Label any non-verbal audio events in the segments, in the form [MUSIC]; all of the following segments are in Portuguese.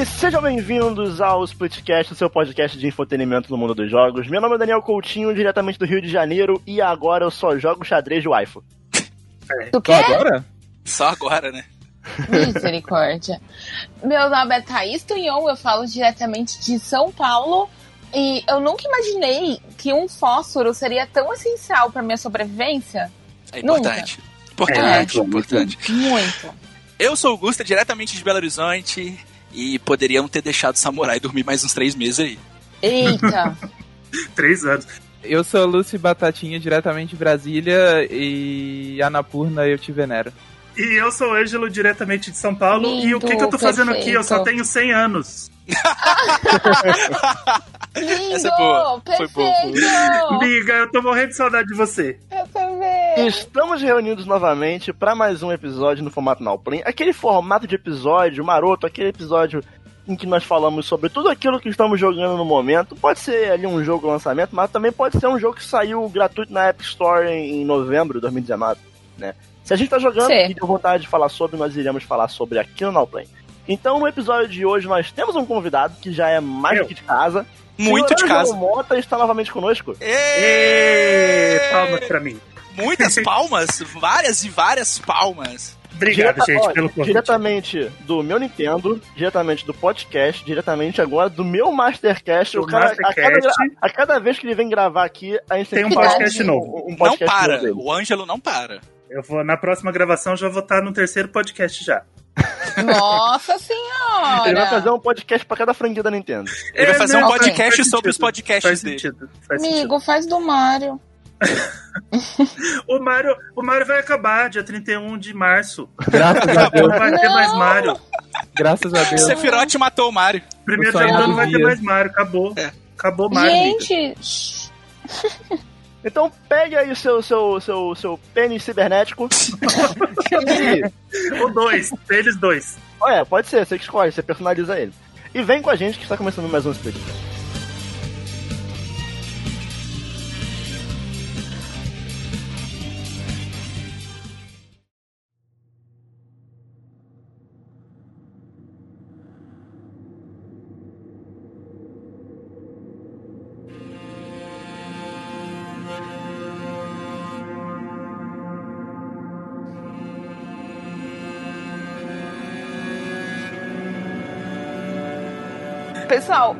E sejam bem-vindos ao Splitcast, o seu podcast de entretenimento no mundo dos jogos. Meu nome é Daniel Coutinho, diretamente do Rio de Janeiro, e agora eu só jogo xadrez de waifu. Do quê? Só agora? Só agora, né? Misericórdia. Meu nome é Thaís Tunhon, eu falo diretamente de São Paulo. E eu nunca imaginei que um fósforo seria tão essencial para minha sobrevivência. É importante. Importante, É. importante. Muito. Eu sou o Gusta, diretamente de Belo Horizonte, e poderiam ter deixado o Samurai [LAUGHS] dormir mais uns três meses aí. Eita. [LAUGHS] Três anos. Eu sou Lúcio Batatinha, diretamente de Brasília, e Anapurna eu te venero. E eu sou o Ângelo, diretamente de São Paulo. e o que, que eu tô fazendo aqui? Eu só perfeito. tenho 100 anos. Lindo! [LAUGHS] Essa é boa. Foi Perfeito! boa, Amiga, eu tô morrendo de saudade de você. Eu também. Estamos reunidos novamente para mais um episódio no formato Play. Aquele formato de episódio maroto, aquele episódio em que nós falamos sobre tudo aquilo que estamos jogando no momento. Pode ser ali um jogo lançamento, mas também pode ser um jogo que saiu gratuito na App Store em, em novembro de 2019, né? Se a gente tá jogando Sim. e deu vontade de falar sobre, nós iremos falar sobre aqui no Now Play. Então, no episódio de hoje, nós temos um convidado que já é mais que de casa. Muito Senhor de casa. Mota está novamente conosco. Ê, palmas pra mim. Muitas [LAUGHS] palmas, várias e várias palmas. Obrigado, Direta- gente, ó, pelo convite. Diretamente do meu Nintendo, diretamente do podcast, diretamente agora do meu Mastercast. Do O cara, a, cada, Mastercast. a cada vez que ele vem gravar aqui, a gente Tem um podcast um- novo. Um Não podcast para, novo o Ângelo não para. Eu vou, na próxima gravação, já vou estar no terceiro podcast já. Nossa senhora! [LAUGHS] Ele vai fazer um podcast pra cada franquia da Nintendo. Ele vai fazer um É, não, podcast sobre os sentido. podcasts Faz dele. sentido. Faz sentido. Amigo, faz do Mario. O Mario, o Mario vai acabar dia 31 de março. Graças a Não Deus, vai ter Não. mais Mario. graças a O Deus. Sephiroth matou o Mario. Primeiro O de ano não vai ter mais Mario. Acabou. É. Acabou o Mario. Gente. [LAUGHS] Então pegue aí o seu, seu, seu, seu pênis cibernético. [LAUGHS] e, Ou dois. Eles dois. olha, pode ser, você que escolhe, você personaliza ele. E vem com a gente que está começando mais um Split.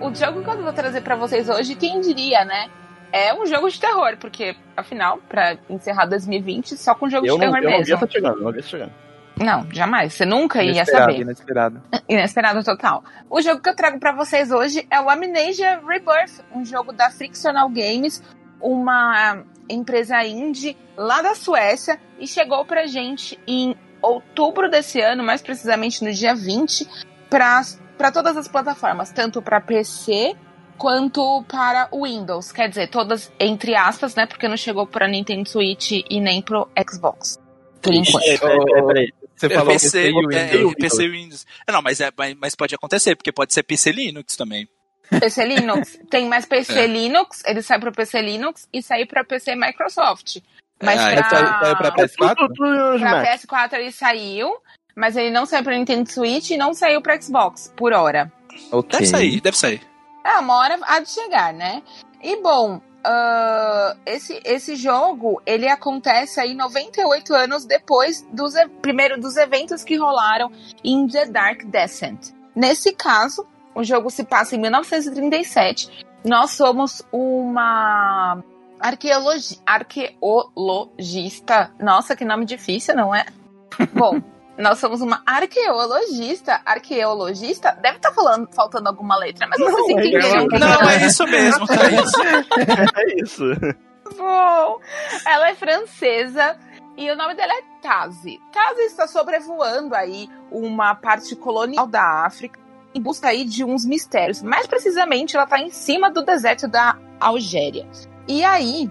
O jogo que eu vou trazer pra vocês hoje, quem diria, né? É um jogo de terror, porque, afinal, pra encerrar 2020, só com jogo Eu de não, terror eu não vi mesmo. essa chegando, eu não vi essa chegando. Não, jamais. Você nunca ia Inesperado, saber. inesperado. Inesperado total. O jogo que eu trago pra vocês hoje é o Amnesia Rebirth, um jogo da Frictional Games, uma empresa indie lá da Suécia, e chegou pra gente em outubro desse ano, mais precisamente no dia 20, pra para todas as plataformas, tanto pra PC quanto para o Windows. Quer dizer, todas entre aspas, né? Porque não chegou pra Nintendo Switch e nem pro Xbox. Por enquanto. Peraí, peraí, peraí. Você É, falou PC, PC e o é, Windows. PC e Windows. É, Não, mas, é, mas- pode acontecer, porque pode ser PC Linux também. PC Linux. [LAUGHS] Tem mais PC É. Linux, ele sai para PC Linux e sai para PC Microsoft. Mas É, pra, Saiu saiu pra PS4? Tudo, tudo nos pra Mac. PS4 ele saiu, mas ele não saiu para Nintendo Switch e não saiu para Xbox, por hora. Ok. Deve sair, deve sair. É, uma hora há de chegar, né? E bom, ah, esse, esse jogo, ele acontece aí 98 anos depois dos, primeiro dos eventos que rolaram em The Dark Descent. Nesse caso, o jogo se passa em 1937. Nós somos uma arqueologi arqueologista. Nossa, que nome difícil, não é? [LAUGHS] Bom, nós somos uma arqueologista. Arqueologista? Deve estar falando, faltando alguma letra, mas vocês Não, é entenderam. o que eu tô Não, é isso mesmo. [LAUGHS] É isso. É isso. Bom, ela é francesa e o nome dela é Tazi. Tazi está sobrevoando aí uma parte colonial da África em busca aí de uns mistérios. Mais precisamente, ela está em cima do deserto da Algéria. E aí,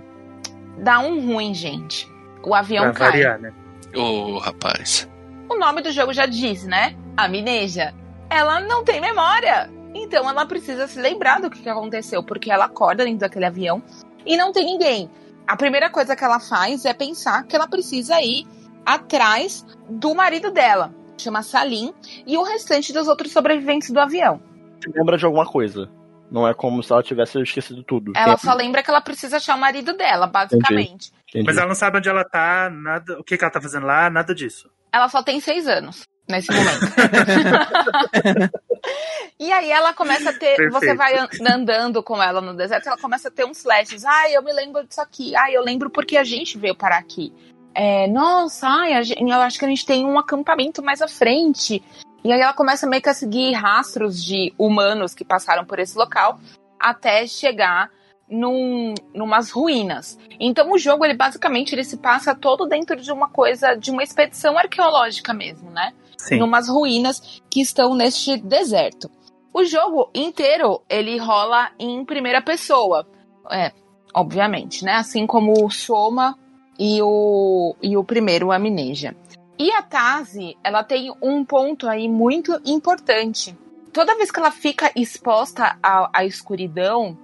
dá um ruim, gente. O avião Pra cai. variar, né? Ô, rapaz. O nome do jogo já diz, né? Amnesia. Ela não tem memória. Então ela precisa se lembrar do que aconteceu, porque ela acorda dentro daquele avião e não tem ninguém. A primeira coisa que ela faz é pensar que ela precisa ir atrás do marido dela. chama Salim, e o restante dos outros sobreviventes do avião. Você lembra de alguma coisa. Não é como se ela tivesse esquecido tudo. Ela Tem- só lembra que ela precisa achar o marido dela, basicamente. Entendi. Mas ela não sabe onde ela tá, nada, o que, que ela tá fazendo lá, nada disso. Ela só tem seis anos nesse momento. [LAUGHS] e aí ela começa a ter. Perfeito. Você vai an- andando com ela no deserto, ela começa a ter uns flashes. Ai, eu me lembro disso aqui. Ai, eu lembro porque a gente veio parar aqui. É, nossa, ai, gente- eu acho que a gente tem um acampamento mais à frente. E aí ela começa meio que a seguir rastros de humanos que passaram por esse local até chegar num, numas ruínas. Então o jogo, ele basicamente ele se passa todo dentro de uma coisa, de uma expedição arqueológica mesmo, né? Sim. Numas ruínas que estão neste deserto. O jogo inteiro, ele rola em primeira pessoa. É, obviamente, né? Assim como o Soma e o, e o primeiro, Amnesia. E a Tazi, ela tem um ponto aí muito importante. Toda vez que ela fica exposta à, à escuridão,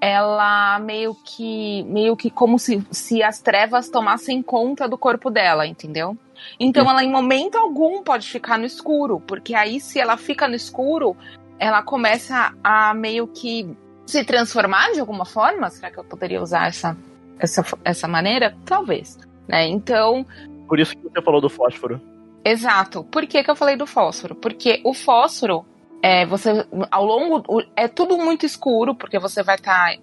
ela meio que meio que como se, se as trevas tomassem conta do corpo dela, entendeu? Então ela em momento algum pode ficar no escuro, porque aí se ela fica no escuro, ela começa a meio que se transformar de alguma forma. Será que eu poderia usar essa essa, essa maneira? Talvez, né? Então Por isso que você falou do fósforo. Exato. Por que, que eu falei do fósforo? Porque o fósforo, é, você, ao longo. É tudo muito escuro, porque você vai estar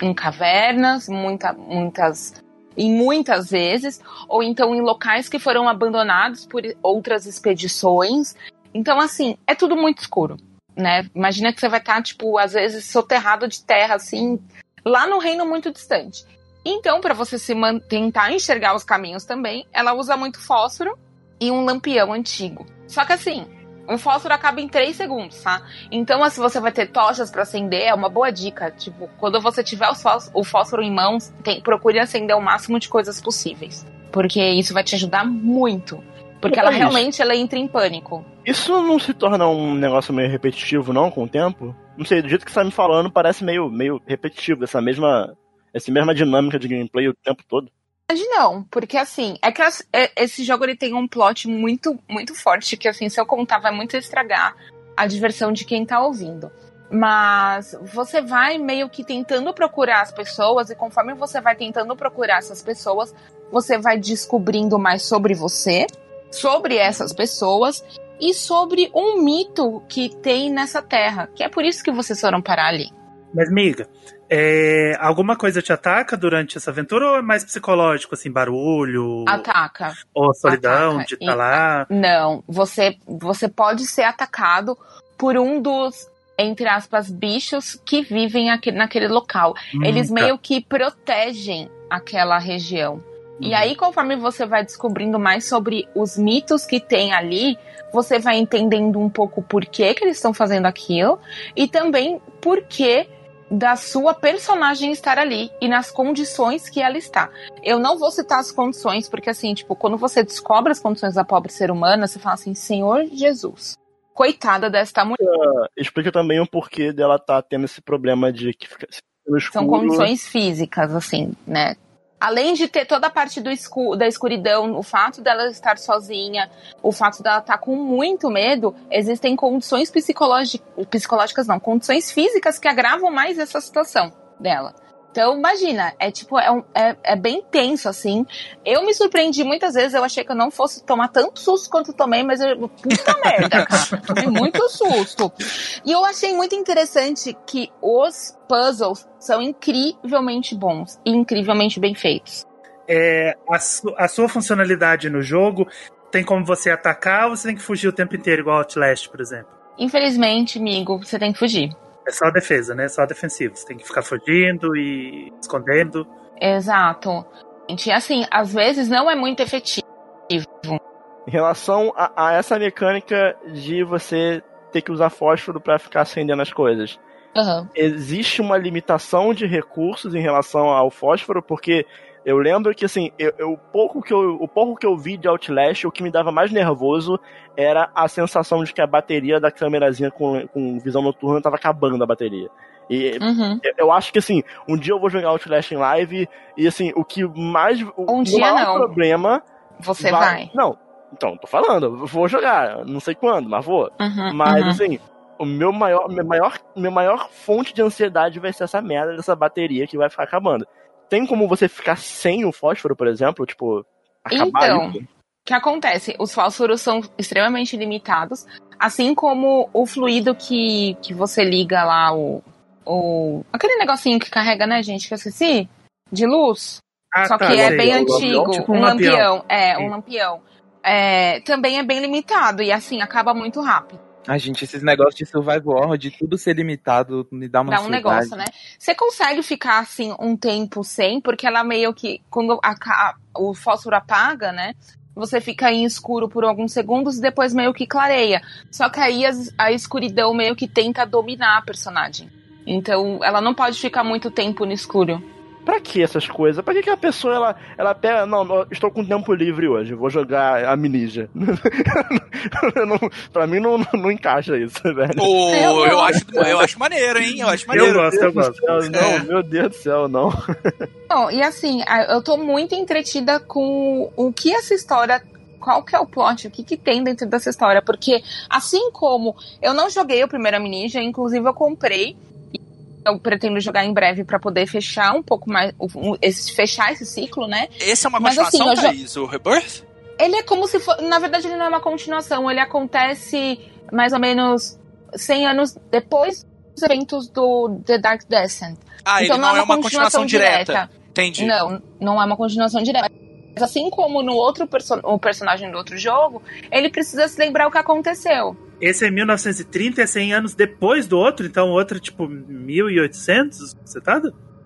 em cavernas, muita, muitas. E muitas vezes, ou então em locais que foram abandonados por outras expedições. Então, assim, é tudo muito escuro, né? Imagina que você vai estar, tipo, às vezes soterrado de terra, assim, lá no reino muito distante. Então, para você se tentar enxergar os caminhos também, ela usa muito fósforo e um lampião antigo. Só que assim, um fósforo acaba em 3 segundos, tá? Então, se você vai ter tochas para acender, é uma boa dica. Tipo, quando você tiver o fósforo em mãos, tem- procure acender o máximo de coisas possíveis. Porque isso vai te ajudar muito. Porque ela realmente ela entra em pânico. Isso não se torna um negócio meio repetitivo, não, com o tempo? Não sei, do jeito que você tá me falando, parece meio, meio repetitivo, essa mesma, essa mesma dinâmica de gameplay o tempo todo. Não, porque assim, é que as- é- esse jogo ele tem um plot muito, muito forte, que assim, se eu contar vai muito estragar a diversão de quem tá ouvindo. Mas você vai meio que tentando procurar as pessoas, e conforme você vai tentando procurar essas pessoas, você vai descobrindo mais sobre você, sobre essas pessoas e sobre um mito que tem nessa terra. Que é por isso que vocês foram parar ali. Mas, miga, é, alguma coisa te ataca durante essa aventura ou é mais psicológico, assim, barulho? Ataca. Ou solidão Ataca. de estar lá? Não, você, você pode ser atacado por um dos, entre aspas, bichos que vivem aqui, naquele local. Eles Hum, tá. meio que protegem aquela região. E Uhum. aí, conforme você vai descobrindo mais sobre os mitos que tem ali, você vai entendendo um pouco por que, que eles estão fazendo aquilo e também por que da sua personagem estar ali e nas condições que ela está. Eu não vou citar as condições, porque assim, tipo, quando você descobre as condições da pobre ser humana, você fala assim, Senhor Jesus, coitada desta mulher. Explica também o porquê dela tá tendo esse problema de que fica. São condições físicas, assim, né? Além de ter toda a parte escu da escuridão, o fato dela estar sozinha, o fato dela estar com muito medo, existem condições psicológi- psicológicas, não, condições físicas que agravam mais essa situação dela. Então, imagina, é tipo, é, um- é, é bem tenso, assim. Eu me surpreendi muitas vezes, eu achei que eu não fosse tomar tanto susto quanto tomei, mas eu, puta [LAUGHS] merda, cara. Tomei muito susto. E eu achei muito interessante que os puzzles são incrivelmente bons e incrivelmente bem feitos. É, a, su- a sua funcionalidade no jogo tem como você atacar ou você tem que fugir o tempo inteiro, igual Outlast, por exemplo? Infelizmente, amigo, você tem que fugir. É só defesa, né? Só defensivo. Você tem que ficar fugindo e escondendo. Exato. Gente, assim, às vezes não é muito efetivo. Em relação a, a essa mecânica de você ter que usar fósforo pra ficar acendendo as coisas. Aham. Existe uma limitação de recursos em relação ao fósforo, porque eu lembro que assim, eu, eu- o, pouco que eu, o pouco que eu vi de Outlast, o que me dava mais nervoso era a sensação de que a bateria da câmerazinha com, com visão noturna tava acabando a bateria. E Uhum. eu- acho que assim, um dia eu vou jogar Outlast em live e assim, o que mais. O, Um o dia maior não. problema Você vai. Não, Então, tô falando, vou jogar, não sei quando, mas vou. Uhum, Mas, uhum. assim, o meu maior, meu maior, meu maior fonte de ansiedade vai ser essa merda dessa bateria que vai ficar acabando. Tem como você ficar sem o fósforo, por exemplo? Tipo, acabar Então? O que acontece? Os fósforos são extremamente limitados, assim como o fluido que, que você liga lá, o, o. aquele negocinho que carrega, né, gente? Que eu esqueci? De luz. Ah, Só tá, que é sei. bem o lampião, antigo. tipo um um lampião. lampião. É, um Sim. lampião. É, também é bem limitado e assim acaba muito rápido. Ai, gente, esses negócios de survival horror, de tudo ser limitado, me dá uma Dá um ansiedade. negócio, né? Você consegue ficar assim um tempo sem, porque ela meio que, quando a ca- o fósforo apaga, né? Você fica em escuro por alguns segundos e depois meio que clareia. Só que aí as- a escuridão meio que tenta dominar a personagem. Então ela não pode ficar muito tempo no escuro. Pra que essas coisas? Pra que, que a pessoa ela, ela pega. Não, não, estou com tempo livre hoje, vou jogar Amnesia. [LAUGHS] não, pra mim não, não encaixa isso, velho. Ô, Eu eu, gosto. acho, eu acho maneiro, hein? Eu acho Eu maneiro. gosto, eu Meu Deus gosto. do céu, não, É. meu Deus do céu, não. Bom, e assim, a- eu tô muito entretida com o que essa história. Qual que é o plot? O que, que tem dentro dessa história? Porque, assim como eu não joguei o primeiro Amnesia, inclusive eu comprei. Eu pretendo jogar em breve pra poder fechar um pouco mais. esse, fechar esse ciclo, né? Esse é uma Mas, assim, continuação, já- Thaís? O Rebirth? Ele é como se for. Na verdade, ele não é uma continuação. Ele acontece mais ou menos 100 anos depois dos eventos do The Dark Descent. Ah, então ele não, é uma continuação direta. Entendi. Não, não é uma continuação direta. Mas assim como no outro perso o personagem do outro jogo, ele precisa se lembrar o que aconteceu. Esse é 1930, é 100 anos depois do outro, então o outro é tipo 1800, você tá?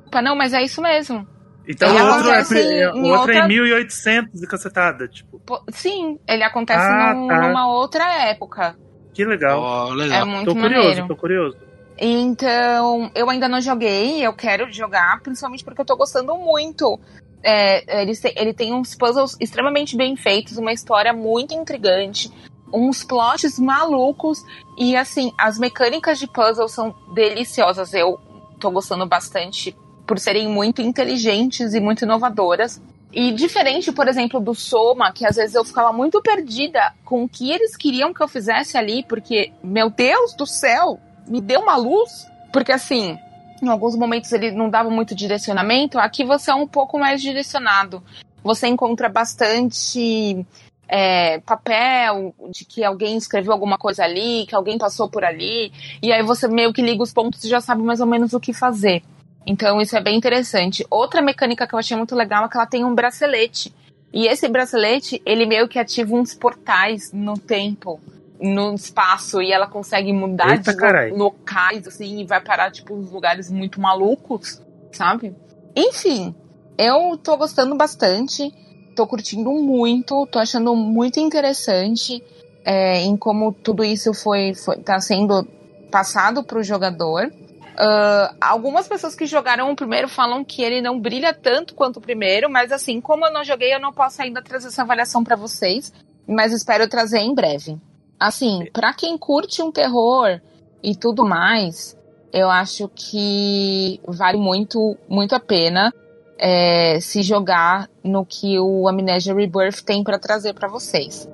Opa, não, mas é isso mesmo. Então Ele o outro, é, o outro é outra- 1800 e cacetada, tipo, Pô, Sim, ele acontece Ah, num- tá. numa outra época. que legal. Ó, É legal. muito tô curioso, maneiro. tô curioso. Então, eu ainda não joguei, eu quero jogar, principalmente porque eu tô gostando muito. É, ele, ele tem uns puzzles extremamente bem feitos, uma história muito intrigante, uns plots malucos, e assim, as mecânicas de puzzle são deliciosas. Eu tô gostando bastante por serem muito inteligentes e muito inovadoras. E diferente, por exemplo, do Soma, que às vezes eu ficava muito perdida com o que eles queriam que eu fizesse ali, porque, meu Deus do céu, me deu uma luz. Porque assim, em alguns momentos ele não dava muito direcionamento, aqui você é um pouco mais direcionado. Você encontra bastante é, papel de que alguém escreveu alguma coisa ali, que alguém passou por ali, e aí você meio que liga os pontos e já sabe mais ou menos o que fazer. Então isso é bem interessante. Outra mecânica que eu achei muito legal é que ela tem um bracelete. E esse bracelete, ele meio que ativa uns portais no tempo, no espaço, e ela consegue mudar Eita, de carai. lo- locais, assim, e vai parar, tipo, uns lugares muito malucos, sabe? Enfim, eu tô gostando bastante, tô curtindo muito, tô achando muito interessante é, em como tudo isso foi, foi tá sendo passado pro jogador. Ah, algumas pessoas que jogaram o primeiro falam que ele não brilha tanto quanto o primeiro, mas assim, como eu não joguei, eu não posso ainda trazer essa avaliação pra vocês, mas espero trazer em breve. Assim, pra quem curte um terror e tudo mais, eu acho que vale muito, muito a pena é, se jogar no que o Amnesia Rebirth tem pra trazer pra vocês.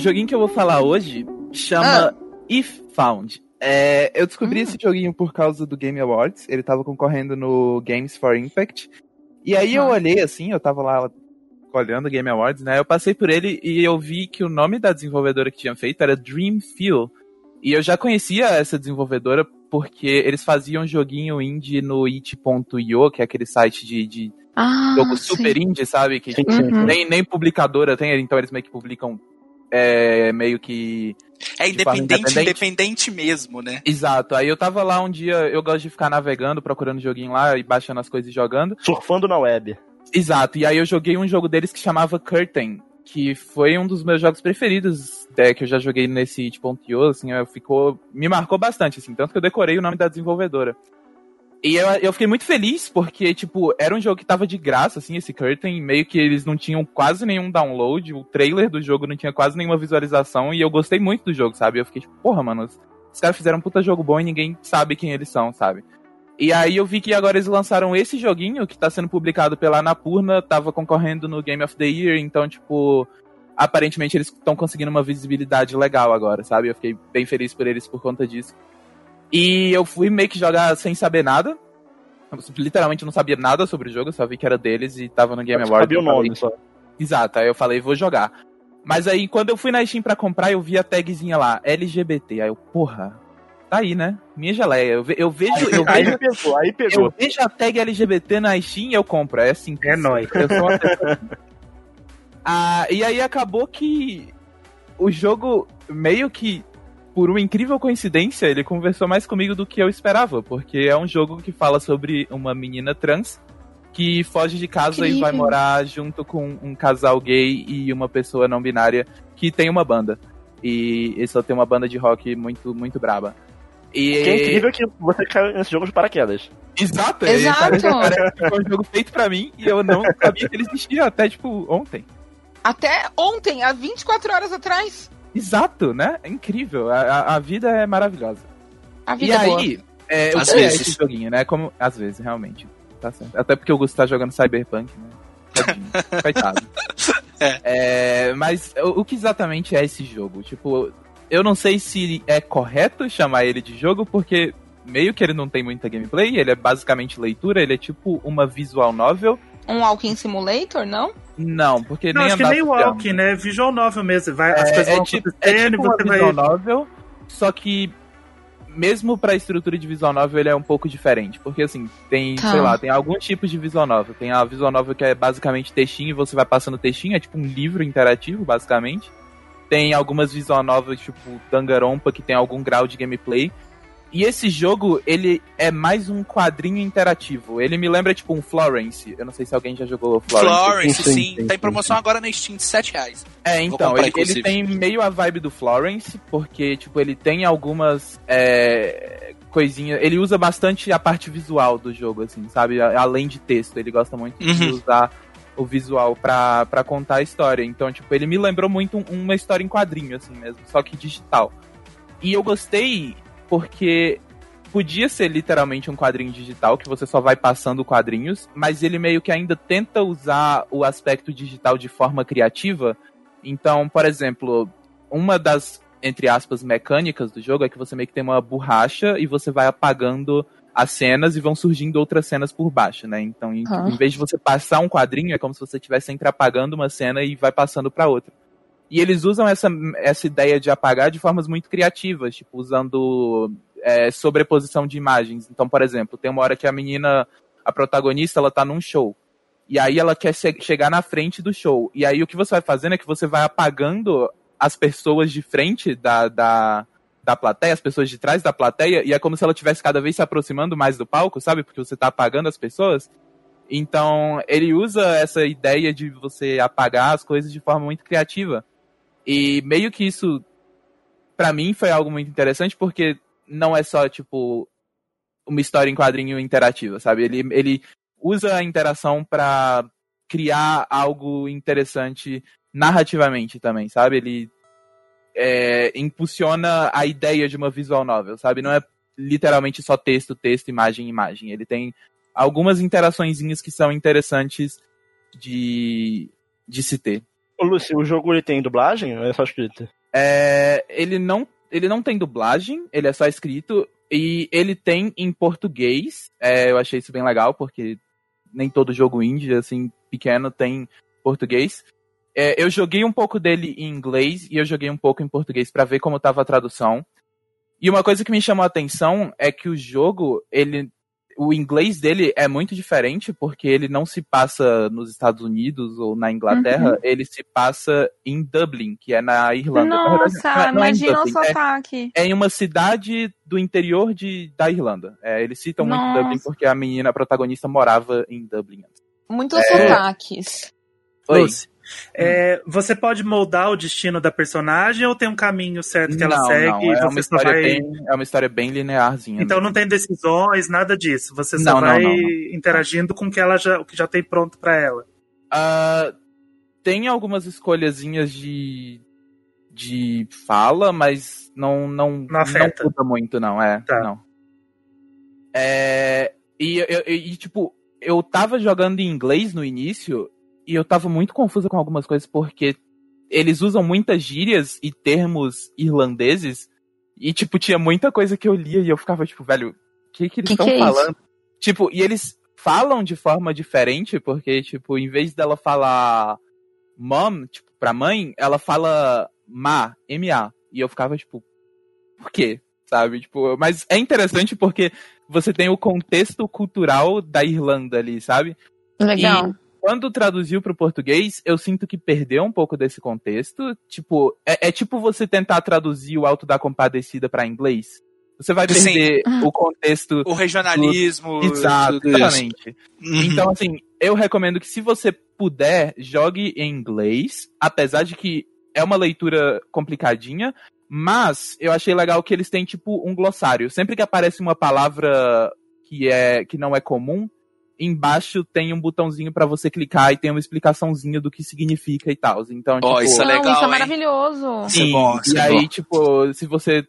Joguinho que eu vou falar hoje chama If Found. É, eu descobri Hum. esse joguinho por causa do Game Awards. Ele tava concorrendo no Games for Impact. E aí eu Uhum. olhei assim, eu tava lá olhando o Game Awards, né? Eu passei por ele e eu vi que o nome da desenvolvedora que tinha feito era Dream Feel. E eu já conhecia essa desenvolvedora porque eles faziam joguinho indie no it.io, que é aquele site de, de Ah, jogo sim. super indie, sabe? Que Sim, sim. Nem, nem publicadora tem, então eles meio que publicam é, meio que. É independente, independente. independente mesmo, né? Exato. Aí eu tava lá um dia, eu gosto de ficar navegando, procurando joguinho lá e baixando as coisas e jogando. Surfando na web. Exato. E aí eu joguei um jogo deles que chamava Curtain. que foi um dos meus jogos preferidos é, que eu já joguei nesse itch.io, assim, ficou, me marcou bastante, assim, tanto que eu decorei o nome da desenvolvedora. E eu, eu fiquei muito feliz porque, tipo, era um jogo que tava de graça, assim, esse Curtain, meio que eles não tinham quase nenhum download, o trailer do jogo não tinha quase nenhuma visualização, e eu gostei muito do jogo, sabe? Eu fiquei tipo, porra, mano, os caras fizeram um puta jogo bom e ninguém sabe quem eles são, sabe? E aí eu vi que agora eles lançaram esse joguinho que tá sendo publicado pela Anapurna, tava concorrendo no Game of the Year, então, tipo, aparentemente eles estão conseguindo uma visibilidade legal agora, sabe? Eu fiquei bem feliz por eles por conta disso. E eu fui meio que jogar sem saber nada. Eu, literalmente não sabia nada sobre o jogo, só vi que era deles e tava no Game Awards. Sabia o nome só. Exato, aí eu falei, vou jogar. Mas aí, quando eu fui na Steam pra comprar, eu vi a tagzinha lá, LGBT. Aí eu, porra, tá aí, né? Minha geleia. Eu, ve eu vejo. Eu aí vejo, pegou, aí pegou. Eu vejo a tag LGBT na Steam e eu compro. É assim. É nóis. [LAUGHS] Eu sou uma pessoa assim. ah, e aí acabou que o jogo meio que. Por uma incrível coincidência, ele conversou mais comigo do que eu esperava, porque é um jogo que fala sobre uma menina trans que foge de casa Incrível. e vai morar junto com um casal gay e uma pessoa não binária que tem uma banda. E eles só tem uma banda de rock muito, muito braba. E... Que é incrível que você caiu nesse jogo de paraquedas. Exato, Exato. Foi um jogo feito pra mim e eu não sabia que ele existia até, tipo, ontem. Até ontem, há 24 horas atrás. Exato, né? É incrível. A, a, a vida é maravilhosa. A E vida é boa. aí, é, o Às é vezes. esse joguinho, né? Como, às vezes, realmente. Tá certo. Até porque o Gusto tá jogando Cyberpunk, né? Tadinho. [LAUGHS] Coitado. É, mas o, o que exatamente é esse jogo? Tipo, eu não sei se é correto chamar ele de jogo, porque meio que ele não tem muita gameplay, ele é basicamente leitura, ele é tipo uma visual novel. Um Walking Simulator, não? Não, porque Não, nem acho que andar nem. Walking, né? Visual novel mesmo. Vai, as É, coisas é vão tipo, acontecendo é tipo uma você vai. visual novel, só que mesmo pra estrutura de visual novel ele é um pouco diferente, porque assim, tem, Tá. sei lá, tem alguns tipos de visual novel. Tem a visual novel que é basicamente textinho e você vai passando textinho, é tipo um livro interativo, basicamente. Tem algumas visual novels tipo Danganronpa que tem algum grau de gameplay. E esse jogo, ele é mais um quadrinho interativo. Ele me lembra tipo um Florence. Eu não sei se alguém já jogou Florence. Florence, Sim, sim, sim, tá em promoção sim. agora na Steam de 7 reais. É, então, ele, ele tem meio a vibe do Florence, porque, tipo, ele tem algumas é, coisinhas. Ele usa bastante a parte visual do jogo, assim, sabe? Além de texto. Ele gosta muito de Uhum. usar o visual pra, pra contar a história. Então, tipo, ele me lembrou muito um- uma história em quadrinho, assim mesmo, só que digital. E eu gostei porque podia ser literalmente um quadrinho digital, que você só vai passando quadrinhos, mas ele meio que ainda tenta usar o aspecto digital de forma criativa. Então, por exemplo, uma das, entre aspas, mecânicas do jogo é que você meio que tem uma borracha e você vai apagando as cenas e vão surgindo outras cenas por baixo, né? Então, em, Ah. em vez de você passar um quadrinho, é como se você estivesse sempre apagando uma cena e vai passando para outra. E eles usam essa, essa ideia de apagar de formas muito criativas, tipo, usando é, sobreposição de imagens. Então, por exemplo, tem uma hora que a menina, a protagonista, ela tá num show. E aí ela quer che- chegar na frente do show. E aí o que você vai fazendo é que você vai apagando as pessoas de frente da, da, da plateia, as pessoas de trás da plateia, e é como se ela estivesse cada vez se aproximando mais do palco, sabe? Porque você tá apagando as pessoas. Então, ele usa essa ideia de você apagar as coisas de forma muito criativa. E meio que isso, pra mim, foi algo muito interessante, porque não é só, tipo, uma história em quadrinho interativa, sabe? Ele, ele usa a interação pra criar algo interessante narrativamente também, sabe? Ele é, impulsiona a ideia de uma visual novel, sabe? Não é literalmente só texto, texto, imagem, imagem. Ele tem algumas interaçõezinhas que são interessantes de, de se ter. Ô, Lucy, o jogo ele tem dublagem ou é só escrito? É, ele, não, ele não tem dublagem, ele é só escrito, e ele tem em português. É, eu achei isso bem legal, porque nem todo jogo indie, assim, pequeno, tem português. É, eu joguei um pouco dele em inglês e eu joguei um pouco em português pra ver como tava a tradução. E uma coisa que me chamou a atenção é que o jogo, ele o inglês dele é muito diferente porque ele não se passa nos Estados Unidos ou na Inglaterra, ele se passa em Dublin, que é na Irlanda. Nossa, não é- não é em imagina o Dublin, é- sotaque. é em uma cidade do interior de, da Irlanda. É, eles citam muito Nossa. Dublin porque a menina a protagonista morava em Dublin. Muitos É. sotaques. Oi. Lucy, É, você pode moldar o destino da personagem ou tem um caminho certo que ela não, segue não, e é uma história vai. bem, é uma história bem linearzinha. Então mesmo. não tem decisões, nada disso. Você só Não, não, vai não, não. interagindo com o que ela já, o que já tem pronto pra ela. Ah, tem algumas escolhazinhas de de fala, mas não não Não afeta. muda muito não, é, Tá. não. É, e, eu- e, tipo, eu tava jogando em inglês no início e eu tava muito confusa com algumas coisas porque eles usam muitas gírias e termos irlandeses e tipo tinha muita coisa que eu lia e eu ficava tipo, velho, o que que eles estão é isso? falando? Tipo, e eles falam de forma diferente, porque, tipo, em vez dela falar mom, tipo, pra mãe, ela fala ma, M-A. E eu ficava, tipo, por quê? Sabe? Tipo, mas é interessante porque você tem o contexto cultural da Irlanda ali, sabe? Legal. Quando traduziu pro português, eu sinto que perdeu um pouco desse contexto. Tipo, é, é tipo você tentar traduzir o Alto da Compadecida pra inglês. Você vai Sim. perder o contexto O regionalismo. Exato, isso. exatamente. Uhum. Então, assim, eu recomendo que se você puder, jogue em inglês, apesar de que é uma leitura complicadinha, mas eu achei legal que eles têm, tipo, um glossário. Sempre que aparece uma palavra que, é, que não é comum, embaixo tem um botãozinho pra você clicar e tem uma explicaçãozinha do que significa e tal. Então, Ó, tipo, isso é Não, legal, isso é hein? maravilhoso. Isso é bom, isso e é aí, bom. tipo, se você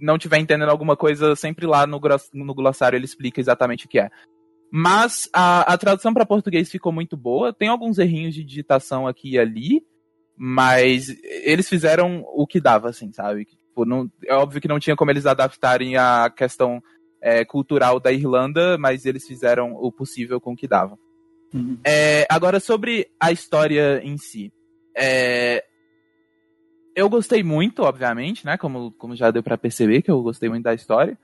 não tiver entendendo alguma coisa, sempre lá no, no glossário ele explica exatamente o que é. Mas a, a tradução para português ficou muito boa. Tem alguns errinhos de digitação aqui e ali, mas eles fizeram o que dava, assim, sabe? Tipo, não, é óbvio que não tinha como eles adaptarem a questão é, cultural da Irlanda, mas eles fizeram o possível com o que dava. Uhum. É, agora, sobre a história em si. É, eu gostei muito, obviamente, né? Como, como já deu pra perceber que eu gostei muito da história.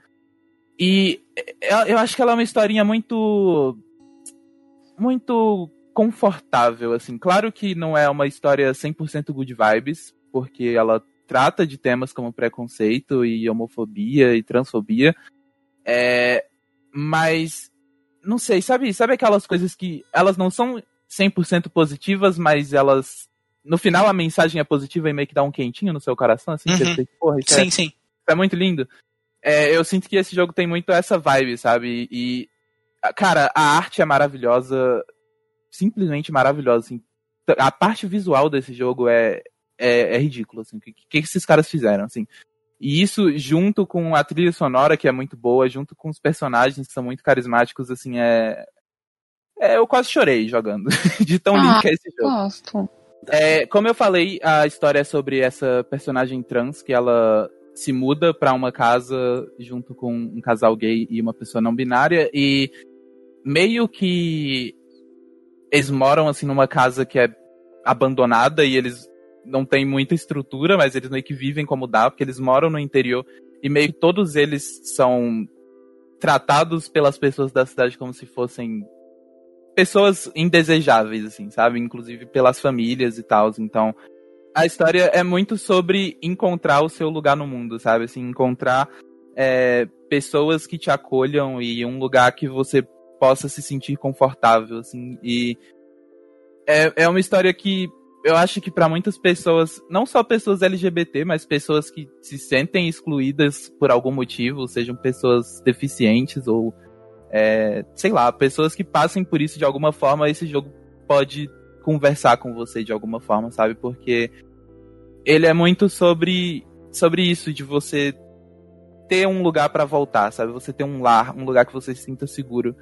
E eu, eu acho que ela é uma historinha muito. muito confortável, assim. Claro que não é uma história 100% good vibes, porque ela trata de temas como preconceito e homofobia e transfobia. É, mas, não sei, sabe, sabe aquelas coisas que elas não são 100% positivas, mas elas. No final a mensagem é positiva e meio que dá um quentinho no seu coração, assim, Uhum. você fica, porra, isso é Sim, sim. isso é muito lindo. É, eu sinto que esse jogo tem muito essa vibe, sabe? E, cara, a arte é maravilhosa, simplesmente maravilhosa. Assim. A parte visual desse jogo é, é, é ridícula, assim. O que, que esses caras fizeram, assim? E isso, junto com a trilha sonora, que é muito boa, junto com os personagens que são muito carismáticos, assim, é. é eu quase chorei jogando, [LAUGHS] de tão lindo Ah, que é esse jogo. Gosto. É, como eu falei, a história é sobre essa personagem trans que ela se muda pra uma casa junto com um casal gay e uma pessoa não binária e meio que eles moram assim numa casa que é abandonada e eles não têm muita estrutura, mas eles meio que vivem como dá, porque eles moram no interior e meio que todos eles são tratados pelas pessoas da cidade como se fossem pessoas indesejáveis, assim, sabe? Inclusive pelas famílias e tal. Então, a história é muito sobre encontrar o seu lugar no mundo, sabe? Assim, encontrar é, pessoas que te acolham e um lugar que você possa se sentir confortável, assim. E é, é uma história que eu acho que para muitas pessoas, não só pessoas LGBT, mas pessoas que se sentem excluídas por algum motivo, sejam pessoas deficientes ou é, sei lá, pessoas que passem por isso de alguma forma, esse jogo pode conversar com você de alguma forma, sabe? Porque ele é muito sobre sobre isso de você ter um lugar pra voltar, sabe? Você ter um lar, um lugar que você se sinta seguro.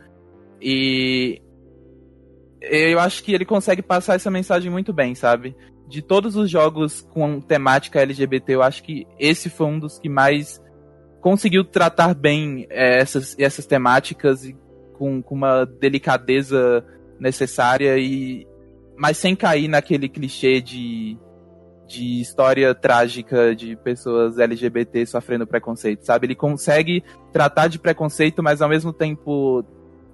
E eu acho que ele consegue passar essa mensagem muito bem, sabe? De todos os jogos com temática LGBT, eu acho que esse foi um dos que mais conseguiu tratar bem é, essas, essas temáticas e com, com uma delicadeza necessária e mas sem cair naquele clichê de, de história trágica de pessoas LGBT sofrendo preconceito, sabe? Ele consegue tratar de preconceito, mas ao mesmo tempo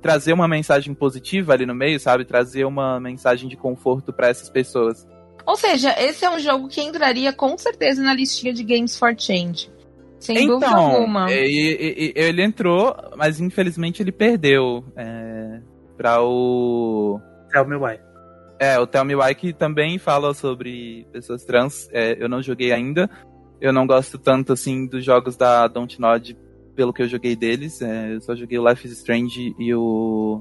trazer uma mensagem positiva ali no meio, sabe? Trazer uma mensagem de conforto para essas pessoas. Ou seja, esse é um jogo que entraria com certeza na listinha de Games for Change. Sem dúvida então, alguma. e- e- e- ele entrou, mas infelizmente ele perdeu é, para o Tell me why. É, o Tell Me Why que também fala sobre pessoas trans. É, eu não joguei ainda. Eu não gosto tanto, assim, dos jogos da Don't Nod pelo que eu joguei deles. É, eu só joguei o Life is Strange e o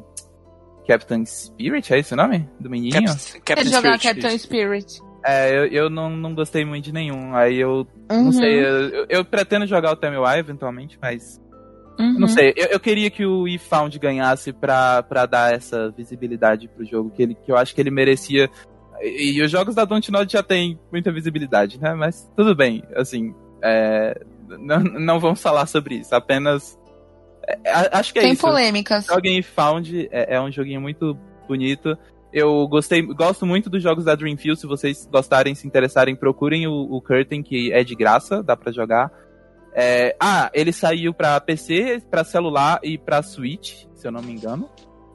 Captain Spirit, é esse o nome? Do menininho? Cap- Quer Captain jogar Spirit. Captain Spirit. É, eu, eu não, não gostei muito de nenhum. Aí eu Uhum. não sei, eu, eu- eu pretendo jogar o Tell Me Why eventualmente, mas Uhum. não sei. Eu, eu queria que o eFound ganhasse pra, pra dar essa visibilidade pro jogo, que, ele, que eu acho que ele merecia. E, e os jogos da Dontnod já tem muita visibilidade, né? Mas tudo bem, assim, é, não, não vamos falar sobre isso, apenas. é, é, acho que é Tem isso. polêmicas. Joguem Found é, é um joguinho muito bonito. Eu gostei, gosto muito dos jogos da Dreamfield. Se vocês gostarem, se interessarem, procurem o, o Curtain, que é de graça, dá pra jogar. É, ah, ele saiu pra PC, pra celular e pra Switch, se eu não me engano.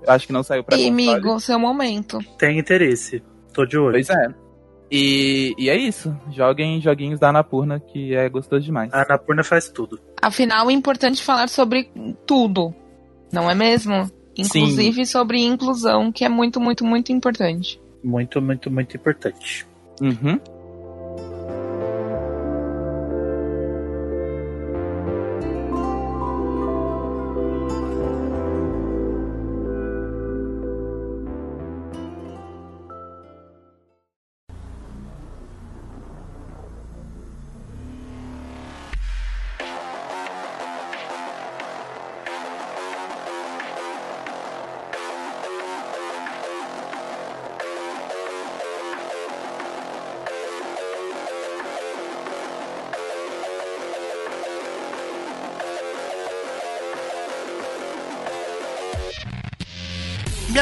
Eu acho que não saiu pra E, console. amigo, seu momento. Tem interesse. Tô de olho. Pois é. E, e é isso. Joguem joguinhos da Anapurna, que é gostoso demais. A Anapurna faz tudo. Afinal, é importante falar sobre tudo, não é mesmo? Inclusive sobre inclusão, que é muito, muito, muito importante. Muito, muito, muito importante. Uhum.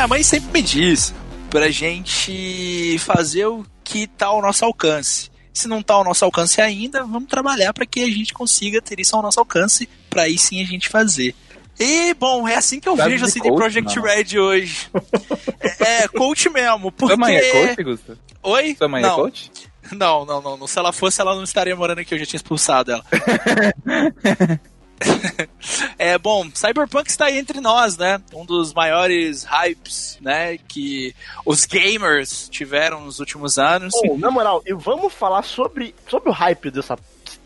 Minha mãe sempre me diz pra gente fazer o que tá ao nosso alcance. Se não tá ao nosso alcance ainda, vamos trabalhar para que a gente consiga ter isso ao nosso alcance, pra aí sim a gente fazer. E, bom, é assim que eu Sabe vejo a de CD coach, Projekt não. Red hoje. [LAUGHS] é, é, coach mesmo. Porque... Sua mãe é coach, Gusta? Oi? Sua mãe não, é coach? Não, não, não, não. Se ela fosse, ela não estaria morando aqui, eu já tinha expulsado ela. [LAUGHS] é, bom, Cyberpunk está aí entre nós, né? Um dos maiores hypes, né, que os gamers tiveram nos últimos anos. Pô, na moral, e vamos falar sobre, sobre o hype dessa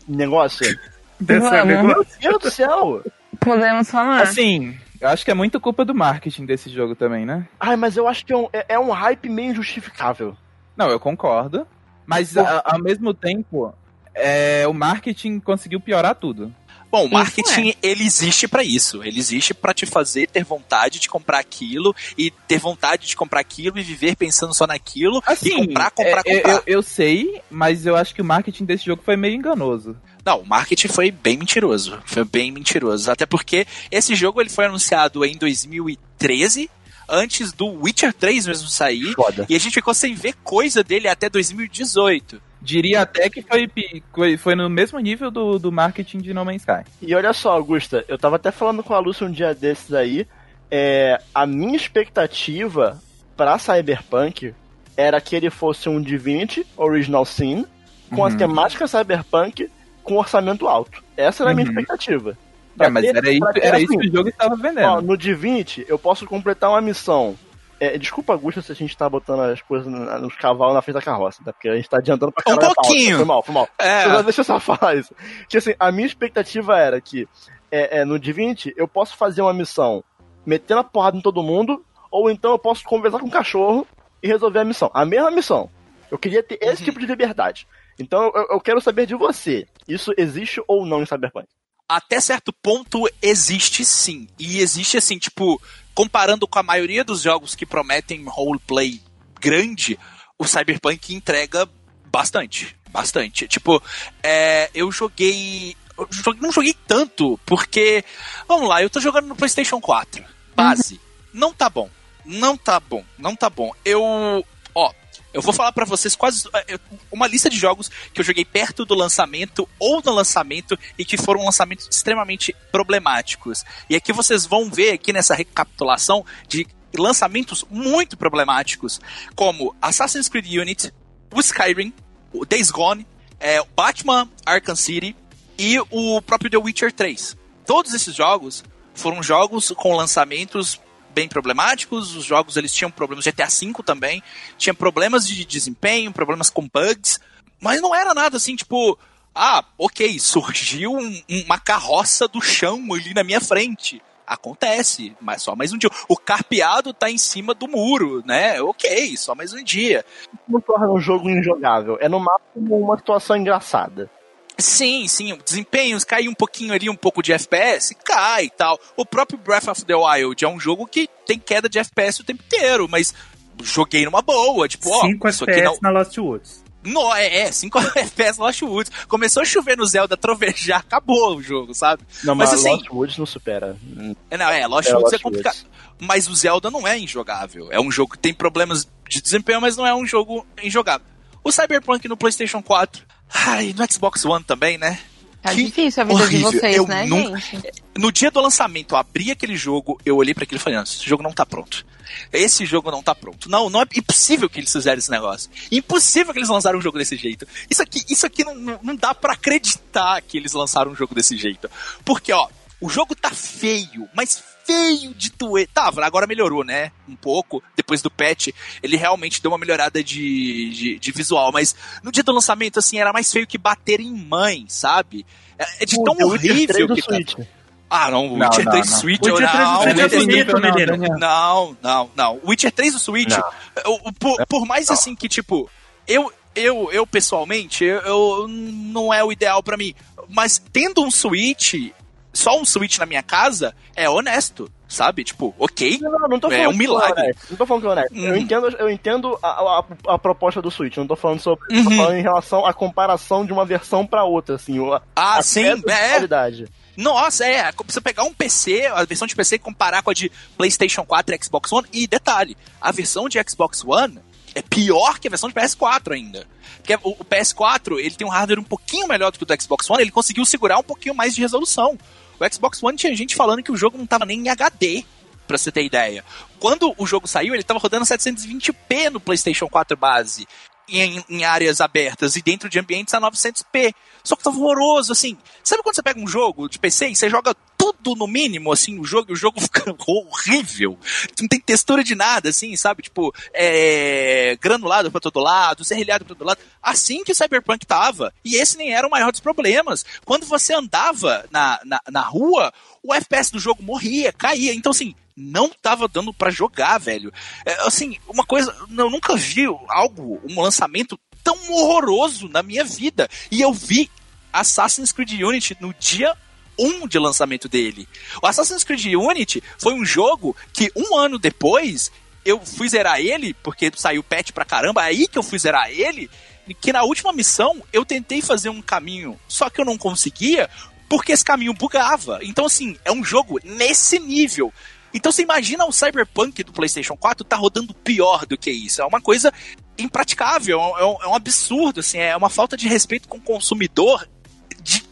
negócio? [LAUGHS] Dessa. Meu Deus do céu! Podemos falar. Assim, eu acho que é muito culpa do marketing desse jogo também, né? Ai, mas eu acho que é um, é, é um hype meio injustificável. Não, eu concordo. Mas a- ao mesmo tempo, é, o marketing conseguiu piorar tudo. Bom, o marketing, ele existe pra isso. Ele existe pra te fazer ter vontade de comprar aquilo e ter vontade de comprar aquilo e viver pensando só naquilo e comprar, comprar, é, comprar. Eu, eu sei, mas eu acho que o marketing desse jogo foi meio enganoso. Não, o marketing foi bem mentiroso. Foi bem mentiroso. Até porque esse jogo ele foi anunciado em 2013, antes do Witcher 3 mesmo sair. Foda. E a gente ficou sem ver coisa dele até 2018. Diria até que foi, foi, no mesmo nível do, do marketing de No Man's Sky. E olha só, Augusta, eu tava até falando com a Lúcia um dia desses aí. É, a minha expectativa pra Cyberpunk era que ele fosse um Divinity Original Sin com a Uhum. temática Cyberpunk com orçamento alto. Essa era a minha Uhum. expectativa. É, mas ter- era isso, era isso assim, que o jogo estava Ó, vendendo. no Divinity, eu posso completar uma missão. É, desculpa, Augusta, se a gente tá botando as coisas nos cavalos na frente da carroça, tá? Porque a gente tá adiantando pra Um caralho pauta. pouquinho. Foi mal, foi mal. É, Mas deixa eu só [LAUGHS] falar isso. Que assim, a minha expectativa era que é, é, no Divinity eu posso fazer uma missão metendo a porrada em todo mundo, ou então eu posso conversar com o cachorro e resolver a missão. A mesma missão. Eu queria ter esse Uhum. tipo de liberdade. Então eu, eu quero saber de você. Isso existe ou não em Cyberpunk? até certo ponto existe sim. E existe assim, tipo, comparando com a maioria dos jogos que prometem roleplay grande, o Cyberpunk entrega bastante. Bastante. Tipo, é, eu joguei. eu joguei- não joguei tanto, porque. Vamos lá, eu tô jogando no PlayStation 4. Base. Não tá bom. Não tá bom. Não tá bom. Eu. Ó, eu vou falar pra vocês quase é, uma lista de jogos que eu joguei perto do lançamento ou no lançamento e que foram lançamentos extremamente problemáticos. E aqui vocês vão ver aqui nessa recapitulação de lançamentos muito problemáticos, como Assassin's Creed Unity, o Skyrim, o Days Gone, é, Batman Arkham City e o próprio The Witcher 3. Todos esses jogos foram jogos com lançamentos bem problemáticos, os jogos eles tinham problemas, GTA V também, tinha problemas de desempenho, problemas com bugs, mas não era nada assim, tipo, ah, ok, surgiu um- uma carroça do chão ali na minha frente. Acontece, mas só mais um dia. O carpeado tá em cima do muro, né? Ok, só mais um dia. Não torna um jogo injogável. É no máximo uma situação engraçada. Sim, sim, o desempenho cai um pouquinho ali, um pouco de FPS, cai e tal. O próprio Breath of the Wild é um jogo que tem queda de FPS o tempo inteiro, mas joguei numa boa, tipo, ó, 5 isso aqui FPS não... na Lost Woods. No, é, é, 5 [LAUGHS] FPS Lost Woods. Começou a chover no Zelda, trovejar, acabou o jogo, sabe? Não, Mas mas, assim- Lost Woods não supera. Hum, É, Não, é, Lost É, Woods é Lost complicado. Woods. Mas o Zelda não é injogável. É um jogo que tem problemas de desempenho, mas não é um jogo injogável. O Cyberpunk no PlayStation 4. Ai, no Xbox One também, né? Tá Que difícil a vida horrível. de vocês, Eu né, nunca- gente? No dia do lançamento, eu abri aquele jogo, eu olhei para aquilo e falei, não, esse jogo não tá pronto. Esse jogo não tá pronto. Não, não é impossível que eles fizeram esse negócio. Impossível que eles lançaram um jogo desse jeito. Isso aqui, isso aqui não, não, não dá pra acreditar que eles lançaram um jogo desse jeito. Porque, ó, o jogo tá feio, mas feio de doer. Tava, agora melhorou, né? Um pouco. Depois do patch, ele realmente deu uma melhorada de, de, de visual. Mas no dia do lançamento, assim, era mais feio que bater em mãe, sabe? É é de tão Witcher 3 horrível do que tá. Switch. Ah, não, o Witcher não, 3 não. Switch, Witcher 3 não, do Switch não, é não, bonito, não. Daniel. não, não, não. O Witcher 3 do Switch, eu- por, por mais assim que, tipo, eu, eu, eu pessoalmente, eu, eu- não é o ideal pra mim. Mas tendo um Switch, só um Switch na minha casa, é honesto, sabe? Tipo, ok. Não, não, tô É falando um é milagre. honesto, Não tô falando que é honesto. Eu Uhum. entendo, eu entendo a, a, a proposta do Switch. Não tô falando sobre. Tô Uhum. falando em relação à comparação de uma versão pra outra, assim. A, Ah, a sim, é. qualidade. Nossa, é. Como você pegar um PC, a versão de PC e comparar com a de PlayStation 4 e Xbox One. E detalhe, a versão de Xbox One é pior que a versão de PS4 ainda. Porque o, o PS4, ele tem um hardware um pouquinho melhor do que o do Xbox One, ele conseguiu segurar um pouquinho mais de resolução. O Xbox One tinha gente falando que o jogo não tava nem em HD, pra você ter ideia. Quando o jogo saiu, ele tava rodando 720p no PlayStation 4 base. Em, em áreas abertas e dentro de ambientes a 900p. Só que tava horroroso, assim. Sabe quando você pega um jogo de PC e você joga tudo no mínimo, assim, o jogo, o jogo [LAUGHS] fica horrível. Não tem textura de nada, assim, sabe? Tipo, é, granulado pra todo lado, serrilhado pra todo lado. Assim que o Cyberpunk tava. E esse nem era o maior dos problemas. Quando você andava na, na, na rua, o FPS do jogo morria, caía. Então, assim, não tava dando pra jogar, velho. É, assim, uma coisa, eu nunca vi algo, um lançamento tão horroroso na minha vida. E eu vi Assassin's Creed Unity no dia 1 de lançamento dele. O Assassin's Creed Unity foi um jogo que um ano depois eu fui zerar ele, porque saiu patch pra caramba, é aí que eu fui zerar ele, que na última missão eu tentei fazer um caminho, só que eu não conseguia, porque esse caminho bugava. Então, assim, é um jogo nesse nível. Então você imagina o Cyberpunk do PlayStation 4 tá rodando pior do que isso. É uma coisa impraticável, é um, é um absurdo, assim, é uma falta de respeito com o consumidor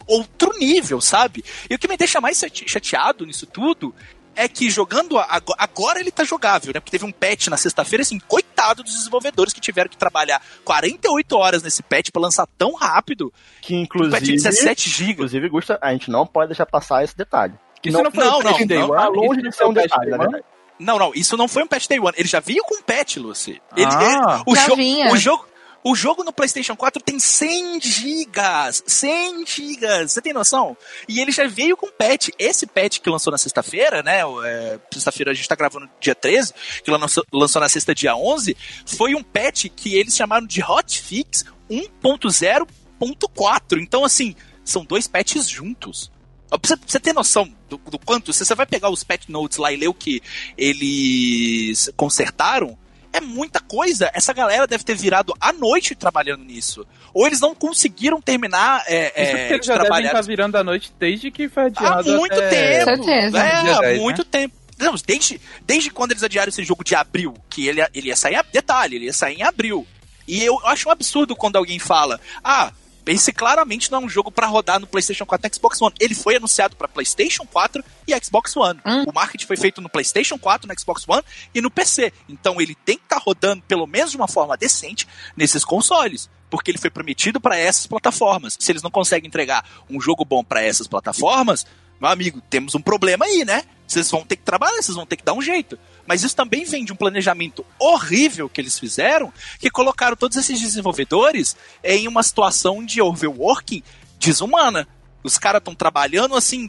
outro nível, sabe? E o que me deixa mais chate- chateado nisso tudo é que jogando ago- agora ele tá jogável, né? Porque teve um patch na sexta-feira, assim, coitado dos desenvolvedores que tiveram que trabalhar 48 horas nesse patch pra lançar tão rápido. Que Um patch de inclusive. 17 GB. Inclusive, Gusta, a gente não pode deixar passar esse detalhe. Que Isso não, não foi não, o patch não, Day não, One? tá longe Isso de ser um o detalhe, Day na One? verdade. Não, não, isso não foi um patch day one. Ele já veio com patch, Lucy. Ele, Ah. ele- o, Já jo- vinha. o jogo. O jogo no PlayStation 4 tem 100 gigas. 100 gigas. Você tem noção? E ele já veio com patch. Esse patch que lançou na sexta-feira, né? é, sexta-feira a gente tá gravando dia 13, que lançou, lançou na sexta, dia 11, foi um patch que eles chamaram de Hotfix 1.0.4. Então, assim, são dois patches juntos. Pra você, ter noção do, do quanto, você vai pegar os patch notes lá e ler o que eles consertaram, é muita coisa. Essa galera deve ter virado à noite trabalhando nisso. Ou eles não conseguiram terminar é, Isso é, porque eles já devem trabalhar estar virando a noite desde que foi há adiado. muito até- tempo. Certeza. É, há 10, muito tempo. Não, desde, desde quando eles adiaram esse jogo de abril, que ele, ele ia sair, detalhe, ele ia sair em abril. E eu acho um absurdo quando alguém fala, ah, esse claramente não é um jogo pra rodar no PlayStation 4 e Xbox One. Ele foi anunciado pra PlayStation 4 e Xbox One. Hum. O marketing foi feito no PlayStation 4, no Xbox One e no PC. Então ele tem que estar rodando pelo menos de uma forma decente nesses consoles. Porque ele foi prometido pra essas plataformas. Se eles não conseguem entregar um jogo bom pra essas plataformas, meu amigo, temos um problema aí, né? Vocês vão ter que trabalhar, vocês vão ter que dar um jeito. Mas isso também vem de um planejamento horrível que eles fizeram, que colocaram todos esses desenvolvedores em uma situação de overworking desumana. Os caras estão trabalhando assim,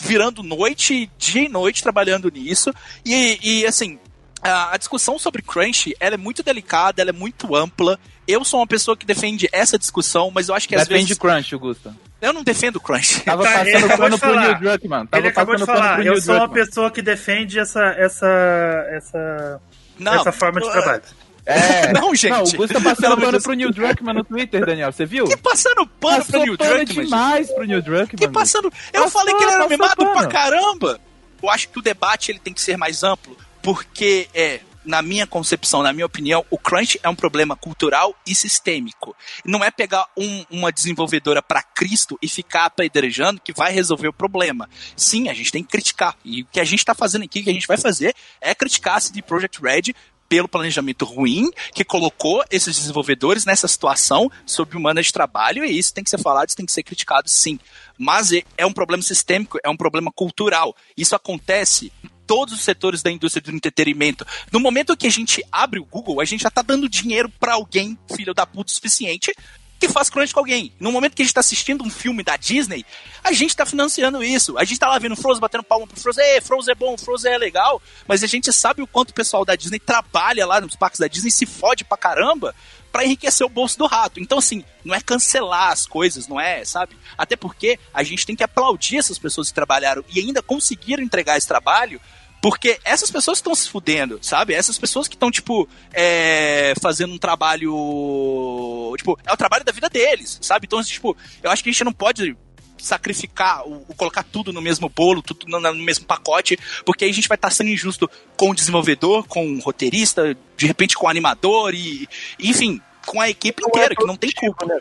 virando noite, dia e noite trabalhando nisso. E, e assim, a, discussão sobre crunch, ela é muito delicada, ela é muito ampla. Eu sou uma pessoa que defende essa discussão, mas eu acho que às Defende vezes... crunch, Augusto. Eu não defendo crunch. [LAUGHS] Tava Tá, passando pano pro. Neil Druckmann. Tava Ele acabou de falar, pro eu sou uma pessoa que defende essa, essa, essa, Não, essa forma de trabalho. É. [LAUGHS] Não, gente. Não, o Augusto tá passando pano pro Neil Druckmann no Twitter, Daniel. Você viu? Que passando pano pro Passou Neil pano Druckmann, demais pro Neil Druckmann. Que passando. Eu Passou, falei que ele era mimado pano. pra caramba. Eu acho que o debate ele tem que ser mais amplo, porque é. Na minha concepção, na minha opinião, o crunch é um problema cultural e sistêmico. Não é pegar um- uma desenvolvedora pra Cristo e ficar apedrejando que vai resolver o problema. Sim, a gente tem que criticar. E o que a gente tá fazendo aqui, o que a gente vai fazer, é criticar a CD Projekt Red pelo planejamento ruim que colocou esses desenvolvedores nessa situação sob humana de trabalho, e isso tem que ser falado, isso tem que ser criticado sim. Mas é- é um problema sistêmico, é um problema cultural. Isso acontece todos os setores da indústria do entretenimento. No momento que a gente abre o Google, a gente já tá dando dinheiro pra alguém, filho da puta, o suficiente, que faz crunch com alguém. No momento que a gente tá assistindo um filme da Disney, a gente tá financiando isso. A gente tá lá vendo Frozen, batendo palma pro Frozen, Ei, Frozen é bom, Frozen é legal, mas a gente sabe o quanto o pessoal da Disney trabalha lá nos parques da Disney, se fode pra caramba pra enriquecer o bolso do rato. Então, assim, não é cancelar as coisas, não é, sabe? Até porque a gente tem que aplaudir essas pessoas que trabalharam e ainda conseguiram entregar esse trabalho porque essas pessoas estão se fudendo, sabe? Essas pessoas que estão, tipo, é, fazendo um trabalho. Tipo, é o trabalho da vida deles, sabe? Então, tipo, eu acho que a gente não pode sacrificar, o, o colocar tudo no mesmo bolo, tudo no, no mesmo pacote, porque aí a gente vai estar sendo injusto com o desenvolvedor, com o roteirista, de repente com o animador e, enfim, com a equipe inteira, que não tem culpa. Né?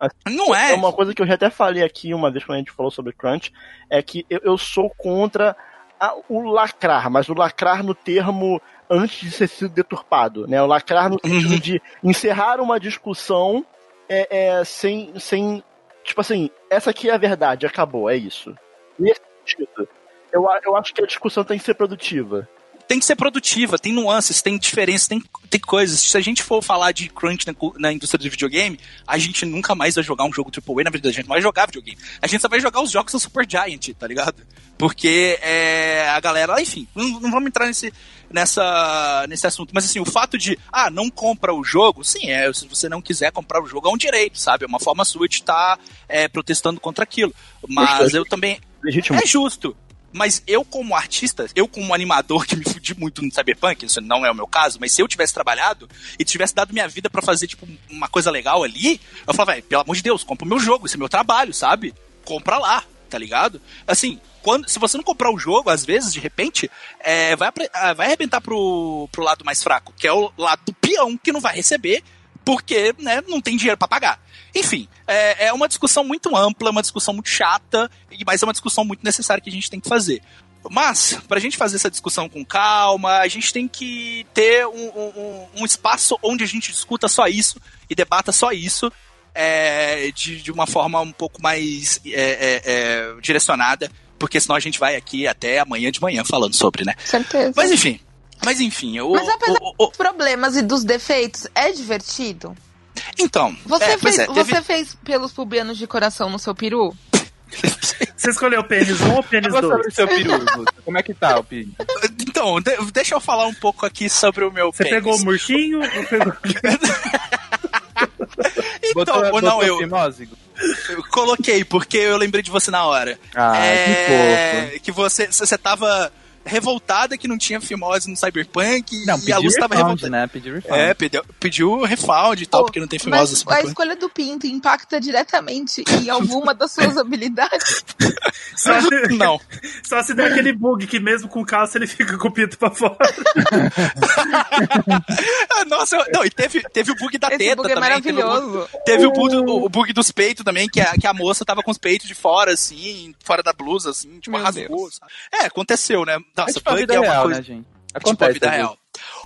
Assim, Não é. É uma coisa que eu já até falei aqui uma vez quando a gente falou sobre crunch, é que eu, eu sou contra a- o lacrar, mas o lacrar no termo antes de ser sido deturpado, né? O lacrar no sentido Uhum. de encerrar uma discussão é, é, sem, sem, tipo assim, essa aqui é a verdade, acabou, é isso. Nesse sentido, eu, eu acho que a discussão tem que ser produtiva. tem que ser produtiva, tem nuances, tem diferenças, tem, tem coisas. Se a gente for falar de crunch na, na indústria do videogame, a gente nunca mais vai jogar um jogo AAA na vida da gente, não vai jogar videogame. A gente só vai jogar os jogos da Super Giant, tá ligado? Porque é, a galera, enfim, não, não vamos entrar nesse, nessa, nesse assunto, mas assim, o fato de, ah, não compra o jogo, sim, é, se você não quiser comprar o jogo é um direito, sabe? É uma forma sua de estar é, protestando contra aquilo. Mas eu também, Legítimo. é justo. Mas eu, como artista, eu, como animador que me fudi muito no Cyberpunk, isso não é o meu caso, mas se eu tivesse trabalhado e tivesse dado minha vida pra fazer, tipo, uma coisa legal ali, eu falava, velho, pelo amor de Deus, compra o meu jogo, esse é meu trabalho, sabe? Compra lá, tá ligado? Assim, quando, se você não comprar o jogo, às vezes, de repente, é, vai, ah, vai arrebentar pro, pro lado mais fraco, que é o lado do peão que não vai receber, porque né, não tem dinheiro pra pagar. Enfim, é, é uma discussão muito ampla, uma discussão muito chata, mas é uma discussão muito necessária que a gente tem que fazer. Mas, pra gente fazer essa discussão com calma, a gente tem que ter um, um- um espaço onde a gente discuta só isso e debata só isso é, de, de uma forma um pouco mais é, é, é, direcionada, porque senão a gente vai aqui até amanhã de manhã falando sobre, né? Certeza. Mas enfim, mas enfim, o, Mas apesar o- o- dos problemas e dos defeitos, é divertido? então, Você, é, fez, é, teve- você fez pelos pubianos de coração no seu peru? [LAUGHS] Você escolheu o pênis 1 ou o pênis Fala sobre 2? o seu peru. Como é que tá o peru? Então, de- deixa eu falar um pouco aqui sobre o meu Você pênis. pegou o murchinho ou pegou... [LAUGHS] Então, ou botou não, eu, fimose? Eu coloquei, porque eu lembrei de você na hora. Ah, é, que você, você tava revoltada que não tinha fimose no Cyberpunk Não, e a Luz tava refund, revoltada. né? Pediu refund. É, pediu, pediu refund e tal, Pô, porque não tem fimose no Mas a Cyberpunk. escolha do pinto impacta diretamente em alguma das suas [LAUGHS] habilidades? Só se, Não. só se der aquele bug que mesmo com calça ele fica com o pinto pra fora. [LAUGHS] Nossa, eu- não, e teve, teve o bug da Esse teta bug é também. Teve o bug- maravilhoso. Teve o bug, o, o bug dos peitos também, que a, que a moça tava com os peitos de fora, assim, fora da blusa, assim, tipo, Meu rasgou. É, aconteceu, né? É Nossa, tipo a bug vida é uma real, coisa. né, gente? Tipo, a Acontece. vida vezes. real.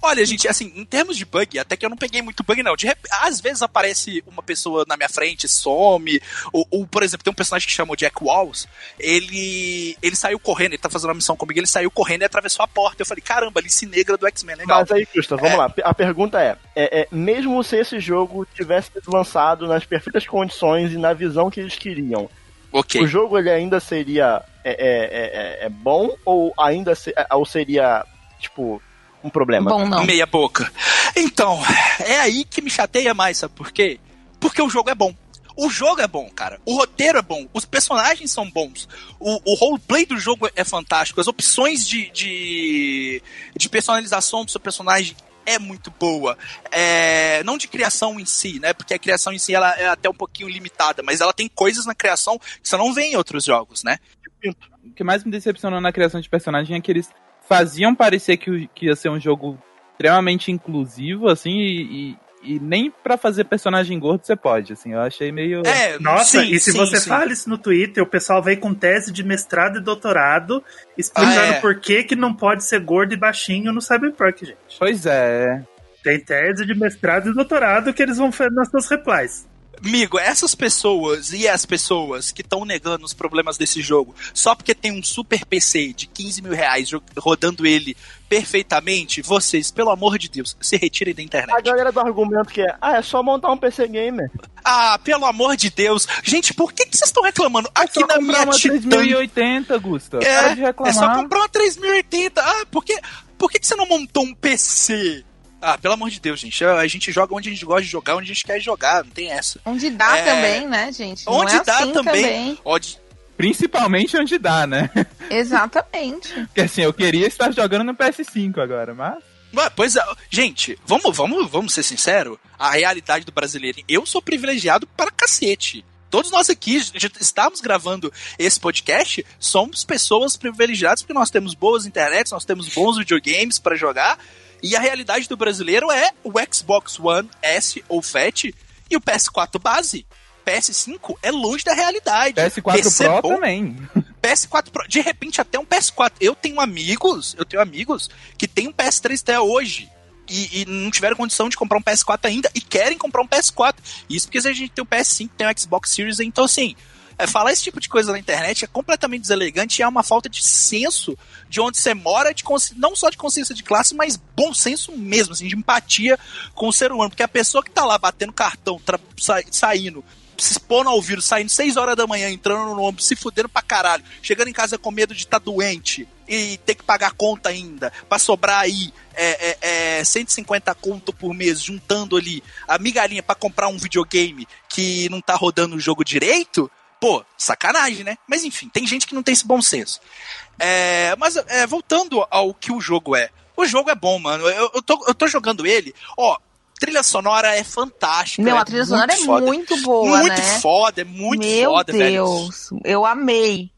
Olha, gente, assim, em termos de bug, até que eu não peguei muito bug, não. De rep... Às vezes aparece uma pessoa na minha frente, some. Ou, ou, por exemplo, tem um personagem que chama Jack Walls. Ele ele saiu correndo, ele tá fazendo uma missão comigo, ele saiu correndo e atravessou a porta. Eu falei, caramba, Alice Negra do X-Men, legal. Mas aí, Gusta, vamos é. lá. A pergunta é, é, é: mesmo se esse jogo tivesse sido lançado nas perfeitas condições e na visão que eles queriam, okay. o jogo ele ainda seria é, é, é, é bom ou ainda se, ou seria, tipo, um problema. Bom, não. Meia boca. Então, é aí que me chateia mais, sabe por quê? Porque o jogo é bom. O jogo é bom, cara. O roteiro é bom. Os personagens são bons. O, o roleplay do jogo é fantástico. As opções de, de, de personalização do seu personagem é muito boa. É, não de criação em si, né? Porque a criação em si ela é até um pouquinho limitada, mas ela tem coisas na criação que você não vê em outros jogos, né? O que mais me decepcionou na criação de personagem é que eles faziam parecer que, que ia ser um jogo extremamente inclusivo, assim, e, e, e nem para fazer personagem gordo você pode, assim, eu achei meio... É, Nossa, sim, e se sim, você sim. fala isso no Twitter, o pessoal vem com tese de mestrado e doutorado, explicando ah, é. por que que não pode ser gordo e baixinho no Cyberpunk, gente. Pois é. Tem tese de mestrado e doutorado que eles vão fazer nas suas replies. Amigo, essas pessoas e as pessoas que estão negando os problemas desse jogo só porque tem um super PC de 15 mil reais rodando ele perfeitamente, vocês, pelo amor de Deus, se retirem da internet. A galera do argumento que é, ah, é só montar um PC gamer. Ah, pelo amor de Deus. Gente, por que, que vocês estão reclamando? É Aqui na minha uma Titan... 3080, Gusta. É, é só comprar uma 3080. Ah, por que, por que, que você não montou um PC? Ah, pelo amor de Deus, gente. A gente joga onde a gente gosta de jogar, onde a gente quer jogar, não tem essa. Onde dá é... também, né, gente? Não onde é dá assim também. também. Onde... Principalmente onde dá, né? [LAUGHS] Exatamente. Porque assim, eu queria estar jogando no PS5 agora, mas. Pois é, gente, vamos, vamos, vamos ser sinceros. A realidade do brasileiro. Eu sou privilegiado para cacete. Todos nós aqui estamos gravando esse podcast, somos pessoas privilegiadas porque nós temos boas internets, nós temos bons videogames para jogar e a realidade do brasileiro é o Xbox One S ou Fat e o PS4 base. PS5 é longe da realidade. PS4 PC Pro também. [LAUGHS] PS4 Pro, de repente até um PS4. Eu tenho amigos, eu tenho amigos que têm um PS3 até hoje. E, e, não tiveram condição de comprar um PS4 ainda e querem comprar um PS4. Isso porque a gente tem o PS5, tem o Xbox Series, então assim, é, falar esse tipo de coisa na internet é completamente deselegante e é uma falta de senso de onde você mora, de não só de consciência de classe, mas bom senso mesmo, assim, de empatia com o ser humano. Porque a pessoa que tá lá batendo cartão, sa saindo, se expondo ao vírus, saindo 6 horas da manhã, entrando no ônibus, se fudendo pra caralho, chegando em casa com medo de estar tá doente e ter que pagar conta ainda, pra sobrar aí é, é, é 150 conto por mês, juntando ali a migalhinha para comprar um videogame que não tá rodando o jogo direito, Pô, sacanagem, né? Mas enfim, tem gente que não tem esse bom senso. É, mas é, voltando ao que o jogo é. O jogo é bom, mano. Eu, eu, tô, eu tô jogando ele. Ó, trilha sonora é fantástica. Meu, é a trilha sonora é foda. muito boa, muito né? foda, é muito Meu foda, Deus, velho. Meu Deus, eu amei.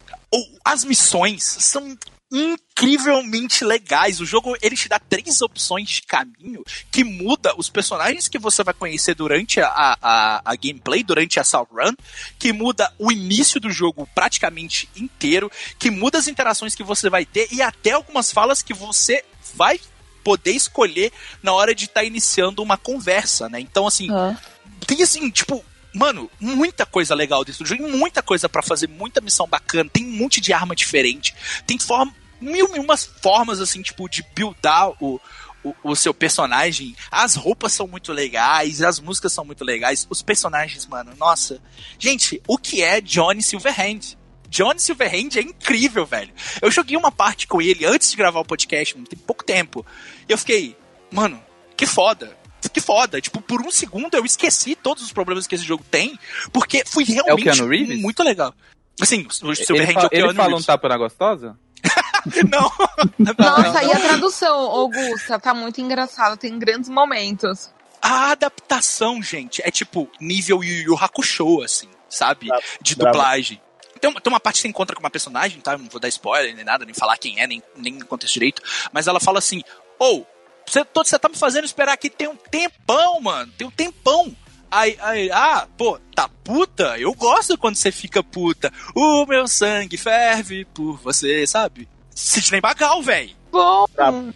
As missões são incrivelmente legais. O jogo ele te dá três opções de caminho que muda os personagens que você vai conhecer durante a, a, a gameplay, durante a Assault Run, que muda o início do jogo praticamente inteiro, que muda as interações que você vai ter e até algumas falas que você vai poder escolher na hora de estar tá iniciando uma conversa, né? Então, assim, uhum. tem assim, tipo, mano, muita coisa legal dentro do jogo, muita coisa para fazer, muita missão bacana, tem um monte de arma diferente, tem forma, mil e umas formas, assim, tipo, de buildar o, o, o, seu personagem. As roupas são muito legais, as músicas são muito legais, os personagens, mano, nossa. Gente, o que é Johnny Silverhand? Johnny Silverhand é incrível, velho. Eu joguei uma parte com ele antes de gravar o podcast, tem pouco tempo. E eu fiquei, mano, que foda que foda. Tipo, por um segundo eu esqueci todos os problemas que esse jogo tem, porque foi realmente é muito legal. Assim, o Silverhand ele, fa é o Keanu ele fala um tapa na gostosa? [LAUGHS] não. [LAUGHS] Nossa, e a tradução, Augusta, tá muito engraçada, tem grandes momentos. A adaptação, gente, é tipo nível Yu Yu Hakusho, assim, sabe? De dublagem. Tem uma, tem uma parte que você encontra com uma personagem, tá? Não vou dar spoiler nem nada, nem falar quem é, nem, nem contexto direito. Mas ela fala assim: Ou, oh, você, todo, você tá me fazendo esperar aqui tem um tempão, mano. Tem um tempão. Aí, aí, ah, pô, tá puta? Eu gosto quando você fica puta. O meu sangue ferve por você, sabe? Sidney Magal, velho. Bom. Bravo.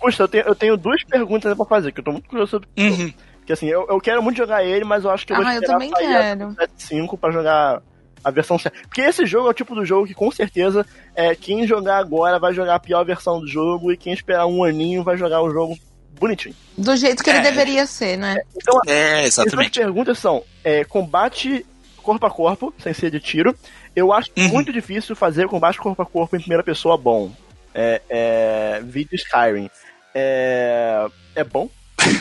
Puxa, eu tenho, eu tenho duas perguntas pra fazer, que eu tô muito curioso sobre. Uhum. Porque assim, eu, eu quero muito jogar ele, mas eu acho que eu vou Ah, eu esperar também sair quero. a 5 pra jogar a versão certa. Porque esse jogo é o tipo do jogo que com certeza é, quem jogar agora vai jogar a pior versão do jogo e quem esperar um aninho vai jogar o jogo bonitinho. Do jeito que É. ele deveria ser, né? Então, É, as exatamente. perguntas são: é, combate corpo a corpo, sem ser de tiro. Eu acho Uhum. muito difícil fazer combate corpo a corpo em primeira pessoa bom. É, é, vídeo Skyrim. É, é bom, [LAUGHS]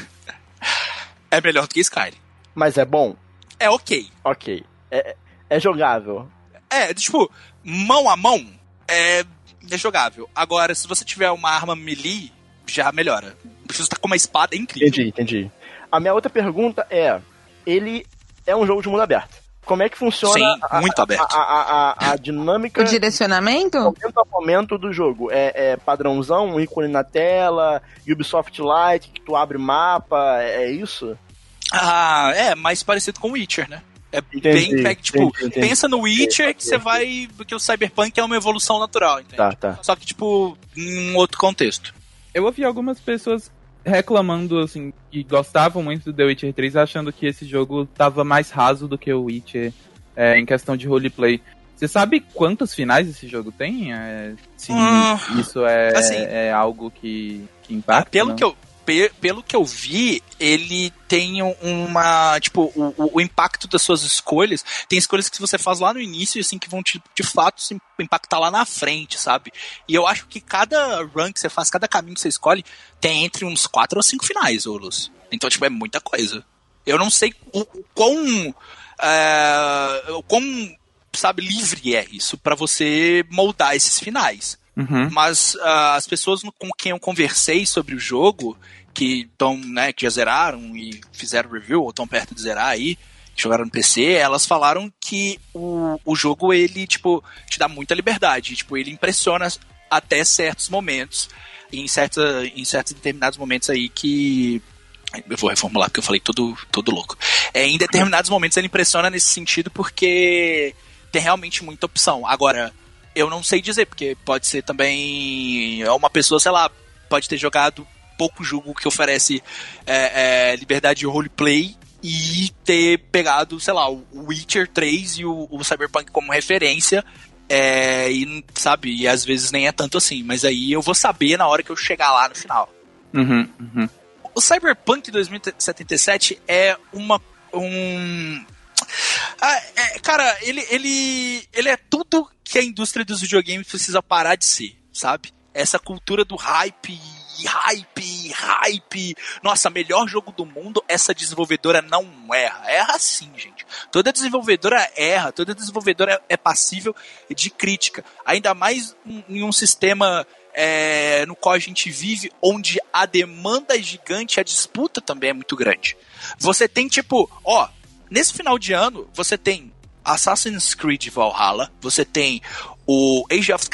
É melhor do que Skyrim. mas é bom. É ok. Ok. É, é jogável. É, tipo, mão a mão é, é jogável. Agora, se você tiver uma arma melee, já melhora. Você tá com uma espada, é incrível. Entendi, entendi. A minha outra pergunta é: ele é um jogo de mundo aberto. Como é que funciona Sim, a, muito a- aberto. A, a, a, a dinâmica O direcionamento? momento a momento do jogo? É, é padrãozão, um ícone na tela, Ubisoft Lite, que tu abre mapa, é, é isso? Ah, é, mais parecido com Witcher, né? É Entendi, bem, é, tipo, entendi, entendi. pensa no Witcher que você vai. Porque o Cyberpunk é uma evolução natural, entende? Tá, tá. Só que, tipo, em um outro contexto. Eu ouvi algumas pessoas reclamando, assim, que gostavam muito do The Witcher 3, achando que esse jogo tava mais raso do que o Witcher é, em questão de roleplay. Você sabe quantos finais esse jogo tem? É, se Hum, isso é, assim- é algo que, que impacta? pelo, não? que eu, pe- pelo que eu vi, ele tem uma. Tipo, o, o- impacto das suas escolhas. Tem escolhas que você faz lá no início, assim, que vão te, de fato se impactar lá na frente, sabe? E eu acho que cada run que você faz, cada caminho que você escolhe, tem entre uns quatro ou cinco finais, ô Luz. Então, tipo, é muita coisa. Eu não sei o, o quão. é, o quão, sabe, livre é isso pra você moldar esses finais. Uhum. Mas ah, as pessoas com quem eu conversei sobre o jogo, que estão, né, que já zeraram e fizeram review, ou estão perto de zerar aí, jogaram no PC, elas falaram que o, o jogo, ele, tipo, te dá muita liberdade. Tipo, ele impressiona até certos momentos, em, certa, em certos determinados momentos aí que. Eu vou reformular porque eu falei todo, todo louco. É, em determinados momentos ele impressiona nesse sentido porque tem realmente muita opção. Agora, eu não sei dizer, porque pode ser também é uma pessoa, sei lá, pode ter jogado pouco jogo que oferece é, é, liberdade de roleplay e ter pegado, sei lá, o Witcher 3 e o, o Cyberpunk como referência. é, e sabe, e às vezes nem é tanto assim, mas aí eu vou saber na hora que eu chegar lá no final. Uhum, uhum. O Cyberpunk 2077 é uma. Um. Ah, é, cara, ele, ele, ele é tudo que a indústria dos videogames precisa parar de ser, sabe? Essa cultura do hype, hype, hype. Nossa, melhor jogo do mundo, essa desenvolvedora não erra. Erra sim, gente. Toda desenvolvedora erra, toda desenvolvedora é passível de crítica. Ainda mais em um sistema é, no qual a gente vive, onde a demanda é gigante, a disputa também é muito grande. Você tem tipo, ó, nesse final de ano, você tem Assassin's Creed Valhalla, você tem o Age of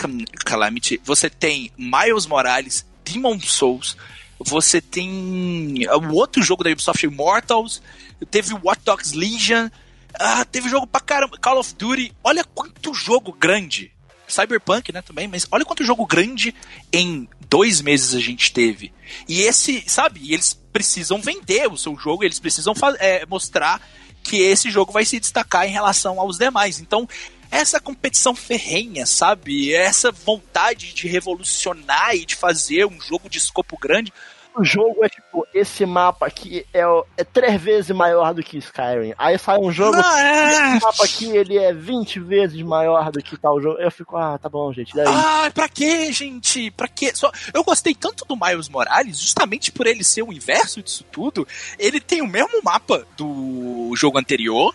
Calamity, você tem Miles Morales, Demon Souls, você tem o outro jogo da Ubisoft Immortals, teve Watch Dogs Legion, ah, teve jogo pra caramba, Call of Duty, olha quanto jogo grande. Cyberpunk, né, também, mas olha quanto jogo grande em dois meses a gente teve. E esse, sabe, eles precisam vender o seu jogo, eles precisam é, mostrar que esse jogo vai se destacar em relação aos demais. Então, essa competição ferrenha, sabe? Essa vontade de revolucionar e de fazer um jogo de escopo grande. O jogo é tipo, esse mapa aqui é, é três vezes maior do que Skyrim. Aí sai um jogo, Ah, é. esse mapa aqui ele é 20 vezes maior do que tal jogo. Eu fico, ah, tá bom, gente, daí. Ah, pra quê, gente? Pra quê? Só, eu gostei tanto do Miles Morales, justamente por ele ser o inverso disso tudo. Ele tem o mesmo mapa do jogo anterior,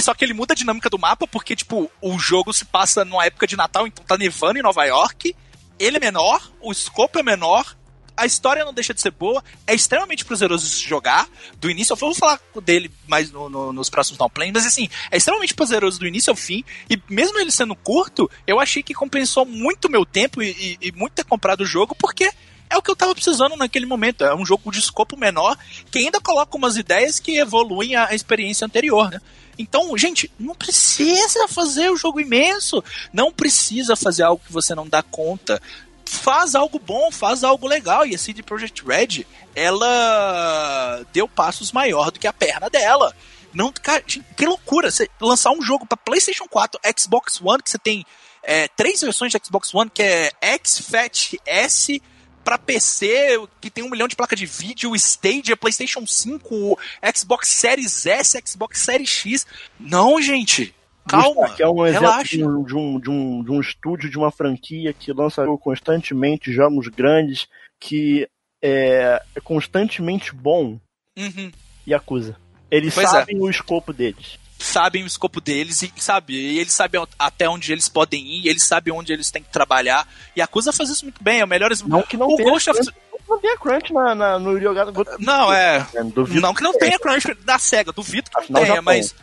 só que ele muda a dinâmica do mapa porque, tipo, o jogo se passa numa época de Natal, então tá nevando em Nova York. Ele é menor, o escopo é menor, a história não deixa de ser boa, é extremamente prazeroso jogar. Do início, eu vou falar dele mais no- no- nos próximos downplays, mas assim, é extremamente prazeroso do início ao fim. E mesmo ele sendo curto, eu achei que compensou muito meu tempo e, e- e muito ter comprado o jogo, porque é o que eu tava precisando naquele momento. É um jogo de escopo menor que ainda coloca umas ideias que evoluem a, experiência anterior, né? Então, gente, não precisa fazer o jogo imenso. Não precisa fazer algo que você não dá conta faz algo bom, faz algo legal. E a CD Projekt Red, ela deu passos maior do que a perna dela. Não, cara, que loucura! Você lançar um jogo para PlayStation 4, Xbox One, que você tem é, três versões de Xbox One, que é X, Fat, S, para PC, que tem um milhão de placa de vídeo, Stadia, PlayStation 5, Xbox Series S, Xbox Series X. Não, gente. Calma, que é um exemplo de um, de, um, de, um, de um estúdio, de uma franquia que lança constantemente jogos grandes, que é, é constantemente bom uhum. e acusa. Eles pois é. sabem é. o escopo deles. Sabem o escopo deles e sabe, e eles sabem até onde eles podem ir, eles sabem onde eles têm que trabalhar. E acusa faz isso muito bem, é o melhor Não que não o Ghost of... Não tenha crunch na, na, no jogado. Não, é. Duvido não que não tenha crunch da SEGA, duvido que não tenha, mas.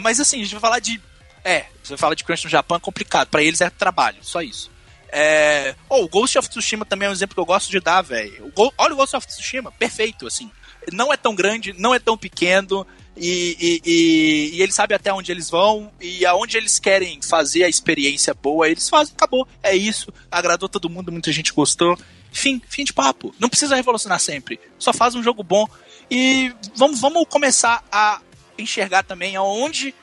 Mas assim, a gente vai falar de é, você fala de crunch no Japão é complicado. para eles é trabalho, só isso. É... Oh, o Ghost of Tsushima também é um exemplo que eu gosto de dar, velho. Go... Olha o Ghost of Tsushima, perfeito, assim. Não é tão grande, não é tão pequeno, e, e, e, e eles sabem até onde eles vão, e aonde eles querem fazer a experiência boa, eles fazem, acabou. É isso, agradou todo mundo, muita gente gostou. Fim, fim de papo. Não precisa revolucionar sempre. Só faz um jogo bom. E vamos, vamos começar a enxergar também aonde.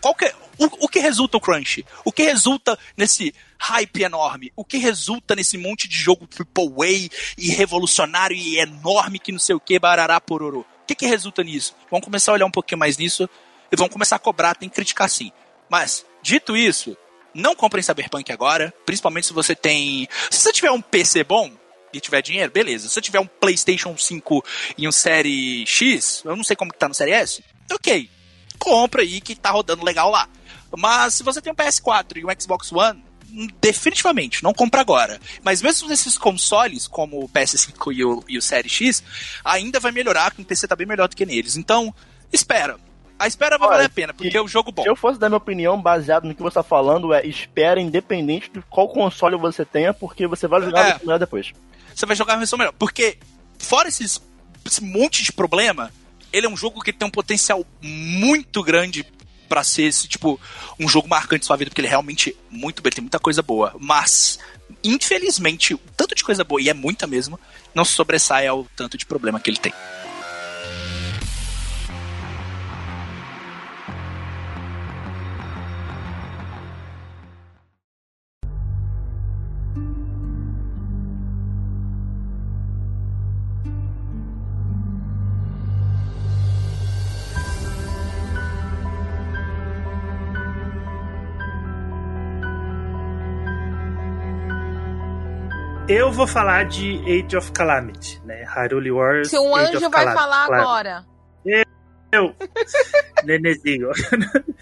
Qual que é, o, o que resulta o crunch? O que resulta nesse hype enorme? O que resulta nesse monte de jogo triple e revolucionário e enorme que não sei o que, barará pororô? Que, que resulta nisso? Vamos começar a olhar um pouquinho mais nisso e vamos começar a cobrar, tem que criticar sim. Mas, dito isso, não comprem Cyberpunk agora, principalmente se você tem. Se você tiver um PC bom e tiver dinheiro, beleza. Se você tiver um PlayStation 5 e um Série X, eu não sei como que tá no Série S, ok. Compra aí que tá rodando legal lá. Mas se você tem um PS4 e um Xbox One, definitivamente, não compra agora. Mas mesmo nesses consoles, como o PS5 e o, e o Série X, ainda vai melhorar, que o PC tá bem melhor do que neles. Então, espera. A espera vai Olha, valer a pena, porque é um jogo bom. Se eu fosse dar minha opinião baseado no que você tá falando, é espera independente de qual console você tenha, porque você vai jogar é, a melhor depois. Você vai jogar a versão melhor. Porque, fora esses, esse monte de problema, ele é um jogo que tem um potencial muito grande para ser esse, tipo, um jogo marcante em sua vida, porque ele é realmente muito bem, tem muita coisa boa. Mas, infelizmente, o tanto de coisa boa, e é muita mesmo, não sobressai ao tanto de problema que ele tem. Eu vou falar de Age of Calamity, né? Hyrule Wars. Se um anjo vai Calamity, falar agora. Eu, [LAUGHS] Nenezinho.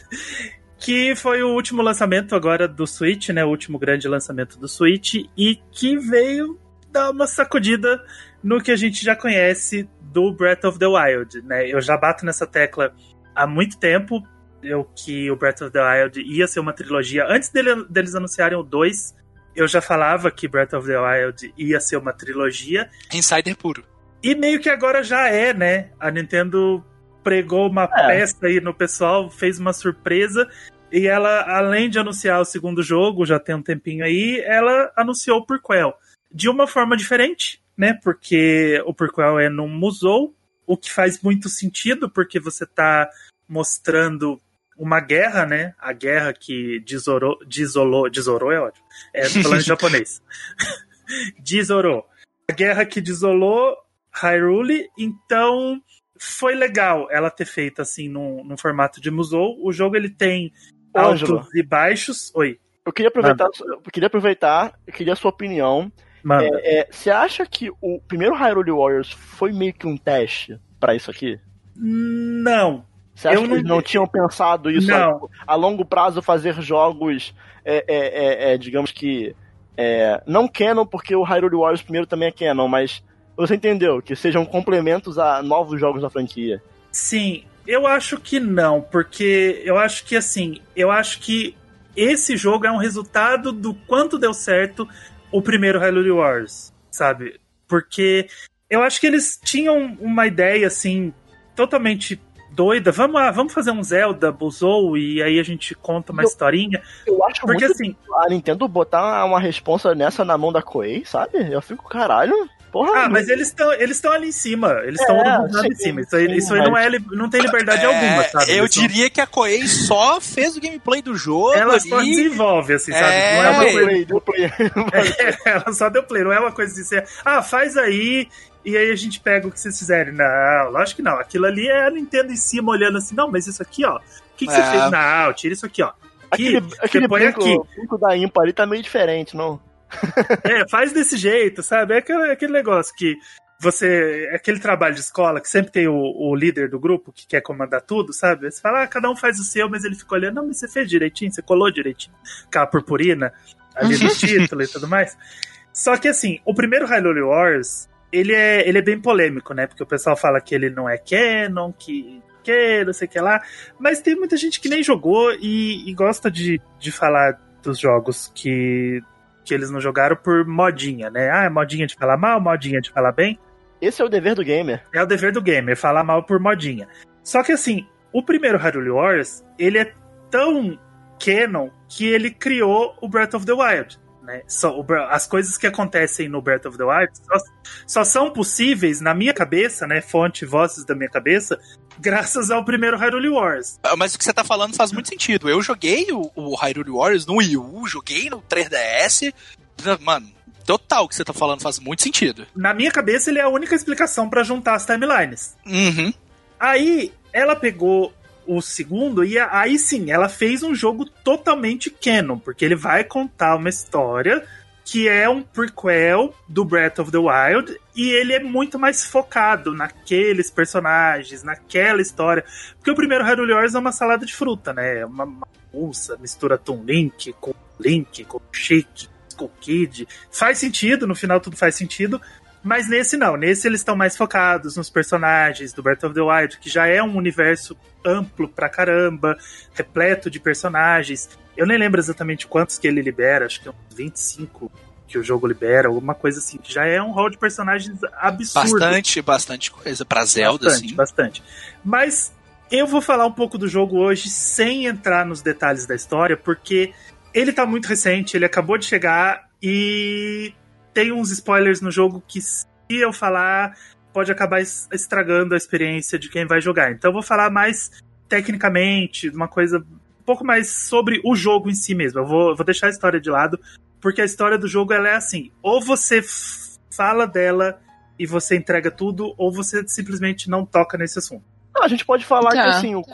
[LAUGHS] que foi o último lançamento agora do Switch, né? O último grande lançamento do Switch e que veio dar uma sacudida no que a gente já conhece do Breath of the Wild, né? Eu já bato nessa tecla há muito tempo, eu que o Breath of the Wild ia ser uma trilogia antes dele, deles anunciarem o 2 eu já falava que Breath of the Wild ia ser uma trilogia. Insider puro. E meio que agora já é, né? A Nintendo pregou uma é. peça aí no pessoal, fez uma surpresa. E ela, além de anunciar o segundo jogo, já tem um tempinho aí, ela anunciou o Prequel. De uma forma diferente, né? Porque o Prequel é num museu, o que faz muito sentido, porque você tá mostrando uma guerra, né? A guerra que desorou, desolou, desorou é ótimo. É falando [LAUGHS] japonês. [LAUGHS] desorou. A guerra que desolou Hyrule, então foi legal ela ter feito assim num, num formato de musou. O jogo ele tem altos e baixos. Oi. Eu queria aproveitar, eu queria aproveitar, eu queria a sua opinião. É, é, você acha que o primeiro Hyrule Warriors foi meio que um teste para isso aqui? Não, você acha eu que não... eles não tinham pensado isso. A, a, longo prazo fazer jogos, é, é, é, é digamos que é, não canon, porque o Hyrule Warriors primeiro também é canon, mas você entendeu que sejam complementos a novos jogos da franquia? Sim, eu acho que não, porque eu acho que assim, eu acho que esse jogo é um resultado do quanto deu certo o primeiro Hyrule Wars, sabe? Porque eu acho que eles tinham uma ideia assim totalmente doida. Vamos lá, vamos fazer um Zelda, Buzou, e aí a gente conta uma Eu- historinha. Eu acho Porque muito assim, a Nintendo botar uma responsa nessa na mão da Koei, sabe? Eu fico, caralho, porra. ah, mas eles estão eles estão ali em cima. Eles estão É, em cima. Isso aí, isso aí não, é, não tem liberdade É, alguma, sabe? eu Eles são- diria que a Koei só fez o gameplay do jogo Ela só desenvolve, assim, sabe? É, Não é uma Deu coisa... play, deu play. [LAUGHS] ela só deu play, não é uma coisa de ser, ah, faz aí, e aí a gente pega o que vocês fizerem. Não, lógico que não. Aquilo ali é a Nintendo em cima olhando assim, não, mas isso aqui, ó. O que, que você É. fez? Não, tira isso aqui, ó. Aqui, Aquele, aquele põe brinco, aqui. brinco da Impa ali tá meio diferente, não? É, faz desse jeito, sabe? É aquele, aquele negócio que você. é Aquele trabalho de escola que sempre tem o, o líder do grupo que quer comandar tudo, sabe? Você fala, ah, cada um faz o seu, mas ele fica olhando, não, mas você fez direitinho, você colou direitinho com a purpurina ali no título e tudo mais. Só que assim, o primeiro Hyrule Wars, ele é, ele é bem polêmico, né? Porque o pessoal fala que ele não é canon, que que, não sei o que lá. Mas tem muita gente que nem jogou e, e gosta de, de falar dos jogos que, que eles não jogaram por modinha, né? Ah, é modinha de falar mal, modinha de falar bem. Esse é o dever do gamer. É o dever do gamer, falar mal por modinha. Só que assim, o primeiro Hyrule Wars, ele é tão canon que ele criou o Breath of the Wild. Né? Só, o Bre- as coisas que acontecem no Breath of the Wild só, só são possíveis na minha cabeça, né? Fonte, vozes da minha cabeça, [LAUGHS] graças ao primeiro Hyrule Wars. Ah, Mas o que você tá falando faz muito sentido. Eu joguei o, o Hyrule Warriors no Wii U, joguei no 3DS. Mano, total o que você tá falando faz muito sentido. Na minha cabeça, ele é a única explicação pra juntar as timelines. Uhum. Aí ela pegou o segundo e aí sim, ela fez um jogo totalmente canon, porque ele vai contar uma história que é um prequel do Breath of the Wild e ele é muito mais focado naqueles personagens, naquela história. Porque o primeiro Hyrule Wars é uma salada de fruta, né? É uma bagunça, mistura Toon Link com Link, com Chic, com Kid. Faz sentido, no final tudo faz sentido, mas nesse não, nesse eles estão mais focados nos personagens do Breath of the Wild, que já é um universo amplo pra caramba, repleto de personagens. Eu nem lembro exatamente quantos que ele libera, acho que é uns 25 que o jogo libera, alguma coisa assim, que já é um rol de personagens absurdo. Bastante, bastante coisa. Pra Zelda, bastante, assim. bastante. Mas eu vou falar um pouco do jogo hoje sem entrar nos detalhes da história, porque ele tá muito recente, ele acabou de chegar e tem uns spoilers no jogo que se eu falar pode acabar es- estragando a experiência de quem vai jogar. Então eu vou falar mais tecnicamente, uma coisa um pouco mais sobre o jogo em si mesmo. Eu vou, vou deixar a história de lado, porque a história do jogo ela é assim: ou você fala dela e você entrega tudo, ou você simplesmente não toca nesse assunto. Não, a gente pode falar Tá. que assim, o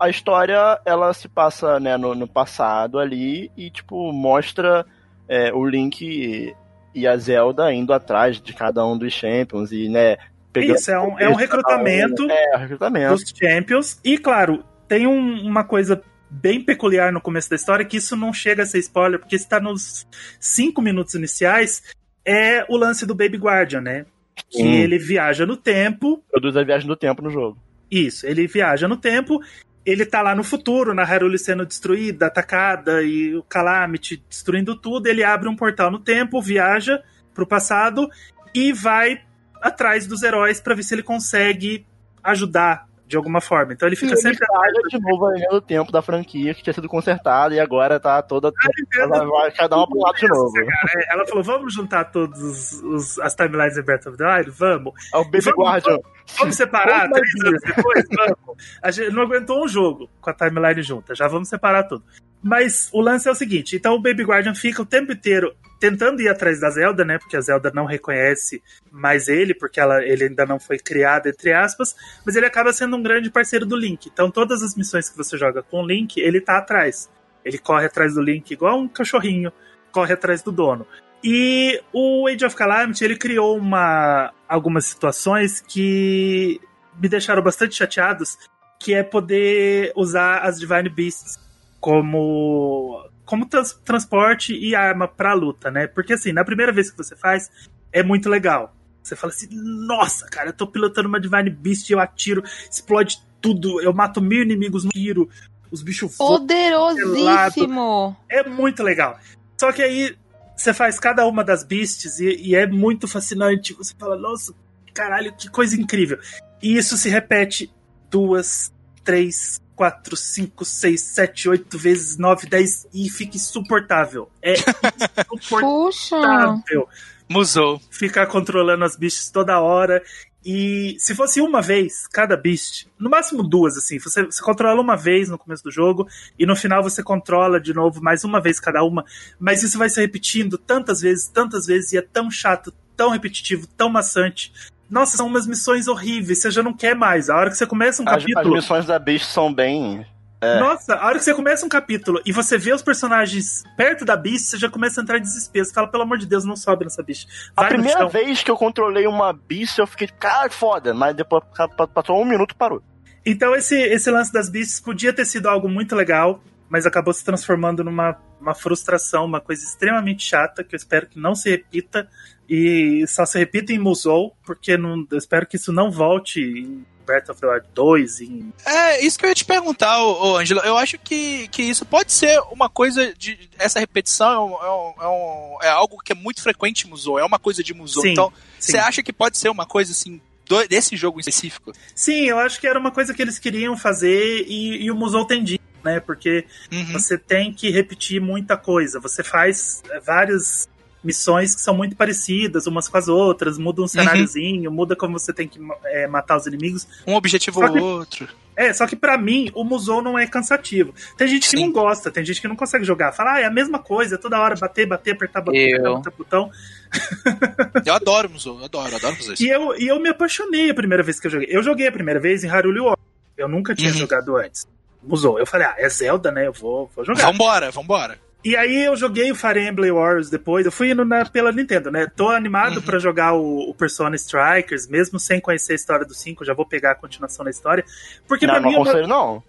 a história ela se passa né, no, no passado ali e tipo mostra é, o Link e a Zelda indo atrás de cada um dos Champions e né Isso, é um, é um recrutamento é, recrutamento. dos Champions. E, claro, tem um- uma coisa bem peculiar no começo da história, que isso não chega a ser spoiler, porque está nos cinco minutos iniciais, é o lance do Baby Guardian, né? Que Hum. ele viaja no tempo, Produz a viagem do tempo no jogo. isso, ele viaja no tempo, ele tá lá no futuro, na Hyrule sendo destruída, atacada, e o Calamity destruindo tudo, ele abre um portal no tempo, viaja pro passado e vai atrás dos heróis pra ver se ele consegue ajudar de alguma forma. Então ele fica ele sempre viaja de novo do tempo da franquia que tinha sido consertada e agora tá toda. Ela vai cada uma pro lado de novo. É, Ela falou: vamos juntar todas as timelines em Breath of the Wild? Vamos. É o Baby Vamos- Guardian. Vamos separar Vamos três fazer. anos depois? Vamos. A gente não aguentou um jogo com a timeline junta, já vamos separar tudo. Mas o lance é o seguinte: então o Baby Guardian fica o tempo inteiro tentando ir atrás da Zelda, né? Porque a Zelda não reconhece mais ele, porque ela, ele ainda não foi criado, entre aspas, mas ele acaba sendo um grande parceiro do Link. Então todas as missões que você joga com o Link, ele tá atrás. Ele corre atrás do Link igual um cachorrinho, corre atrás do dono. E o Age of Calamity, ele criou uma, algumas situações que me deixaram bastante chateados, que é poder usar as Divine Beasts como como trans- transporte e arma pra luta, né? Porque assim, na primeira vez que você faz, é muito legal. Você fala assim, nossa, cara, eu tô pilotando uma Divine Beast, eu atiro, explode tudo, eu mato mil inimigos no tiro, os bichos Poderosíssimo! é muito legal. Só que aí você faz cada uma das beasts e, e é muito fascinante. Você fala, nossa, caralho, que coisa incrível. E isso se repete duas, três, quatro, cinco, seis, sete, oito vezes nove, dez e fica insuportável. É [LAUGHS] Puxa! insuportável Musou. ficar controlando as bichas toda hora. E se fosse uma vez cada beast, no máximo duas, assim, você, você controla uma vez no começo do jogo e no final você controla de novo mais uma vez cada uma, mas isso vai se repetindo tantas vezes, tantas vezes e é tão chato, tão repetitivo, tão maçante. Nossa, são umas missões horríveis, você já não quer mais. A hora que você começa um As, as capítulo. missões da Beast são bem. É. Nossa, a hora que você começa um capítulo e você vê os personagens perto da Beast, você já começa a entrar em desespero. Você fala, pelo amor de Deus, não sobe nessa Beast. A Vai no primeira vez que eu controlei uma Beast, eu fiquei, cara, foda. Mas depois pa- passou um minuto parou. Então esse, esse lance das Beasts podia ter sido algo muito legal, mas acabou se transformando numa uma frustração, uma coisa extremamente chata, que eu espero que não se repita. E só se repita em Musou, porque não, eu espero que isso não volte em Breath of the Wild 2, em É, isso que eu ia te perguntar, ô, ô Angelo. Eu acho que, que isso pode ser uma coisa de. Essa repetição é, um- é um- é um- é algo que é muito frequente em Musou, é uma coisa de Musou. Sim, Então, sim. você acha que pode ser uma coisa assim, desse jogo em específico? Sim, eu acho que era uma coisa que eles queriam fazer e, e o Musou tem dito, né? Porque Uhum. você tem que repetir muita coisa. Você faz é, várias missões que são muito parecidas umas com as outras, muda um cenáriozinho, muda como você tem que é, matar os inimigos. Um objetivo ou que- outro. É, só que pra mim o Musou não é cansativo. Tem gente que Sim. não gosta, tem gente que não consegue jogar. Fala, ah, é a mesma coisa, é toda hora bater, bater, apertar, botão, Eu. apertar, botão. [LAUGHS] Eu adoro Musou, eu adoro, eu adoro Musou. E eu, e eu me apaixonei a primeira vez que eu joguei. Eu joguei a primeira vez em Haruli War. Eu nunca tinha Uhum. jogado antes. Musou. Eu falei, ah, é Zelda, né? Eu vou, vou jogar. Vambora, vambora. E aí eu joguei o Fire Emblem Warriors depois, eu fui indo na- pela Nintendo, né? Tô animado Uhum. pra jogar o, o Persona Strikers, mesmo sem conhecer a história do 5, já vou pegar a continuação da história. Porque não, pra não mim. é aconselho, não.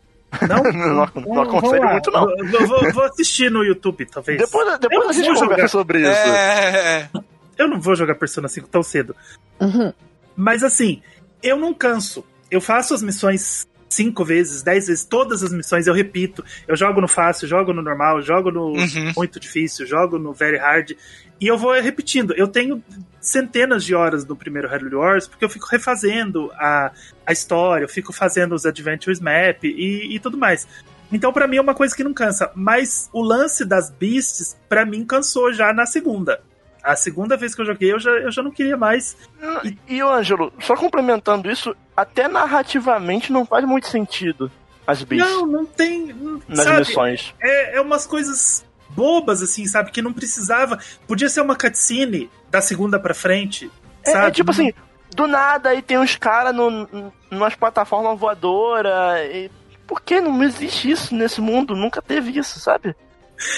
Não, [LAUGHS] Não, não Vamos- aconselho muito, não. Eu vou, vou assistir no YouTube, talvez. Depois, Eu depois não a gente conversa jogar. sobre isso. É, Eu não vou jogar Persona 5 tão cedo. Uhum. Mas assim, eu não canso. Eu faço as missões cinco vezes, dez vezes, todas as missões eu repito. Eu jogo no fácil, jogo no normal, jogo no Uhum. muito difícil, jogo no very hard. E eu vou repetindo. Eu tenho centenas de horas no primeiro Hyrule Wars, porque eu fico refazendo a, a história, eu fico fazendo os Adventures Map e, e tudo mais. Então, pra mim, é uma coisa que não cansa. Mas o lance das Beasts, pra mim, cansou já na segunda. A segunda vez que eu joguei, eu já, eu já não queria mais. E, e o Ângelo, só complementando isso, até narrativamente não faz muito sentido as Beasts Não, não tem. não- nas sabe, missões. é, é umas coisas bobas, assim, sabe? Que não precisava. Podia ser uma cutscene da segunda pra frente. É, sabe? é tipo assim, do nada aí tem uns caras numas plataformas voadoras. E... Por que não existe isso nesse mundo? Nunca teve isso, sabe?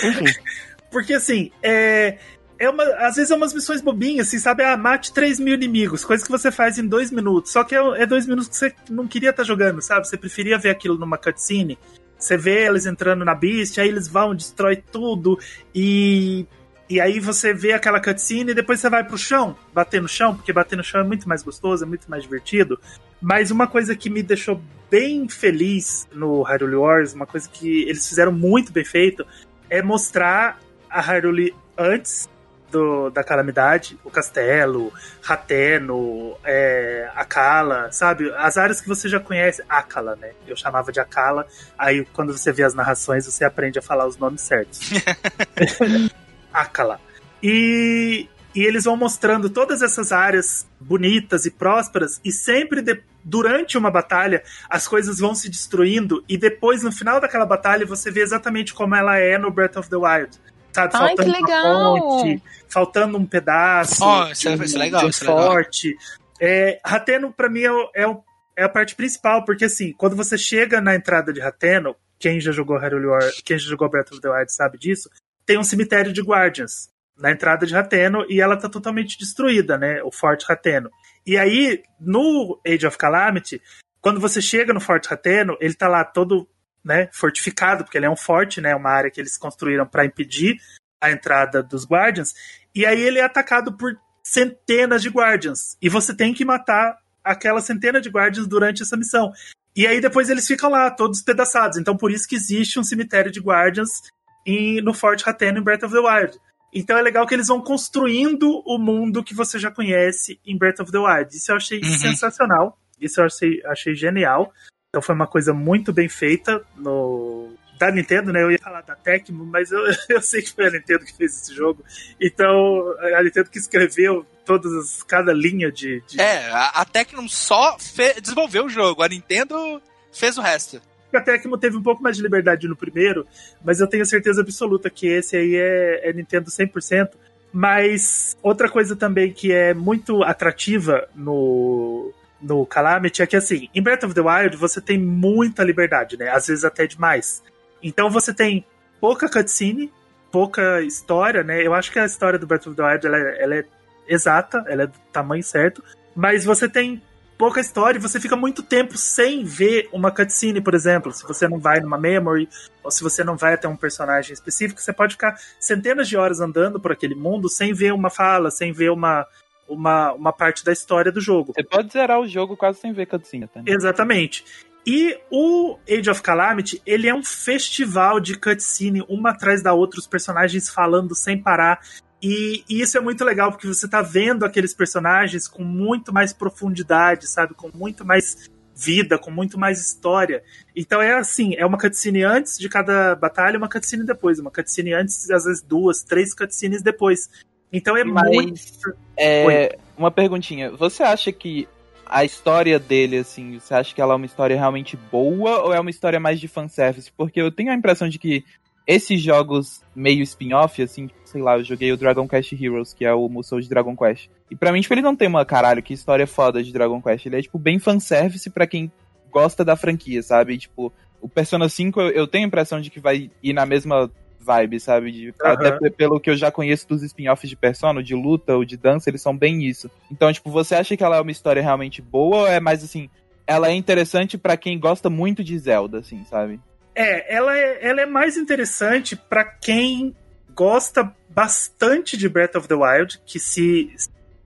Enfim. [LAUGHS] Porque assim, é. É uma, às vezes é umas missões bobinhas, assim, sabe? Ah, mate 3 mil inimigos, coisa que você faz em dois minutos. Só que é, é dois minutos que você não queria estar jogando, sabe? Você preferia ver aquilo numa cutscene. Você vê eles entrando na Beast, aí eles vão, destrói tudo, e. E aí você vê aquela cutscene e depois você vai pro chão, bater no chão, porque bater no chão é muito mais gostoso, é muito mais divertido. Mas uma coisa que me deixou bem feliz no Hyrule Wars, uma coisa que eles fizeram muito bem feito, é mostrar a Hyrule antes do, da calamidade, o castelo, Rateno, é, Akala, sabe? As áreas que você já conhece, Akala, né? Eu chamava de Akala. Aí quando você vê as narrações, você aprende a falar os nomes certos. [LAUGHS] Akala. E, e eles vão mostrando todas essas áreas bonitas e prósperas, e sempre de- durante uma batalha as coisas vão se destruindo, e depois no final daquela batalha você vê exatamente como ela é no Breath of the Wild. Sabe, Ai, que faltando uma legal! ponte, faltando um pedaço Ó, isso é- de, isso é legal, isso é legal. forte. É, Rateno, pra mim, é, é, é a parte principal, porque assim, quando você chega na entrada de Rateno, quem já jogou Hyrule War, quem já jogou Breath of the Wild sabe disso, tem um cemitério de Guardians na entrada de Rateno e ela tá totalmente destruída, né? O Forte Rateno. E aí, no Age of Calamity, quando você chega no Forte Rateno, ele tá lá todo né, fortificado, porque ele é um forte, né? Uma área que eles construíram para impedir a entrada dos Guardians. E aí ele é atacado por centenas de Guardians. E você tem que matar aquela centena de Guardians durante essa missão. E aí depois eles ficam lá, todos despedaçados. Então por isso que existe um cemitério de Guardians em, no Forte Rateno em Breath of the Wild. Então é legal que eles vão construindo o mundo que você já conhece em Breath of the Wild. Isso eu achei Uhum. sensacional. Isso eu achei, achei genial. Então foi uma coisa muito bem feita no da Nintendo, né? Eu ia falar da Tecmo, mas eu, [LAUGHS] eu sei que foi a Nintendo que fez esse jogo. Então, a Nintendo que escreveu todas as, cada linha de, de... É, a, a Tecmo só fe, desenvolveu o jogo, a Nintendo fez o resto. A Tecmo teve um pouco mais de liberdade no primeiro, mas eu tenho certeza absoluta que esse aí é, é Nintendo 100%. Mas outra coisa também que é muito atrativa no, no Calamity é que, assim, em Breath of the Wild você tem muita liberdade, né? Às vezes até demais. Então você tem pouca cutscene, pouca história, né? Eu acho que a história do Breath of the Wild ela é, ela é exata, ela é do tamanho certo, mas você tem pouca história e você fica muito tempo sem ver uma cutscene, por exemplo. Se você não vai numa memory, ou se você não vai até um personagem específico, você pode ficar centenas de horas andando por aquele mundo sem ver uma fala, sem ver uma, uma, uma parte da história do jogo. Você pode zerar o jogo quase sem ver cutscene. Tá? Exatamente. E o Age of Calamity, ele é um festival de cutscene, uma atrás da outra, os personagens falando sem parar. E, e, isso é muito legal, porque você tá vendo aqueles personagens com muito mais profundidade, sabe? Com muito mais vida, com muito mais história. Então é assim, é uma cutscene antes de cada batalha, uma cutscene depois. Uma cutscene antes, às vezes duas, três cutscenes depois. Então é Mas, muito... É, uma perguntinha. Você acha que a história dele, assim, você acha que ela é uma história realmente boa ou é uma história mais de fanservice? Porque eu tenho a impressão de que esses jogos meio spin-off, assim, sei lá, eu joguei o Dragon Quest Heroes, que é o Musou de Dragon Quest. E pra mim, tipo, ele não tem uma caralho, que história foda de Dragon Quest. Ele é, tipo, bem fanservice pra quem gosta da franquia, sabe? E, tipo, o Persona 5 eu, eu tenho a impressão de que vai ir na mesma vibe, sabe? De, uhum. Até pelo que eu já conheço dos spin-offs de Persona, de luta ou de dança, eles são bem isso. Então, tipo, você acha que ela é uma história realmente boa ou é mais assim, ela é interessante para quem gosta muito de Zelda, assim, sabe? É, ela é, ela é mais interessante para quem gosta bastante de Breath of the Wild, que se,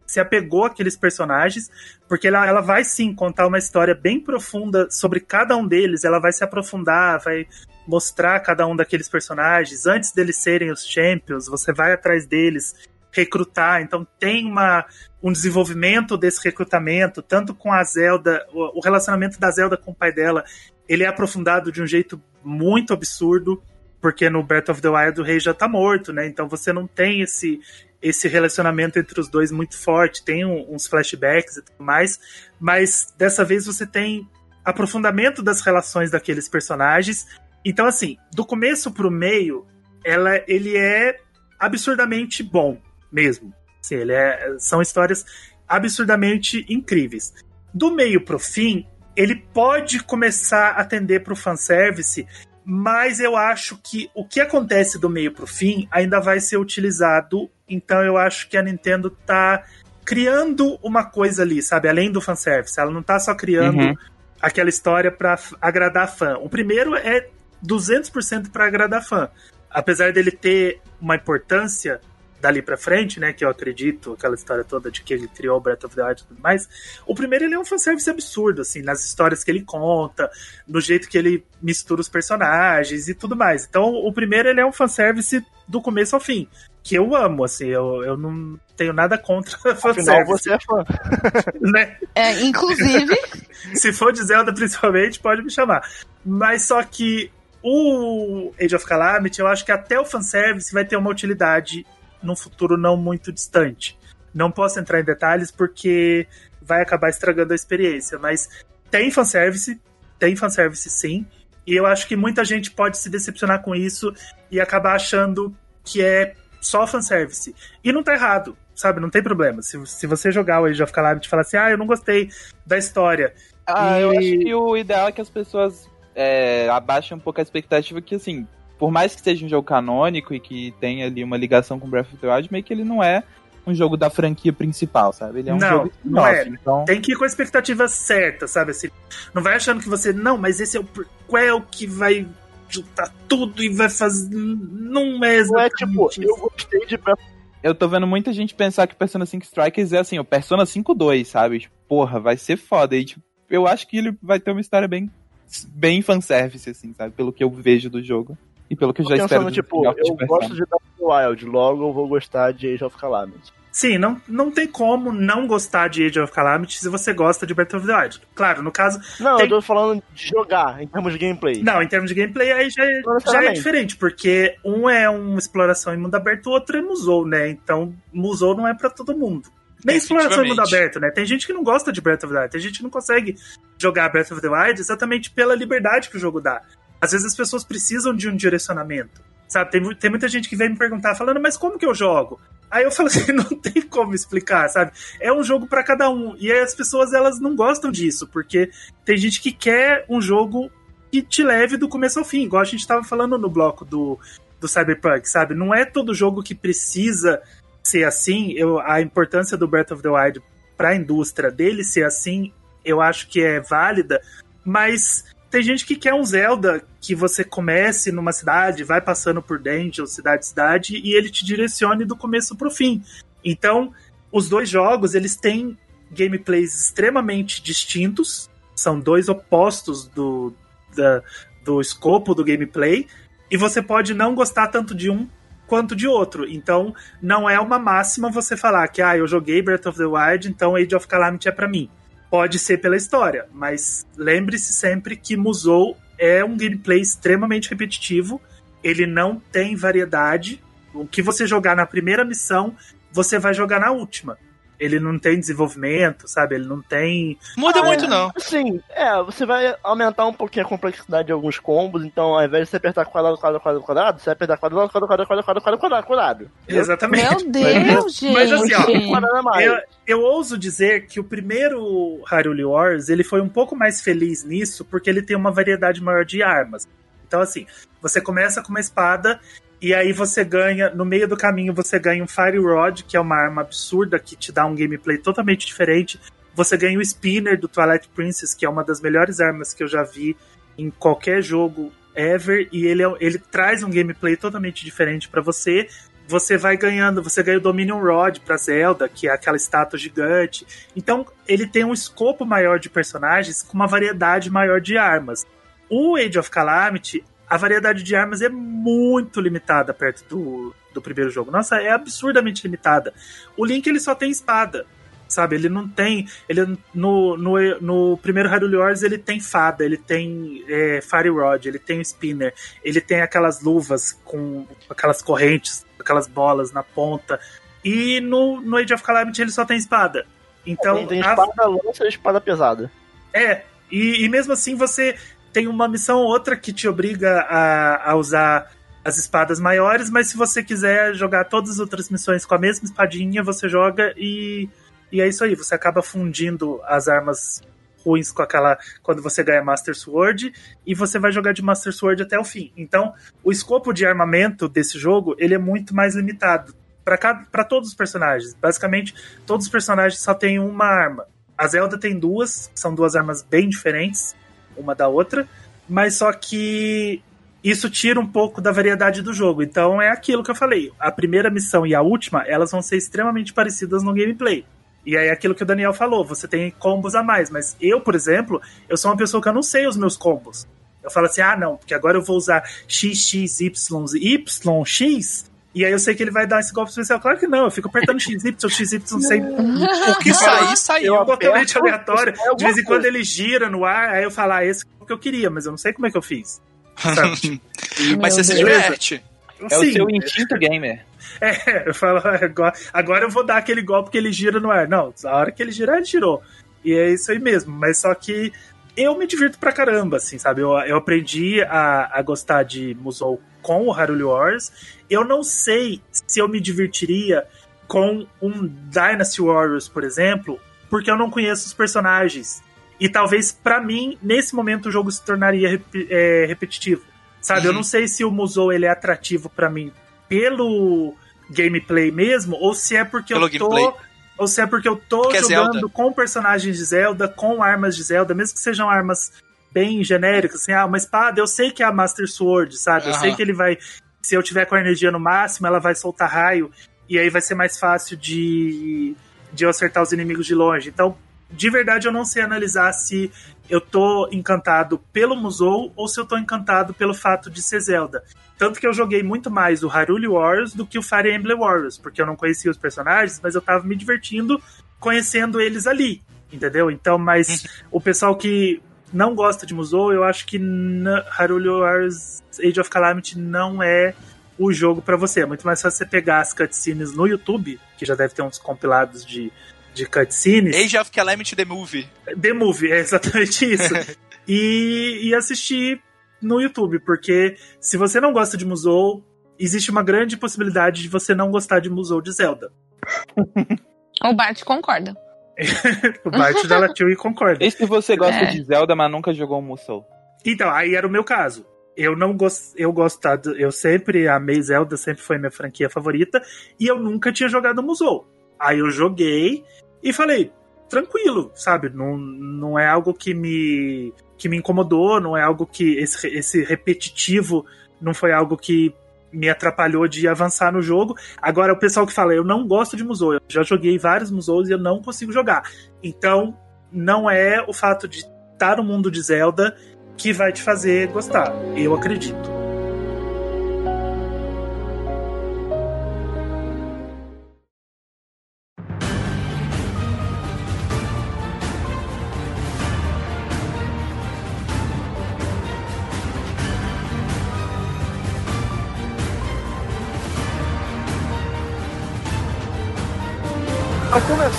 se apegou àqueles personagens, porque ela, ela vai sim contar uma história bem profunda sobre cada um deles, ela vai se aprofundar, vai mostrar cada um daqueles personagens antes deles serem os champions, você vai atrás deles, recrutar. Então tem uma, um desenvolvimento desse recrutamento, tanto com a Zelda, o, o relacionamento da Zelda com o pai dela, ele é aprofundado de um jeito muito absurdo, porque no Breath of the Wild o rei já tá morto, né? Então você não tem esse esse relacionamento entre os dois muito forte, tem um, uns flashbacks e tudo mais, mas dessa vez você tem aprofundamento das relações daqueles personagens então, assim, do começo pro meio, ela, ele é absurdamente bom mesmo. Assim, ele é, são histórias absurdamente incríveis. Do meio pro fim, ele pode começar a atender pro fanservice, mas eu acho que o que acontece do meio pro fim ainda vai ser utilizado. Então eu acho que a Nintendo tá criando uma coisa ali, sabe? Além do fanservice. Ela não tá só criando uhum. aquela história para agradar fã. O primeiro é 200% para agradar fã. Apesar dele ter uma importância dali para frente, né, que eu acredito, aquela história toda de que ele criou o Breath of the Wild e tudo mais, o primeiro ele é um fanservice absurdo, assim, nas histórias que ele conta, no jeito que ele mistura os personagens e tudo mais. Então, o primeiro ele é um fanservice do começo ao fim, que eu amo, assim, eu, eu não tenho nada contra [LAUGHS] fanservice. Afinal, você é fã. [LAUGHS] né? É, inclusive... [LAUGHS] Se for de Zelda, principalmente, pode me chamar. Mas só que o Age of Calamity, eu acho que até o fanservice vai ter uma utilidade num futuro não muito distante. Não posso entrar em detalhes porque vai acabar estragando a experiência, mas tem fanservice, tem fanservice sim, e eu acho que muita gente pode se decepcionar com isso e acabar achando que é só fanservice. E não tá errado, sabe? Não tem problema. Se, se você jogar o Age of Calamity e falar assim, ah, eu não gostei da história. Ah, e... eu acho que o ideal é que as pessoas é, abaixa um pouco a expectativa que, assim, por mais que seja um jogo canônico e que tenha ali uma ligação com Breath of the Wild, meio que ele não é um jogo da franquia principal, sabe? Ele é um não, jogo não é. Então... Tem que ir com a expectativa certa, sabe? Assim, não vai achando que você, não, mas esse é o prequel que vai juntar tudo e vai fazer. Não é Não é tipo, isso. eu gostei de eu tô vendo muita gente pensar que Persona 5 Strikers é assim, o Persona 5 2, sabe? Tipo, porra, vai ser foda. E, tipo, eu acho que ele vai ter uma história bem bem fanservice, assim, sabe? Pelo que eu vejo do jogo. E pelo que eu já espero tipo, eu gosto de Dark Wild, logo eu vou gostar de Age of Calamity. Sim, não, não tem como não gostar de Age of Calamity se você gosta de Breath of the Wild. Claro, no caso. Não, tem... eu tô falando de jogar, em termos de gameplay. Não, em termos de gameplay aí já é, já é diferente, porque um é uma exploração em mundo aberto, o outro é Musou, né? Então, Musou não é para todo mundo. Nem exploração em mundo aberto, né? Tem gente que não gosta de Breath of the Wild, tem gente que não consegue jogar Breath of the Wild exatamente pela liberdade que o jogo dá. Às vezes as pessoas precisam de um direcionamento. Sabe, tem, tem muita gente que vem me perguntar, falando, mas como que eu jogo? Aí eu falo [LAUGHS] assim, não tem como explicar, sabe? É um jogo para cada um. E as pessoas, elas não gostam disso, porque tem gente que quer um jogo que te leve do começo ao fim, igual a gente tava falando no bloco do, do Cyberpunk, sabe? Não é todo jogo que precisa ser assim. Eu, a importância do Breath of the Wild para a indústria dele ser assim, eu acho que é válida, mas tem gente que quer um Zelda que você comece numa cidade, vai passando por dentro, cidade cidade, e ele te direcione do começo pro fim. Então, os dois jogos, eles têm gameplays extremamente distintos, são dois opostos do, da, do escopo do gameplay, e você pode não gostar tanto de um quanto de outro. Então, não é uma máxima você falar que, ah, eu joguei Breath of the Wild, então Age of Calamity é para mim. Pode ser pela história, mas lembre-se sempre que Musou é um gameplay extremamente repetitivo. Ele não tem variedade. O que você jogar na primeira missão, você vai jogar na última ele não tem desenvolvimento, sabe? Ele não tem. Muda ah, muito, não. Sim, é, você vai aumentar um pouquinho a complexidade de alguns combos, então ao invés de você apertar quadrado, quadrado, quadrado, quadrado, você vai apertar quadrado, quadrado, quadrado, quadrado, quadrado, quadrado, quadrado. Exatamente. Meu Deus, gente. Mas assim, ó, eu, eu ouso dizer que o primeiro Hyrule Wars, ele foi um pouco mais feliz nisso, porque ele tem uma variedade maior de armas. Então, assim, você começa com uma espada e aí você ganha, no meio do caminho, você ganha um Fire Rod, que é uma arma absurda que te dá um gameplay totalmente diferente. Você ganha o Spinner do Twilight Princess, que é uma das melhores armas que eu já vi em qualquer jogo ever. E ele, é, ele traz um gameplay totalmente diferente para você. Você vai ganhando, você ganha o Dominion Rod pra Zelda, que é aquela estátua gigante. Então, ele tem um escopo maior de personagens com uma variedade maior de armas. O Age of Calamity a variedade de armas é muito limitada perto do, do primeiro jogo. Nossa, é absurdamente limitada. O Link ele só tem espada, sabe? Ele não tem. Ele no, no, no primeiro Hyrule Wars ele tem fada, ele tem é, Fire Rod, ele tem o Spinner, ele tem aquelas luvas com aquelas correntes, aquelas bolas na ponta. E no, no Age of Calamity ele só tem espada. Então, tem, tem espada a... lança e espada pesada. É, e, e mesmo assim você tem uma missão ou outra que te obriga a, a usar as espadas maiores, mas se você quiser jogar todas as outras missões com a mesma espadinha, você joga e, e é isso aí. Você acaba fundindo as armas ruins com aquela quando você ganha Master Sword e você vai jogar de Master Sword até o fim. Então, o escopo de armamento desse jogo ele é muito mais limitado para todos os personagens. Basicamente, todos os personagens só têm uma arma. A Zelda tem duas, são duas armas bem diferentes uma da outra, mas só que isso tira um pouco da variedade do jogo. Então é aquilo que eu falei. A primeira missão e a última, elas vão ser extremamente parecidas no gameplay. E aí é aquilo que o Daniel falou, você tem combos a mais, mas eu, por exemplo, eu sou uma pessoa que eu não sei os meus combos. Eu falo assim: "Ah, não, porque agora eu vou usar x x y y x e aí eu sei que ele vai dar esse golpe especial. Claro que não, eu fico apertando XY, XY sem. O que sair, saiu. Totalmente aleatório. De vez em quando ele gira no ar, aí eu falo, ah, esse é o que eu queria, mas eu não sei como é que eu fiz. [LAUGHS] mas você se diverte. É Sim. o seu instinto [LAUGHS] gamer. É, eu falo, agora, agora eu vou dar aquele golpe que ele gira no ar. Não, a hora que ele girar, ele girou. E é isso aí mesmo. Mas só que eu me divirto pra caramba, assim, sabe? Eu, eu aprendi a, a gostar de Musou com o Hyrule Wars. Eu não sei se eu me divertiria com um Dynasty Warriors, por exemplo, porque eu não conheço os personagens. E talvez, para mim, nesse momento o jogo se tornaria rep é, repetitivo. Sabe? Uhum. Eu não sei se o Musou ele é atrativo para mim pelo gameplay mesmo, ou se é porque pelo eu tô. Gameplay ou se é porque eu tô porque é jogando é com personagens de Zelda, com armas de Zelda, mesmo que sejam armas bem genéricas, assim, ah, uma espada, eu sei que é a Master Sword, sabe? Uhum. Eu sei que ele vai. Se eu tiver com a energia no máximo, ela vai soltar raio, e aí vai ser mais fácil de, de eu acertar os inimigos de longe. Então, de verdade eu não sei analisar se eu tô encantado pelo Musou ou se eu tô encantado pelo fato de ser Zelda. Tanto que eu joguei muito mais o Hyrule Warriors do que o Fire Emblem Warriors, porque eu não conhecia os personagens, mas eu tava me divertindo conhecendo eles ali, entendeu? Então, mas o pessoal que não gosta de Musou, eu acho que Hyrule Warriors Age of Calamity não é o jogo para você. É muito mais fácil você pegar as cutscenes no YouTube, que já deve ter uns compilados de, de cutscenes. Age of Calamity The Movie. The Movie, é exatamente isso. [LAUGHS] e, e assistir no YouTube, porque se você não gosta de Musou, existe uma grande possibilidade de você não gostar de Musou de Zelda. [LAUGHS] o Bart concorda. [LAUGHS] o Bart já latiu e concorda. E se você gosta é. de Zelda, mas nunca jogou Musou? Então, aí era o meu caso. Eu não gosto, eu gostado, eu sempre amei Zelda, sempre foi minha franquia favorita, e eu nunca tinha jogado Musou. Aí eu joguei e falei, tranquilo, sabe? Não, não é algo que me que me incomodou, não é algo que esse, esse repetitivo não foi algo que me atrapalhou de avançar no jogo. Agora, o pessoal que fala, eu não gosto de Musou, eu já joguei vários Musous e eu não consigo jogar. Então, não é o fato de estar no mundo de Zelda que vai te fazer gostar. Eu acredito.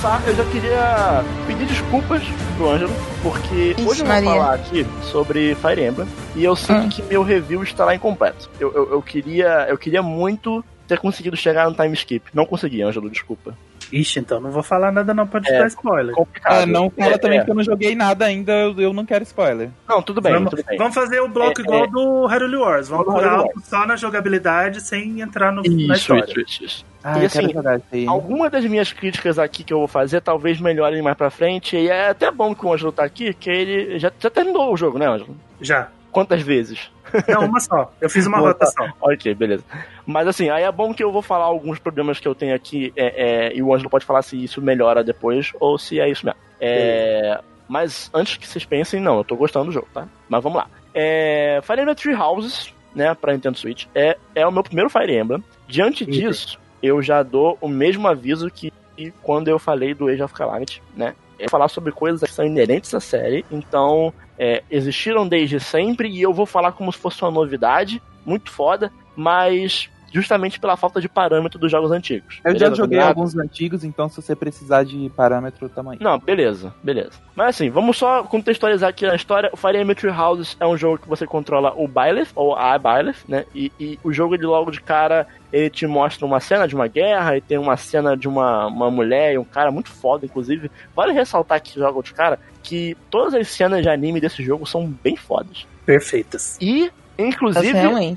Começar, eu já queria pedir desculpas pro Ângelo, porque Ixi, hoje eu vou Maria. falar aqui sobre Fire Emblem e eu sinto hum. que meu review estará incompleto. Eu, eu, eu, queria, eu queria muito ter conseguido chegar no time skip. Não consegui, Ângelo, desculpa. Ixi, então não vou falar nada não pra te é, dar spoiler. Ah, não fala é, também é. que eu não joguei nada ainda, eu não quero spoiler. Não, tudo bem, vamos, tudo bem. Vamos fazer o bloco é, igual é. do Hyrule Wars. Vamos por alto só na jogabilidade, sem entrar no, isso, na história. Isso, isso, isso. Ah, e assim, algumas das minhas críticas aqui que eu vou fazer talvez melhorem mais pra frente. E é até bom que o Ângelo tá aqui, que ele já, já terminou o jogo, né, Ângelo? Já. Quantas vezes? Não, uma só. Eu fiz uma rota só. ok, beleza. Mas assim, aí é bom que eu vou falar alguns problemas que eu tenho aqui é, é, e o Ângelo pode falar se isso melhora depois ou se é isso mesmo. É, mas antes que vocês pensem, não, eu tô gostando do jogo, tá? Mas vamos lá. É, Fire Emblem Three Houses, né, pra Nintendo Switch, é, é o meu primeiro Fire Emblem. Diante disso, eu já dou o mesmo aviso que quando eu falei do Age of Calamity, né? É falar sobre coisas que são inerentes à série, então é, existiram desde sempre e eu vou falar como se fosse uma novidade, muito foda, mas justamente pela falta de parâmetro dos jogos antigos. Eu beleza, já joguei alguns antigos, então se você precisar de parâmetro também. Não, beleza, beleza. Mas assim, vamos só contextualizar aqui a história. O Fire Emblem Three Houses é um jogo que você controla o Byleth, ou a Byleth, né? E, e, o jogo de logo de cara, ele te mostra uma cena de uma guerra, e tem uma cena de uma, uma mulher e um cara muito foda, inclusive. Vale ressaltar que jogo de cara que todas as cenas de anime desse jogo são bem fodas. Perfeitas. E Inclusive,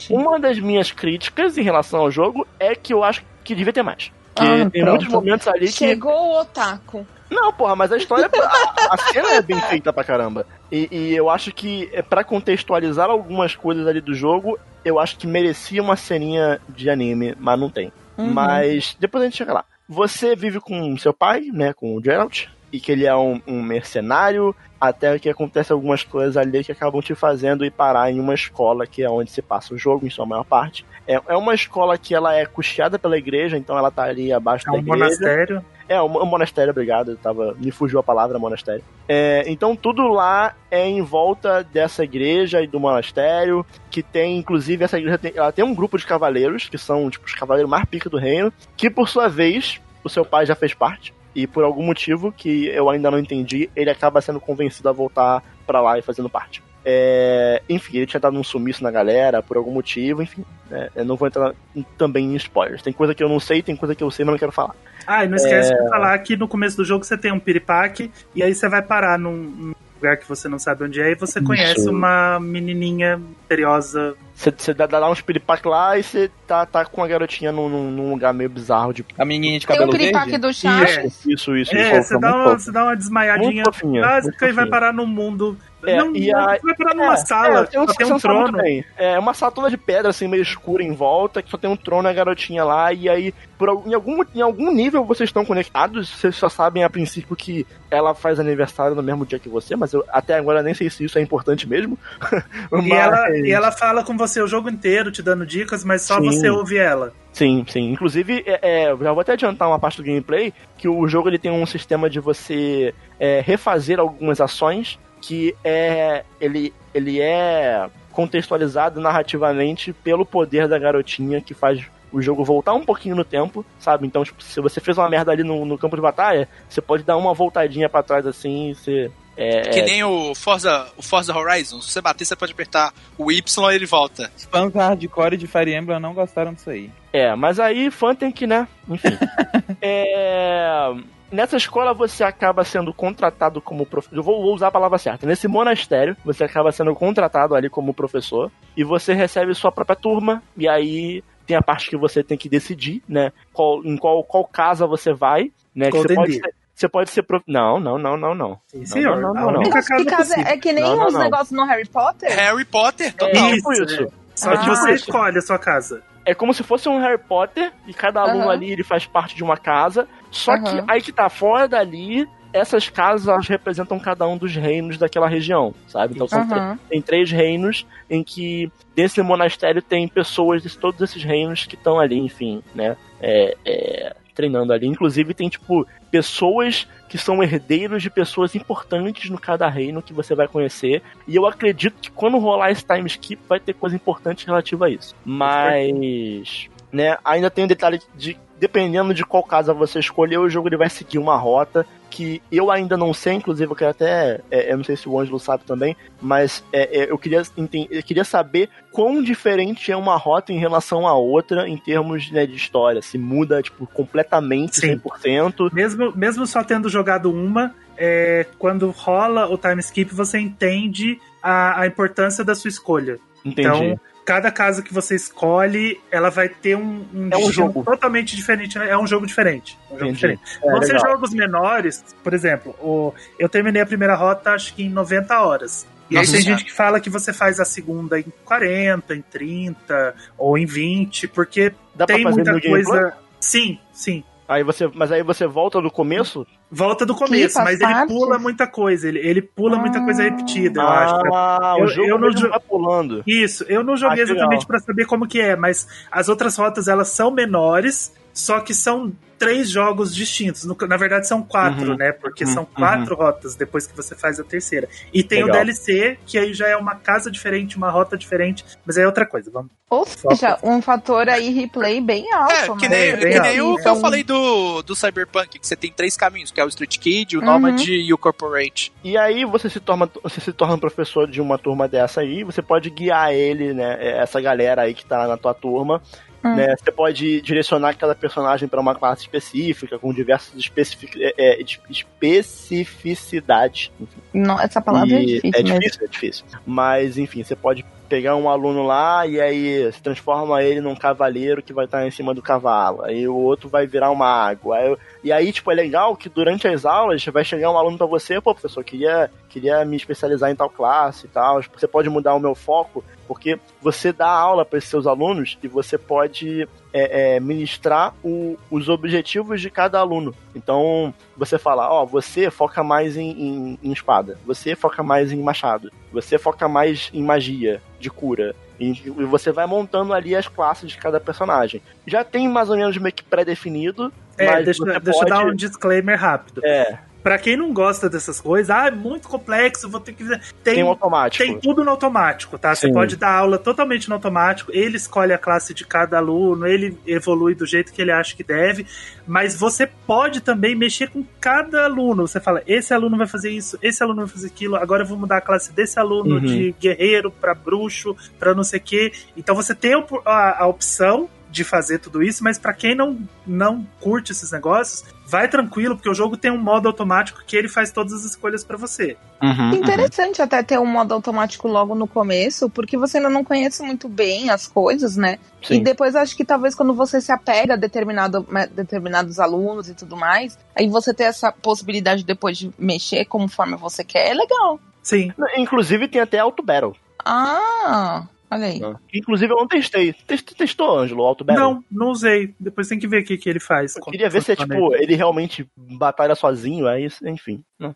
uma das minhas críticas em relação ao jogo é que eu acho que devia ter mais. Que ah, tem pronto. muitos momentos ali que. Chegou o otaku. Não, porra, mas a história. a, a cena é bem feita pra caramba. E, e eu acho que, é para contextualizar algumas coisas ali do jogo, eu acho que merecia uma ceninha de anime, mas não tem. Uhum. Mas depois a gente chega lá. Você vive com seu pai, né, com o Geralt, e que ele é um, um mercenário até que acontece algumas coisas ali que acabam te fazendo ir parar em uma escola que é onde se passa o jogo, em sua maior parte. É, é uma escola que ela é custeada pela igreja, então ela tá ali abaixo é da um igreja. monastério? É, um, um monastério, obrigado. Tava, me fugiu a palavra monastério. É, então tudo lá é em volta dessa igreja e do monastério, que tem, inclusive, essa igreja tem, ela tem um grupo de cavaleiros, que são tipo os cavaleiros mais pica do reino, que por sua vez, o seu pai já fez parte e por algum motivo que eu ainda não entendi, ele acaba sendo convencido a voltar para lá e fazendo parte. É, enfim, ele tinha dado um sumiço na galera por algum motivo, enfim. É, eu não vou entrar também em spoilers. Tem coisa que eu não sei, tem coisa que eu sei, mas não quero falar. Ah, e não esquece é... de falar que no começo do jogo você tem um piripaque e aí você vai parar num, lugar que você não sabe onde é e você conhece Isso. uma menininha misteriosa. Você dá, dá uns piripaque lá e você tá, tá com a garotinha num, num, lugar meio bizarro. De... A menininha de cabelo verde? Tem o piripaque do chá. Isso, isso, isso. É, você dá, uma, você dá uma desmaiadinha fofinha, básica e vai parar num mundo É, não, e a- você vai parar numa É, sala, é, tem só tem um trono. É uma sala toda de pedra, assim, meio escura em volta, que só tem um trono e a garotinha lá, e aí, por, em, algum, em algum nível vocês estão conectados, vocês só sabem a princípio que ela faz aniversário no mesmo dia que você, mas eu até agora nem sei se isso é importante mesmo. [LAUGHS] E, Mas- ela, e ela fala com você o jogo inteiro, te dando dicas, mas só Sim. você ouve ela. Sim, sim. Inclusive, é, é, já vou até adiantar uma parte do gameplay, que o jogo ele tem um sistema de você é, refazer algumas ações que é ele, ele é contextualizado narrativamente pelo poder da garotinha que faz o jogo voltar um pouquinho no tempo, sabe? Então, tipo, se você fez uma merda ali no, no campo de batalha, você pode dar uma voltadinha pra trás assim e você. É, Que é, nem o Forza, o Forza Horizon. Se você bater, você pode apertar o Y e ele volta. Os fãs hardcore de Fire Emblem não gostaram disso aí. É, mas aí fã tem que, né? Enfim. [LAUGHS] é, Nessa escola você acaba sendo contratado como professor. Eu vou, usar a palavra certa. Nesse monastério, você acaba sendo contratado ali como professor. E você recebe sua própria turma. E aí tem a parte que você tem que decidir, né? Qual, em qual, qual casa você vai. Né? Que você pode ser. Você pode ser prof... Não, não, não, não, não. Sim, senhor. não, não, não. Nossa, que casa é que nem Não, não, os não. negócios no Harry Potter? Harry Potter, É total. tipo Isso, isso. Só Ah. que você Isso. escolhe a sua casa. É como se fosse um Harry Potter e cada aluno ali ele faz parte de uma casa. Só que Aham. aí que tá fora dali, essas casas elas representam cada um dos reinos daquela região, sabe? Então são Aham. tem três reinos em que desse monastério tem pessoas de todos esses reinos que estão ali, enfim, né? É, é, treinando ali. Inclusive tem tipo pessoas que são herdeiros de pessoas importantes no cada reino que você vai conhecer. E eu acredito que quando rolar esse time skip vai ter coisa importante relativa a isso. Mas, né, ainda tem um detalhe de dependendo de qual casa você escolher, o jogo ele vai seguir uma rota que eu ainda não sei, inclusive eu quero até, é, eu não sei se o Ângelo sabe também, mas é, é, eu, queria eu queria saber quão diferente é uma rota em relação à outra em termos né, de história, se muda tipo completamente Sim. 100%. Mesmo, mesmo só tendo jogado uma, é, quando rola o time skip, você entende a, a importância da sua escolha. Entendi. Então, cada casa que você escolhe, ela vai ter um, um É um jogo. totalmente diferente. né? É um jogo diferente. Um jogo diferente. É, Você legal. jogos menores, por exemplo, o, eu terminei a primeira rota acho que em 90 horas. E Nossa aí tem gente que fala que você faz a segunda em 40, em 30 ou em 20, porque Dá tem muita coisa. Sim, sim. Aí você, mas aí você volta do começo? Volta do começo, mas ele pula muita coisa. Ele, ele pula muita coisa Ah. repetida, eu acho. ah, Eu- o jogo eu não jo- vai pulando. Isso, eu não joguei Ah, exatamente pra saber como que é, mas as outras rotas elas são menores, só que são três jogos distintos. No- na verdade são quatro, Uhum. né? Porque Uhum. são quatro rotas depois que você faz a terceira. E tem o Legal. DLC, que aí já é uma casa diferente, uma rota diferente, mas aí é outra coisa. Vamos. Ou seja, um fator aí replay bem alto. É, que nem, É, que nem alto. o que eu falei do, do Cyberpunk, que você tem três caminhos, que é o Street Kid, o Uhum. Nomad e o Corporate. E aí você se torna, você se torna um professor de uma turma dessa aí, você pode guiar ele, né, essa galera aí que tá na tua turma, Hum. né, você pode direcionar cada personagem para uma classe específica, com diversas especific, é, é, especificidades. Não, essa palavra é E- difícil é mesmo. difícil, é difícil. Mas, enfim, você pode pegar um aluno lá e aí se transforma ele num cavaleiro que vai estar em cima do cavalo. Aí o outro vai virar uma água. Aí, e aí, tipo, é legal que durante as aulas vai chegar um aluno pra você, pô, professor, queria, queria me especializar em tal classe e tal. Você pode mudar o meu foco, porque você dá aula para esses seus alunos e você pode é, é, ministrar o- os objetivos de cada aluno. Então, você fala, ó, você foca mais em, em- em espada, você foca mais em machado, você foca mais em magia, de cura. E e você vai montando ali as classes de cada personagem. Já tem mais ou menos meio que pré-definido, É, mas deixa, você deixa eu pode... dar um disclaimer rápido. É, Pra quem não gosta dessas coisas, ah, é muito complexo, vou ter que. Tem, tem um automático. Tem tudo no automático, tá? Você Sim. pode dar aula totalmente no automático, ele escolhe a classe de cada aluno, ele evolui do jeito que ele acha que deve, mas você pode também mexer com cada aluno. Você fala, esse aluno vai fazer isso, esse aluno vai fazer aquilo, agora eu vou mudar a classe desse aluno Uhum. de guerreiro pra bruxo, pra não sei o quê. Então você tem a opção de fazer tudo isso, mas pra quem não, não curte esses negócios, vai tranquilo, porque o jogo tem um modo automático que ele faz todas as escolhas pra você. Uhum, Interessante até ter um modo automático logo no começo, porque você ainda não conhece muito bem as coisas, né? Sim. E depois acho que talvez quando você se apega a determinado, né, determinados alunos e tudo mais, aí você ter essa possibilidade depois de mexer conforme você quer, é legal. Sim. Inclusive tem até Auto Battle. Ah, olha aí. Inclusive eu não testei. Test- Testou, Ângelo, o Auto Battle? Não, não usei. Depois tem que ver o que, que ele faz. Eu queria ver se é tipo, ele realmente batalha sozinho, aí, enfim. né?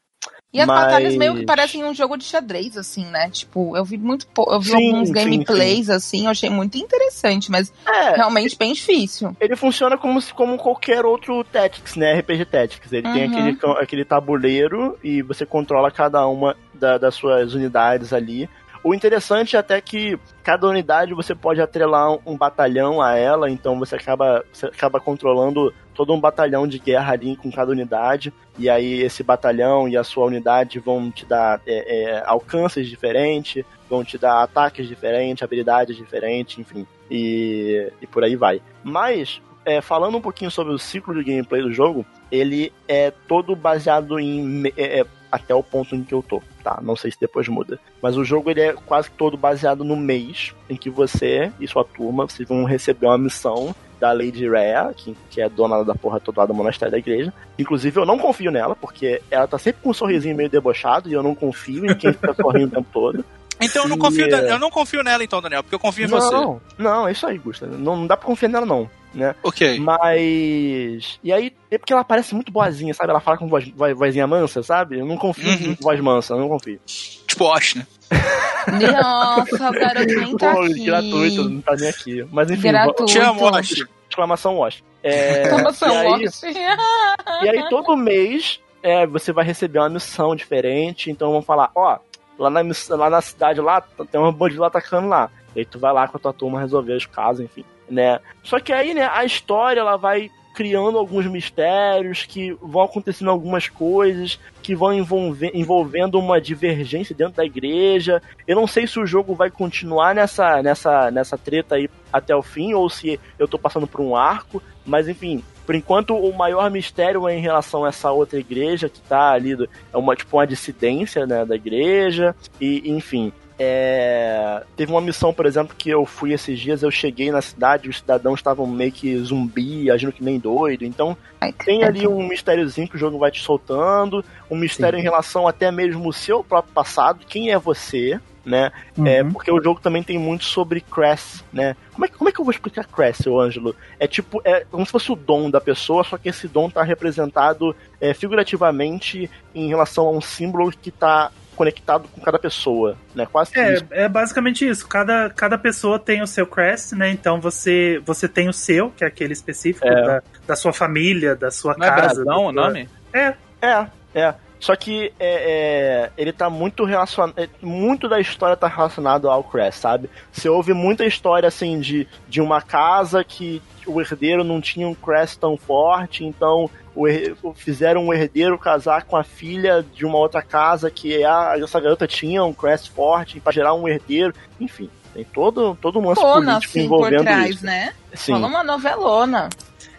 E as Mas- batalhas meio que parecem um jogo de xadrez, assim, né? Tipo, eu vi muito eu vi Sim, alguns sim, gameplays, assim, eu achei muito interessante, mas É, realmente bem difícil. ele funciona como, se- como qualquer outro Tactics, né? RPG Tactics. Ele tem Uhum. aquele, ca- aquele tabuleiro e você controla cada uma da- das suas unidades ali. O interessante é até que cada unidade você pode atrelar um, batalhão a ela, então você acaba, você acaba controlando todo um batalhão de guerra ali com cada unidade. E aí esse batalhão e a sua unidade vão te dar é, é, alcances diferentes, vão te dar ataques diferentes, habilidades diferentes, enfim. E, e por aí vai. Mas, é, falando um pouquinho sobre o ciclo de gameplay do jogo, ele é todo baseado em. é, é, até o ponto em que eu tô, tá? Não sei se depois muda. Mas o jogo ele é quase todo baseado no mês em que você e sua turma vocês vão receber uma missão da Lady Rhea, que, que é dona da porra toda lá do monastério da igreja. Inclusive, eu não confio nela, porque ela tá sempre com um sorrisinho meio debochado e eu não confio em quem fica sorrindo o tempo todo. Então eu não confio, é. eu não confio nela então, Daniel, porque eu confio em você. Não, não, é isso aí, Gustavo. Não, não dá pra confiar nela, não. Né? Ok. Mas. E aí, é porque ela parece muito boazinha, sabe? Ela fala com voz, voz- vozinha mansa, sabe? Eu não confio Uhum. em voz mansa, eu não confio. Tipo Osh, né? Nossa, o garoto nem tá Pô, aqui. gratuito, não tá nem aqui. Mas enfim, Gratuito. Te amo, Osh. exclamação Wash. É, Exclamação e, aí, Wash. e aí todo mês é, você vai receber uma missão diferente, então vão falar, ó, lá na, lá na cidade lá, tem um bandido lá atacando lá. E aí tu vai lá com a tua turma resolver os casos, enfim, né? Só que aí, né, a história ela vai criando alguns mistérios, que vão acontecendo algumas coisas, que vão envolver, envolvendo uma divergência dentro da igreja. Eu não sei se o jogo vai continuar nessa, nessa, nessa treta aí até o fim, ou se eu tô passando por um arco, mas enfim, por enquanto o maior mistério é em relação a essa outra igreja que tá ali, é uma tipo uma dissidência né, da igreja, e enfim. É, Teve uma missão, por exemplo, que eu fui esses dias, eu cheguei na cidade, os cidadãos estavam meio que zumbi, agindo que nem doido, então tem ali um mistériozinho que o jogo vai te soltando, um mistério em relação até mesmo o seu próprio passado, quem é você, né? É, Uhum. porque o jogo também tem muito sobre Crest, né? Como é, que- como é que eu vou explicar Crest, seu Ângelo? É tipo, é como se fosse o dom da pessoa, só que esse dom tá representado é, figurativamente em relação a um símbolo que tá conectado com cada pessoa, né? Quase que isso. É, é basicamente isso. Cada, cada pessoa tem o seu crest, né? Então você, você tem o seu, que é aquele específico É. da, da sua família, da sua Não é casa. Brasão da o nome? É, É, é. Só que é, é, ele tá muito relacionado. Muito da história tá relacionado ao Crest, sabe? Você ouve muita história assim de, de uma casa que o herdeiro não tinha um Crest tão forte, então o fizeram um herdeiro casar com a filha de uma outra casa que a, essa garota tinha um Crest forte pra gerar um herdeiro. Enfim, tem todo, todo um lance Pona, político assim, por envolvendo trás, isso. né? Sim. Falou uma novelona.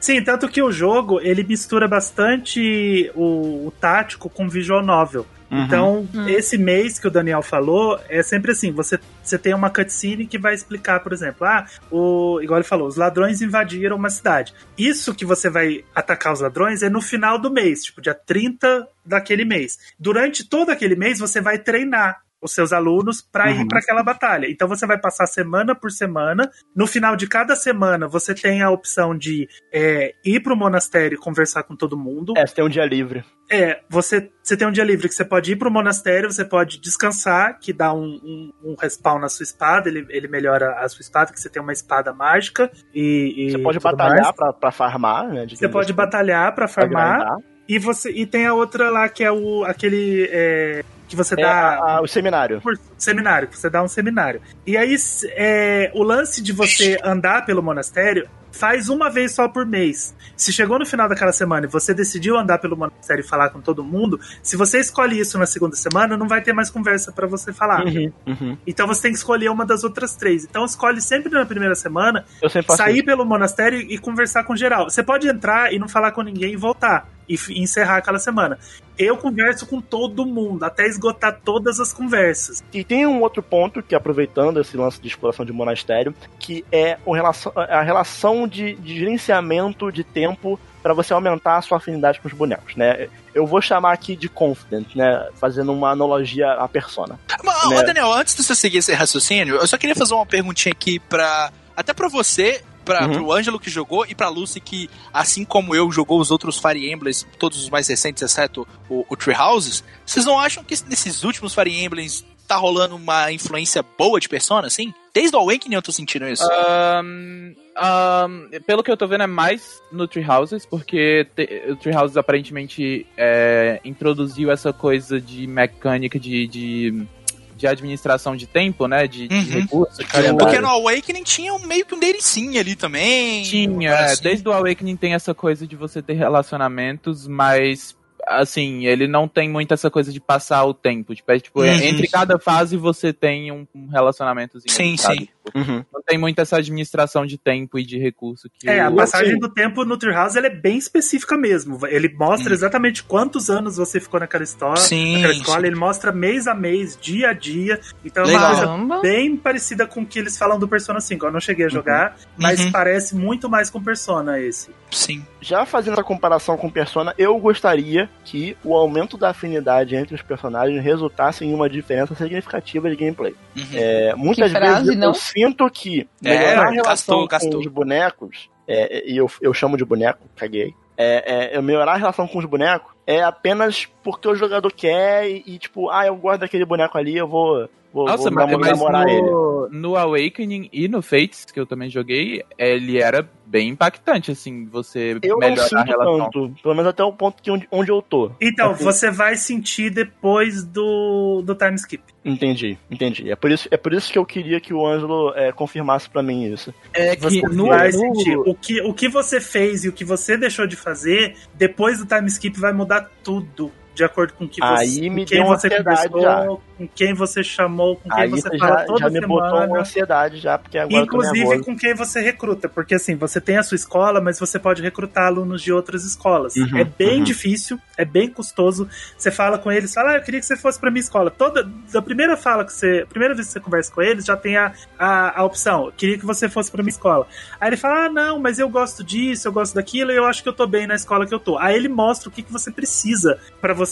Sim, tanto que o jogo ele mistura bastante o, o tático com visual novel. Uhum. Então, Hum. esse mês que o Daniel falou, é sempre assim: você, você tem uma cutscene que vai explicar, por exemplo, ah, o, igual ele falou, os ladrões invadiram uma cidade. Isso que você vai atacar os ladrões é no final do mês, tipo, dia 30 daquele mês. Durante todo aquele mês, você vai treinar os seus alunos para ir Uhum. para aquela batalha. Então você vai passar semana por semana. No final de cada semana, você tem a opção de é, ir para o monastério e conversar com todo mundo. É, você tem um dia livre. É, você, você tem um dia livre que você pode ir pro monastério, você pode descansar, que dá um, um, um respawn na sua espada, ele, ele melhora a sua espada, que você tem uma espada mágica e. e Você pode batalhar pra farmar, né? Você pode assim, batalhar pra pra farmar. E você e tem a outra lá que é o aquele é, que você É, dá a- a- o seminário. por seminário, você dá um seminário. E aí, é, o lance de você andar pelo monastério faz uma vez só por mês. Se chegou no final daquela semana e você decidiu andar pelo monastério e falar com todo mundo, se você escolhe isso na segunda semana, não vai ter mais conversa pra você falar. Uhum, uhum. Então você tem que escolher uma das outras três. Então escolhe sempre na primeira semana, sair pelo monastério e conversar com geral. Você pode entrar e não falar com ninguém e voltar. E encerrar aquela semana. Eu converso com todo mundo, até esgotar todas as conversas. E tem um outro ponto que, aproveitando esse lance de exploração de monastério, que é o relação, a relação de, de gerenciamento de tempo para você aumentar a sua afinidade com os bonecos, né? Eu vou chamar aqui de Confident, né? Fazendo uma analogia à persona. Mas, né? Daniel, antes de você seguir esse raciocínio, eu só queria fazer uma perguntinha aqui pra. Até pra você, pra, Uhum. pro Ângelo que jogou e pra Lucy que, assim como eu, jogou os outros Fire Emblems, todos os mais recentes, exceto o, o Tree Houses. Vocês não acham que nesses últimos Fire Emblems tá rolando uma influência boa de persona, assim? Desde o Awakening eu tô sentindo isso. Ahn, ahn, pelo que eu tô vendo, é mais no Tree Houses, porque te- o Tree Houses aparentemente é, introduziu essa coisa de mecânica de, de, de administração de tempo, né? De, de Uhum. recursos. de Porque calendário. no Awakening tinha um- meio que um delicinho ali também. Tinha, é, assim. desde o Awakening tem essa coisa de você ter relacionamentos, mas assim, ele não tem muito essa coisa de passar o tempo. Tipo, é, tipo, Uhum. entre cada fase você tem um, um relacionamentozinho. Sim, sabe? sim. Tipo, Uhum. Não tem muito essa administração de tempo e de recurso que É, a passagem sim. do tempo no Treehouse ela é bem específica mesmo. Ele mostra Hum. exatamente quantos anos você ficou naquela história, Sim, naquela escola. sim. Ele mostra mês a mês, dia a dia. Então é uma coisa bem parecida com o que eles falam do Persona 5. Eu não cheguei a jogar, mas Uhum. parece muito mais com Persona esse. Sim. Já fazendo essa comparação com Persona, eu gostaria que o aumento da afinidade entre os personagens resultasse em uma diferença significativa de gameplay. Uhum. É, muitas frase, vezes eu não? sinto que É, melhorar a relação gastou, com gastou. os bonecos, é, e eu, eu chamo de boneco, caguei, é, é, eu melhorar a relação com os bonecos é apenas porque o jogador quer e, e, tipo, ah, eu gosto daquele boneco ali, eu vou, vou, Nossa, vou mas, no, no Awakening e no Fates, que eu também joguei, ele era bem impactante, assim, você Eu não melhorar a relação. tanto, pelo menos até o ponto que onde, onde eu tô. Então, Assim. você vai sentir depois do, do time skip. Entendi, entendi. É por isso, é por isso que eu queria que o Ângelo é, confirmasse pra mim isso. É Você que no, vai no- sentir. O que, o que você fez e o que você deixou de fazer, depois do time skip vai mudar tudo. De acordo com, que Aí você, me quem deu você conversou, com quem você chamou, com quem Aí você fala já, toda já me botou uma semana. ansiedade já, porque agora Inclusive com quem você recruta, porque assim, você tem a sua escola, mas você pode recrutar alunos de outras escolas. Uhum, é bem uhum. difícil, é bem custoso. Você fala com eles, fala, ah, eu queria que você fosse pra minha escola. Toda, da primeira fala que você, a primeira vez que você conversa com eles, já tem a, a, a opção, eu queria que você fosse pra minha escola. Aí ele fala, ah, não, mas eu gosto disso, eu gosto daquilo, e eu acho que eu tô bem na escola que eu tô. Aí ele mostra o que, que você precisa pra você.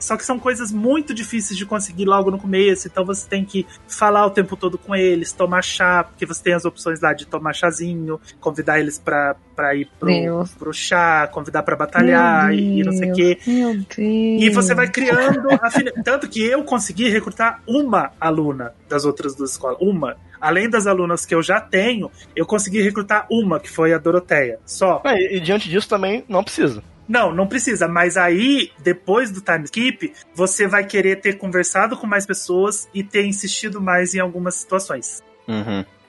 Só que são coisas muito difíceis de conseguir logo no começo, então você tem que falar o tempo todo com eles, tomar chá, porque você tem as opções lá de tomar chazinho, convidar eles pra, pra ir pro, Deus. pro chá, convidar pra batalhar e, e não sei o quê. Meu Deus. E você vai criando. Tanto que eu consegui recrutar uma aluna das outras duas escolas. Uma. Além das alunas que eu já tenho, eu consegui recrutar uma, que foi a Doroteia. Só. É, e, e diante disso também não precisa. Não, não precisa. Mas aí, depois do time skip, você vai querer ter conversado com mais pessoas e ter insistido mais em algumas situações.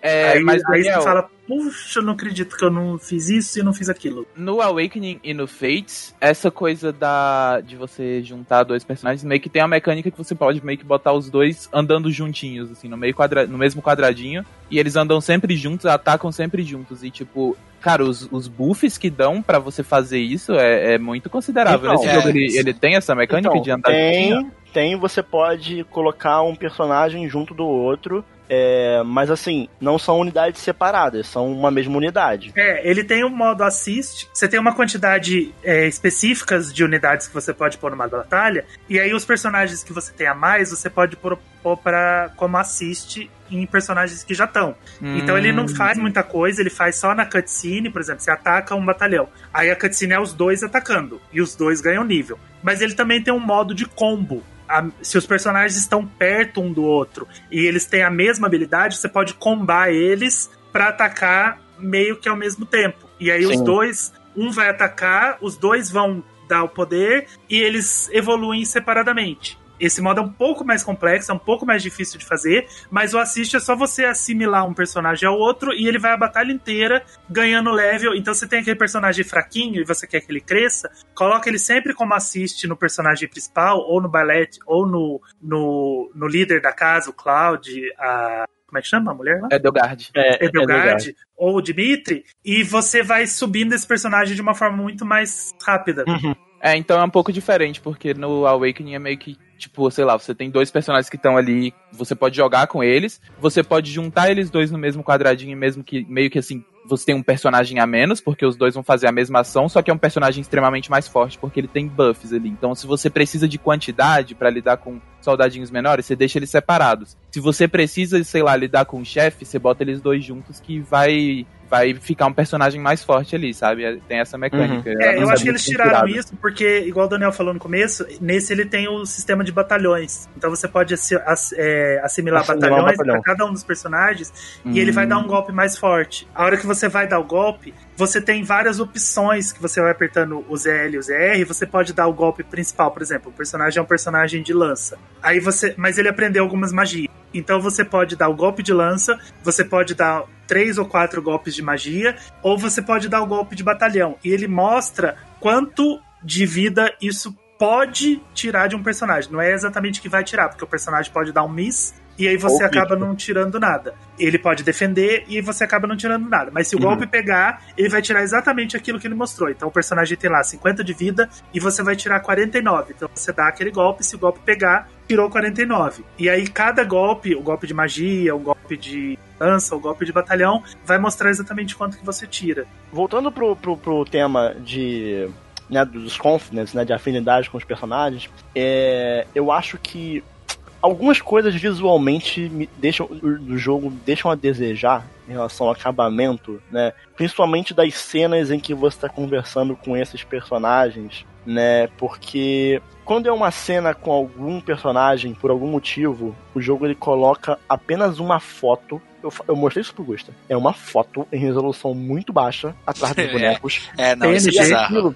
é, aí, mas aí Daniel, você fala, puxa, eu não acredito que eu não fiz isso e não fiz aquilo. no Awakening e no Fates, essa coisa da de você juntar dois personagens, meio que tem a mecânica que você pode meio que botar os dois andando juntinhos, assim, no, meio quadra, no mesmo quadradinho, e eles andam sempre juntos, atacam sempre juntos, e tipo, cara, os, os buffs que dão pra você fazer isso é, é muito considerável. Então, Esse é, jogo, ele, ele tem essa mecânica Então, de andar tem, tem, você pode colocar um personagem junto do outro, é, mas assim, não são unidades separadas, são uma mesma unidade. É, ele tem um modo assist. Você tem uma quantidade é, específicas de unidades que você pode pôr numa batalha. E aí os personagens que você tem a mais, você pode pôr, pôr pra, como assist em personagens que já estão. Então ele não Hum. faz muita coisa, ele faz só na cutscene, por exemplo, você ataca um batalhão. Aí a cutscene é os dois atacando. E os dois ganham nível. Mas ele também tem um modo de combo. A- se os personagens estão perto um do outro e eles têm a mesma habilidade, você pode combar eles pra atacar meio que ao mesmo tempo. E aí os Sim. dois, um vai atacar, os dois vão dar o poder e eles evoluem separadamente. Esse modo é um pouco mais complexo, é um pouco mais difícil de fazer, mas o assist é só você assimilar um personagem ao outro e ele vai a batalha inteira ganhando level. Então você tem aquele personagem fraquinho e você quer que ele cresça, coloca ele sempre como assist no personagem principal, ou no ballet, ou no, no, no líder da casa, o Cloud, a. Como é que chama a mulher lá? É Delgard. É, Edelgard ou o Dimitri, e você vai subindo esse personagem de uma forma muito mais rápida. É, então é um pouco diferente, porque no Awakening é meio que, tipo, sei lá, você tem dois personagens que estão ali, você pode jogar com eles, você pode juntar eles dois no mesmo quadradinho, mesmo que, meio que assim, você tem um personagem a menos, porque os dois vão fazer a mesma ação, só que é um personagem extremamente mais forte, porque ele tem buffs ali. Então, se você precisa de quantidade para lidar com soldadinhos menores, você deixa eles separados. Se você precisa, sei lá, lidar com o chefe, você bota eles dois juntos que vai vai ficar um personagem mais forte ali, sabe? Tem essa mecânica. Uhum. É, eu acho que eles tiraram isso porque, igual o Daniel falou no começo, nesse ele tem o sistema de batalhões. Então você pode é, assimilar, assimilar batalhões para cada um dos personagens e ele vai dar um golpe mais forte. A hora que você vai dar o golpe, você tem várias opções que você vai apertando o ZL e o ZR, você pode dar o golpe principal, por exemplo, o personagem é um personagem de lança. Aí você, mas ele aprendeu algumas magias. Então você pode dar o golpe de lança, você pode dar três ou quatro golpes de magia, ou você pode dar o golpe de batalhão. E ele mostra quanto de vida isso pode tirar de um personagem. Não é exatamente que vai tirar, porque o personagem pode dar um miss e aí você acaba não tirando nada. Ele pode defender e você acaba não tirando nada. Mas se o uhum. golpe pegar, ele vai tirar exatamente aquilo que ele mostrou. Então o personagem tem lá 50 de vida e você vai tirar 49. Então você dá aquele golpe, se o golpe pegar, tirou 49. E aí cada golpe, o golpe de magia, o golpe de lança, o golpe de batalhão, vai mostrar exatamente quanto que você tira. Voltando pro, pro, pro tema de né, dos confidence, né, de afinidade com os personagens, é, eu acho que algumas coisas visualmente me deixam do jogo deixam a desejar em relação ao acabamento, né? Principalmente das cenas em que você está conversando com esses personagens, né? Porque quando é uma cena com algum personagem, por algum motivo, o jogo ele coloca apenas uma foto eu, eu mostrei isso pro Gusta. É uma foto em resolução muito baixa atrás dos [LAUGHS] é. bonecos. É, não, isso é bizarro. Aquilo,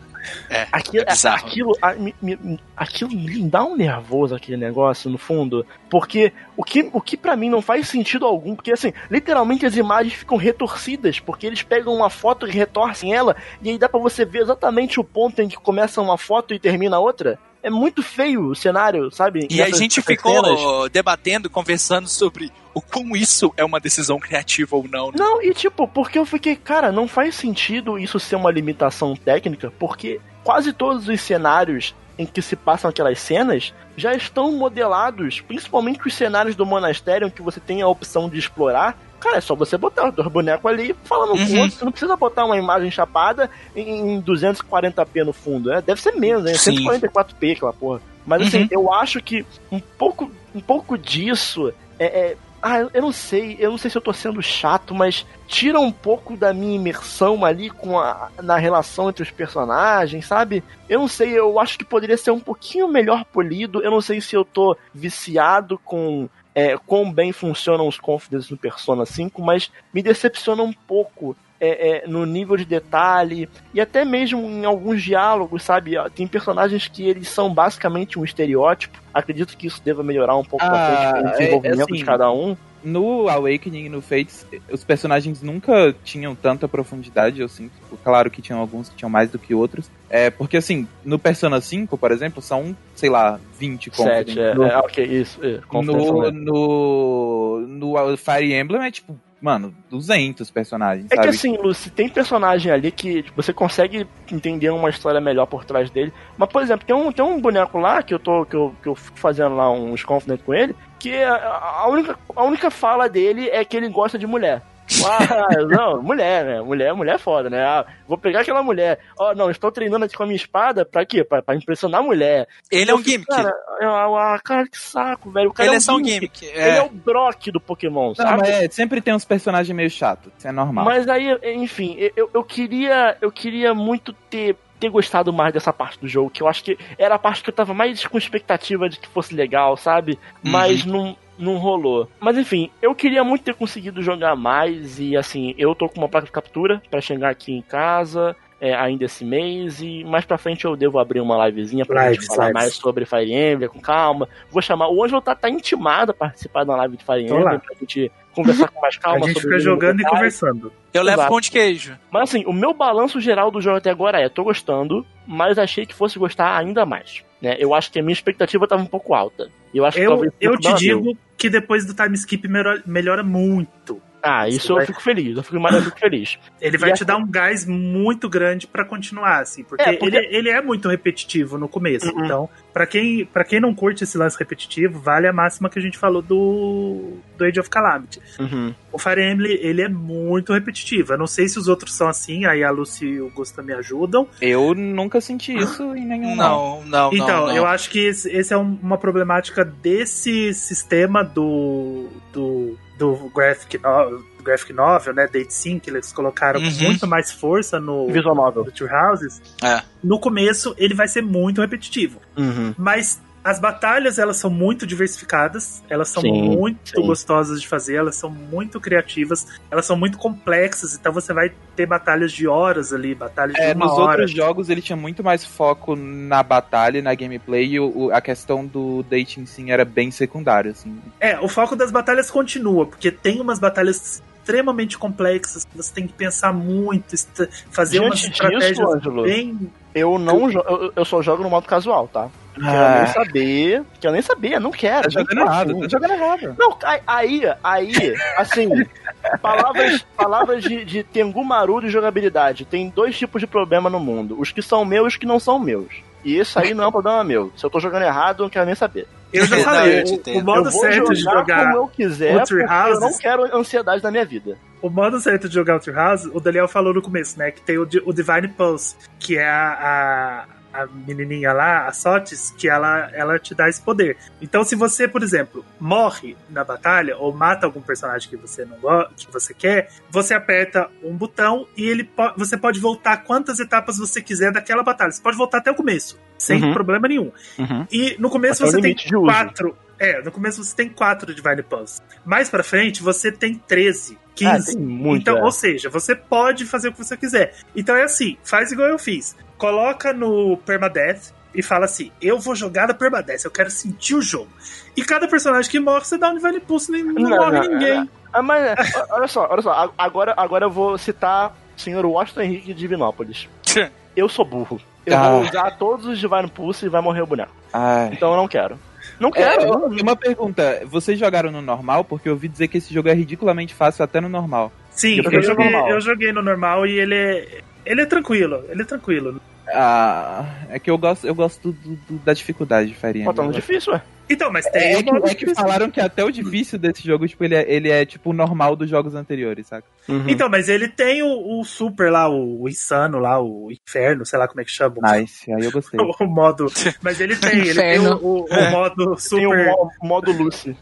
é, aquilo, é bizarro. Aquilo, a, me, me, aquilo me dá um nervoso aquele negócio, no fundo. Porque o que, o que para mim não faz sentido algum, porque assim, literalmente as imagens ficam retorcidas, porque eles pegam uma foto e retorcem ela, e aí dá para você ver exatamente o ponto em que começa uma foto e termina a outra é muito feio o cenário, sabe? E a gente ficou cenas. debatendo, conversando sobre o como isso é uma decisão criativa ou não. Né? Não, e tipo, porque eu fiquei, cara, não faz sentido isso ser uma limitação técnica, porque quase todos os cenários em que se passam aquelas cenas já estão modelados, principalmente os cenários do monastério, em que você tem a opção de explorar, Cara, é só você botar os dois bonecos ali falando uhum. com outro. Você não precisa botar uma imagem chapada em 240p no fundo, né? Deve ser menos, né? 144p aquela porra. Mas assim, uhum. eu acho que um pouco, um pouco disso é, é ah, eu não sei, eu não sei se eu tô sendo chato, mas tira um pouco da minha imersão ali com a, na relação entre os personagens, sabe? Eu não sei, eu acho que poderia ser um pouquinho melhor polido. Eu não sei se eu tô viciado com é, quão bem funcionam os confidence no Persona 5, mas me decepciona um pouco é, é, no nível de detalhe e até mesmo em alguns diálogos, sabe? Tem personagens que eles são basicamente um estereótipo. Acredito que isso deva melhorar um pouco ah, o desenvolvimento assim, de cada um no Awakening e no Fates, os personagens nunca tinham tanta profundidade, eu sinto. Claro que tinham alguns que tinham mais do que outros. É, porque assim, no Persona 5, por exemplo, são, sei lá, 20 Sete, é, no, é, ok, isso. É, no, no, no Fire Emblem é tipo mano, 200 personagens. É sabe? que assim, Lucy, tem personagem ali que tipo, você consegue entender uma história melhor por trás dele. Mas, por exemplo, tem um, tem um boneco lá que eu tô que eu, que eu fico fazendo lá uns confident com ele, que a, a, única, a única fala dele é que ele gosta de mulher. Ah, [LAUGHS] não, mulher, né? Mulher, mulher é foda, né? Ah, vou pegar aquela mulher. Ó, oh, não, estou treinando aqui com a minha espada pra quê? Pra, pra impressionar a mulher. Ele é um gimmick. Cara, ah, cara, que saco, velho. O cara ele é, é só um gimmick. gimmick. É. Ele é o Brock do Pokémon, sabe? Não, mas é, sempre tem uns personagens meio chatos, isso é normal. Mas aí, enfim, eu, eu queria eu queria muito ter ter gostado mais dessa parte do jogo, que eu acho que era a parte que eu tava mais com expectativa de que fosse legal, sabe? Mas uhum. não, não rolou. Mas enfim, eu queria muito ter conseguido jogar mais e assim, eu tô com uma placa de captura para chegar aqui em casa. É, ainda esse mês e mais pra frente eu devo abrir uma livezinha pra live, gente falar live. mais sobre Fire Emblem com calma. Vou chamar. O Ângelo tá, tá intimado a participar da live de Fire Emblem pra gente conversar com mais [LAUGHS] calma. A gente fica jogando e conversando. Eu levo pão de queijo. Mas assim, o meu balanço geral do jogo até agora é: tô gostando, mas achei que fosse gostar ainda mais. Né? Eu acho que a minha expectativa estava um pouco alta. Eu, acho eu, eu te digo que depois do time skip melhora muito. Ah, isso eu fico feliz, eu fico mais fico feliz. [LAUGHS] Ele vai e te dar um gás muito grande para continuar, assim, porque, é, porque, Ele, ele é muito repetitivo no começo. Uhum. Então, Pra quem, pra quem não curte esse lance repetitivo, vale a máxima que a gente falou do, do Age of Calamity. Uhum. O Fire Emblem, ele é muito repetitivo. Eu não sei se os outros são assim, aí a Lucy e o Gusta me ajudam. Eu nunca senti isso em nenhum. Não, Não, não, Então, não, eu acho que esse, esse é um- uma problemática desse sistema do, do, do graphic, no, graphic Novel, né, Date Sim, que eles colocaram com Uhum. muito mais força no, Visual novel. no Two Houses. É. No começo, ele vai ser muito repetitivo. Uhum. Mas as batalhas, elas são muito diversificadas, elas são Sim, muito sim. gostosas de fazer, elas são muito criativas, elas são muito complexas, então você vai ter batalhas de horas ali, batalhas de É, uma nos hora. outros jogos ele tinha muito mais foco na batalha, na gameplay, e o- o- a questão do dating sim era bem secundário, assim. É, o foco das batalhas continua, porque tem umas batalhas extremamente complexas, que você tem que pensar muito, fazer umas Diante estratégias disso, Ângelo, bem... eu não eu, eu só jogo no modo casual, tá? Quero Ah. nem saber, quero nem saber, não quero. Tá jogando errado, tá jogando errado. Não, aí- aí, aí, assim, palavras, palavras de, de Tengu Maru de jogabilidade. Tem dois tipos de problema no mundo: os que são meus e os que não são meus. E isso aí não é um problema meu. Se eu tô jogando errado, eu não quero nem saber. Eu já Não, falei, o- o, modo certo de jogar como eu quiser, Outer porque eu não quero ansiedade na minha vida. O modo certo de jogar Outer House, o Daniel falou no começo, né? Que tem o, o Divine Pulse, que é a, a, a menininha lá, a Sotis, que ela, ela te dá esse poder. Então, se você, por exemplo, morre na batalha ou mata algum personagem que você não go- que você quer, você aperta um botão e ele po- você pode voltar quantas etapas você quiser daquela batalha. Você pode voltar até o começo, sem Uhum. problema nenhum. E no começo Até você tem uso. É, no começo você tem quatro Divine Pulse. Mais pra frente você tem 13, 15. Ah, tem muito, então, é. ou seja, você pode fazer o que você quiser. Então é assim, faz igual eu fiz. Coloca no Permadeath e fala assim: eu vou jogar da Permadeath, eu quero sentir o jogo. E cada personagem que morre, você dá um Divine Pulse, nem não, Não, morre não, ninguém. Ah, mas ó, olha só, olha só. Agora, agora eu vou citar o senhor Washington Henrique de Divinópolis. Eu sou burro. Eu Ah. vou usar todos os Divine Pulse e vai morrer o boneco. Ai. Então eu não quero. Não É, quero. eu- uma pergunta, vocês jogaram no normal? Porque eu ouvi dizer que esse jogo é ridiculamente fácil até no normal. Sim, Eu eu, joguei joguei, normal. eu joguei no normal e ele é. Ele é tranquilo, ele é tranquilo. Ah, é que eu gosto, eu gosto do- do- da dificuldade de Fire Pô, tá muito difícil, ué. Então, mas tem É, o que, é que falaram que até o difícil desse jogo, tipo, ele é, ele é tipo o normal dos jogos anteriores, saca? Então, mas ele tem o, o super lá, o, o insano lá, o inferno, sei lá como é que chama. Nice, aí eu gostei. [LAUGHS] O modo. Mas ele tem, ele tem o, o- o modo Tem super. o mo- modo Lucy.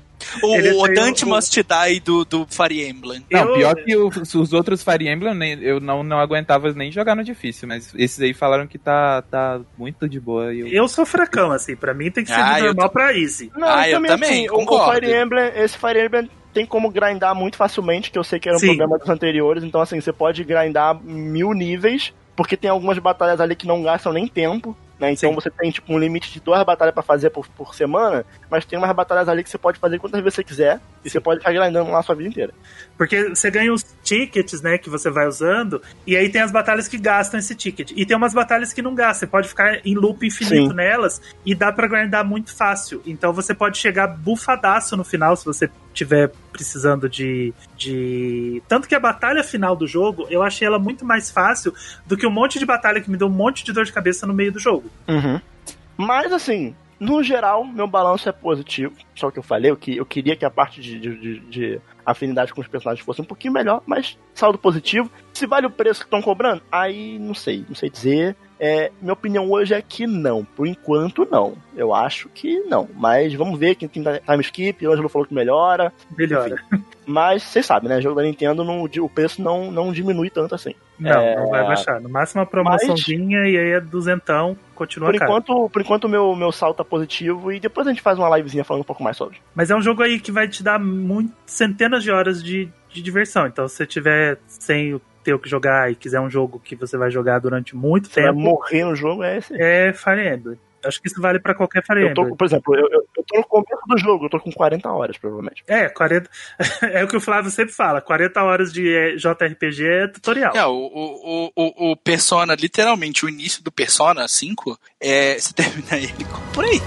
O, Ele o Dante o- Must Die do, do Fire Emblem. Não, Eu- pior que o- os outros Fire Emblem, eu não, não aguentava nem jogar no difícil, mas esses aí falaram que tá, tá muito de boa. Eu... Eu sou fracão, assim, pra mim tem que ser Ah, normal pra easy. Não, Ah, eu também, assim, o- concordo. O Fire Emblem, esse Fire Emblem tem como grindar muito facilmente, que eu sei que era um Sim. problema dos anteriores. Então, assim, você pode grindar mil níveis, porque tem algumas batalhas ali que não gastam nem tempo. Né? Então Sim. você tem tipo um limite de duas batalhas pra fazer por, por semana, mas tem umas batalhas ali que você pode fazer quantas vezes você quiser e você pode ficar grindando lá a sua vida inteira. Porque você ganha os tickets, né, que você vai usando, e aí tem as batalhas que gastam esse ticket. E tem umas batalhas que não gastam. Você pode ficar em loop infinito Sim. nelas e dá pra grindar muito fácil. Então você pode chegar bufadaço no final se você tiver precisando de, de. Tanto que a batalha final do jogo, eu achei ela muito mais fácil do que um monte de batalha que me deu um monte de dor de cabeça no meio do jogo. Mas assim, no geral, meu balanço é positivo. Só que eu falei, eu, que, eu queria que a parte de, de- de afinidade com os personagens fosse um pouquinho melhor, mas saldo positivo. Se vale o preço que estão cobrando, aí não sei, não sei dizer. É, minha opinião hoje é que não. Por enquanto, não. Eu acho que não. Mas vamos ver quem tem time skip. O Angelo falou que melhora. Melhora. Mas vocês sabem, né? Jogo da Nintendo, não, o preço não, não diminui tanto assim. Não, É, não vai baixar. No máximo uma promoçãozinha e aí é duzentão, continua Por caro. enquanto, por enquanto meu, meu salto tá positivo e depois a gente faz uma livezinha falando um pouco mais sobre. Mas é um jogo aí que vai te dar muito, centenas de horas de, de diversão. Então, se você tiver sem o- ter o que jogar e quiser um jogo que você vai jogar durante muito Você vai tempo, morrer no jogo, é esse. é Fire Emblem. Acho que isso vale pra qualquer Fire Eu tô, Emblem. por exemplo, eu, eu, eu tô no começo do jogo, eu tô com 40 horas, provavelmente. É, 40. [LAUGHS] é o que o Flávio sempre fala: 40 horas de eh, JRPG é tutorial. É, o, o, o, o Persona, literalmente, o início do Persona 5, é, você [LAUGHS] termina ele por aí.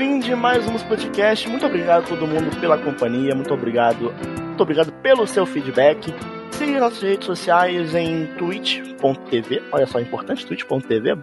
Fim de mais um podcast. Muito obrigado a todo mundo pela companhia. Muito obrigado. Muito obrigado pelo seu feedback. Siga nossas redes sociais em twitch.tv. Olha só, importante, twitch.tv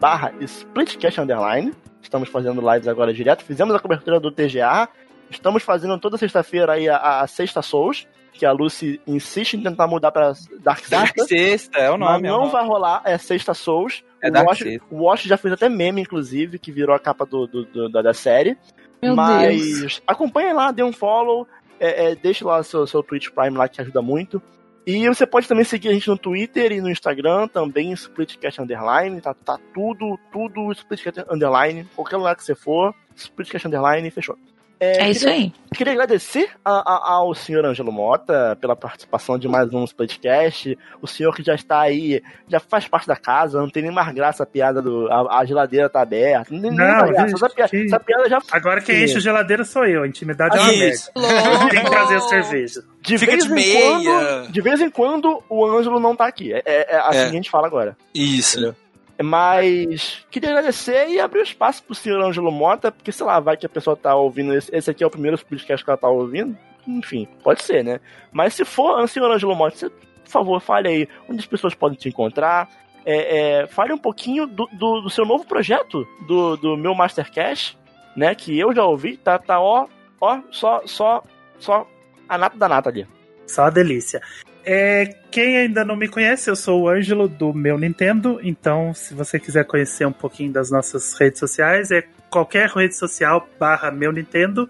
barra splitcast underline. Estamos fazendo lives agora direto. Fizemos a cobertura do TGA. Estamos fazendo toda sexta-feira aí a, a Sexta Souls que a Lucy insiste em tentar mudar pra Dark Sexta. Dark Sexta, é o nome. Mas não é o nome. vai rolar, é Sexta Souls. É o, Dark Wash, o Wash já fez até meme, inclusive, que virou a capa do, do- do- da, da série. Meu Mas Deus. acompanhe lá, dê um follow, é, é, deixe lá seu, seu Twitch Prime lá que ajuda muito. E você pode também seguir a gente no Twitter e no Instagram, também Splitcast Underline, tá, tá tudo, tudo Splitcast Underline, qualquer lugar que você for, Splitcast Underline, fechou. É isso aí. Queria agradecer a- a- ao senhor Ângelo Mota pela participação de mais um podcast. O senhor que já está aí, já faz parte da casa, não tem nem mais graça a piada do. A, a geladeira tá aberta. Não tem nem mais graça. Essa piada, que- essa piada já Agora quem enche a geladeira sou eu. A intimidade é uma. [LAUGHS] Tem que trazer a cerveja. de Fica vez de em meia. quando. De vez em quando o Ângelo não tá aqui. É, é- é assim É. que a gente fala agora. Isso. Mas queria agradecer e abrir o espaço pro senhor Ângelo Mota, porque sei lá, vai que a pessoa tá ouvindo. Esse, esse aqui é o primeiro podcast que ela tá ouvindo. Enfim, pode ser, né? Mas se for, senhor Ângelo Mota, você, por favor, fale aí onde as pessoas podem te encontrar. É, é, fale um pouquinho do, do, do seu novo projeto, do, do meu Mastercast, né? Que eu já ouvi, tá, tá ó, ó, só, só, só a nata da nata ali. Só uma delícia. É, quem ainda não me conhece, eu sou o Ângelo do meu Nintendo. Então, se você quiser conhecer um pouquinho das nossas redes sociais, é qualquer rede social barra meu Nintendo.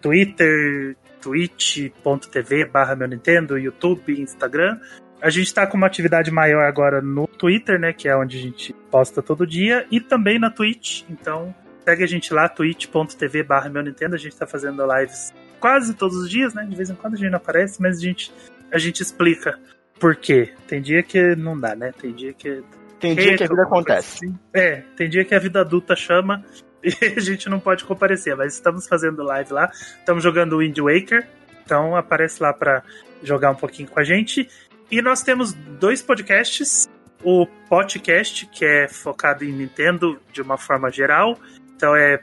Twitter, twitch.tv barra meu Nintendo, YouTube, Instagram. A gente está com uma atividade maior agora no Twitter, né? Que é onde a gente posta todo dia. E também na Twitch. Então, segue a gente lá, twitch.tv barra meu Nintendo. A gente está fazendo lives quase todos os dias, né? De vez em quando a gente não aparece, mas a gente, a gente explica por quê. Tem dia que não dá, né? Tem dia que. Tem dia que a vida acontece. É, tem dia que a vida adulta chama [LAUGHS] e a gente não pode comparecer, mas estamos fazendo live lá. Estamos jogando Wind Waker, então aparece lá para jogar um pouquinho com a gente. E nós temos dois podcasts. O podcast, que é focado em Nintendo de uma forma geral. Então é.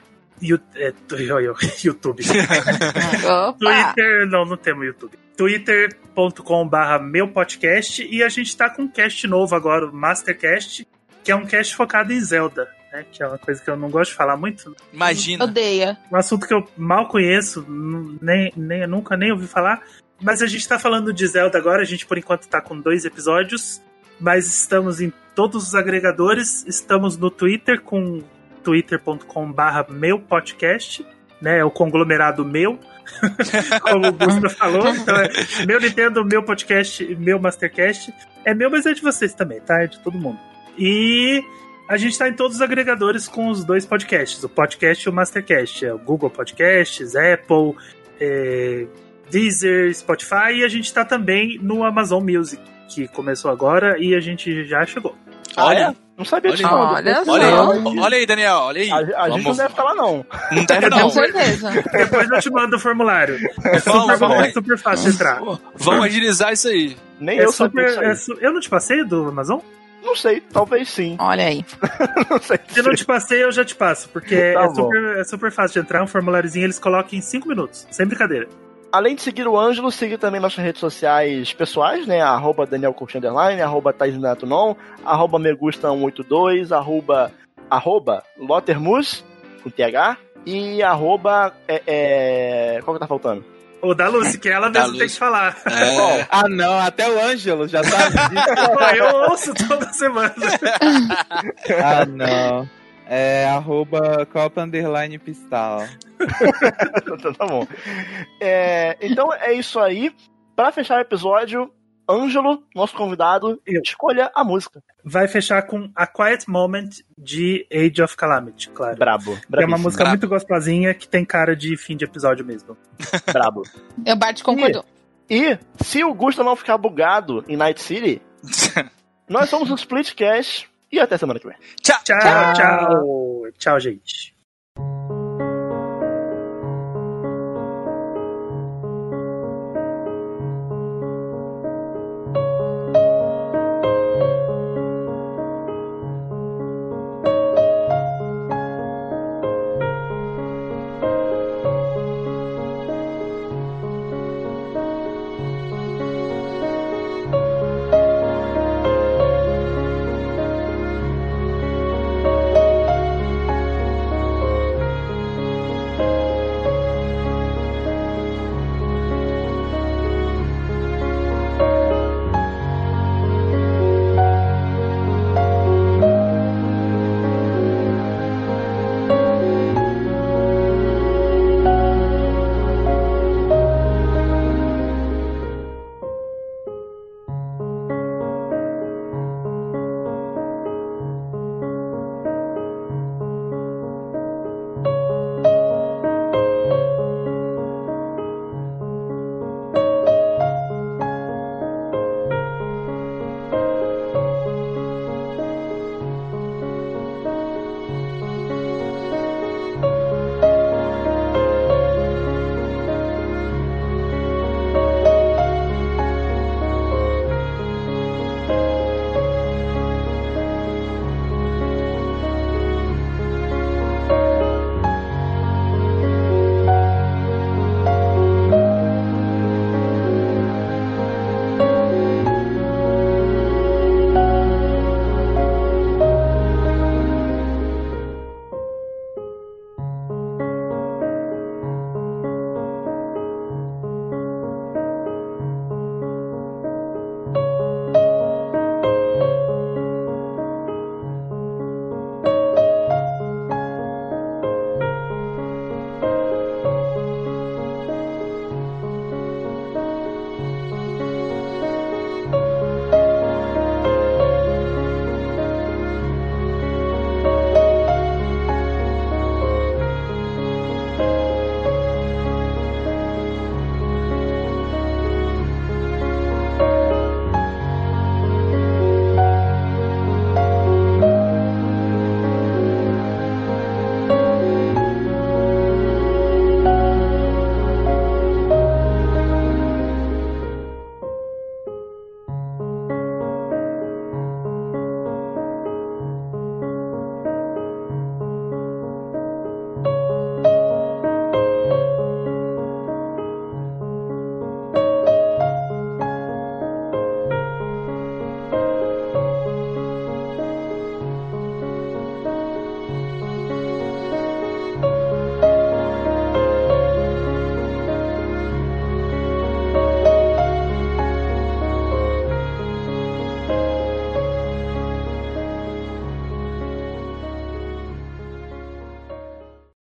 É [LAUGHS] YouTube. [LAUGHS] Opa! Twitter, não, não temos YouTube. twitter.com barra meu podcast e a gente tá com um cast novo agora, o Mastercast, que é um cast focado em Zelda, né? Que é uma coisa que eu não gosto de falar muito. Imagina. Odeia. Um assunto que eu mal conheço, nem, nem, nunca nem ouvi falar. Mas a gente tá falando de Zelda agora, a gente por enquanto tá com dois episódios, mas estamos em todos os agregadores, estamos no Twitter com twitter.com barra meu podcast, né? É o conglomerado meu, [LAUGHS] como o Gusta falou. Então é meu Nintendo, meu podcast, meu Mastercast. É meu, mas é de vocês também, tá? É de todo mundo. E a gente tá em todos os agregadores com os dois podcasts, o podcast e o Mastercast. É o Google Podcasts, Apple, é, Deezer, Spotify e a gente tá também no Amazon Music, que começou agora e a gente já chegou. Olha, Ah, é? Não sabia disso, Olha. Olha aí, olha aí, Daniel, olha aí. A, a gente não deve estar lá, não. Não deve Com não. certeza. Depois eu te mando o formulário. É Vamos, super, vamos. é super fácil de entrar. Vamos agilizar isso aí. Nem É eu sabia super, disso aí. é su- eu não te passei do Amazon? Não sei, talvez sim. [LAUGHS] Olha aí. Não sei. Se eu não te passei, eu já te passo, porque Tá é, super, é super fácil de entrar, um formuláriozinho eles colocam em 5 minutos, sem brincadeira. Além de seguir o Ângelo, siga também nossas redes sociais pessoais, né? Arroba Daniel Underline, arroba Taisinato Non, arroba Megusta182, arroba, arroba Lotermus, com TH, e arroba, é, é, qual que tá faltando? Ou da Lucy, que ela [LAUGHS] mesmo tem que falar. É, Ah, não, até o Ângelo já sabe disso. Pô, [LAUGHS] eu ouço toda semana. ah, não. É arroba Copa Underline Pistal. Então [LAUGHS] tá bom. É, então é isso aí. Pra fechar o episódio, Ângelo, nosso convidado, Eu. escolha a música. Vai fechar com A Quiet Moment de Age of Calamity, claro. Brabo. Que é uma música brabo. muito gostosinha que tem cara de fim de episódio mesmo. [LAUGHS] brabo. Eu Bart concordou. E se o Gusta não ficar bugado em Night City, [LAUGHS] nós somos o Splitcast e até semana que vem. Tchau. Tchau, tchau. Tchau, gente.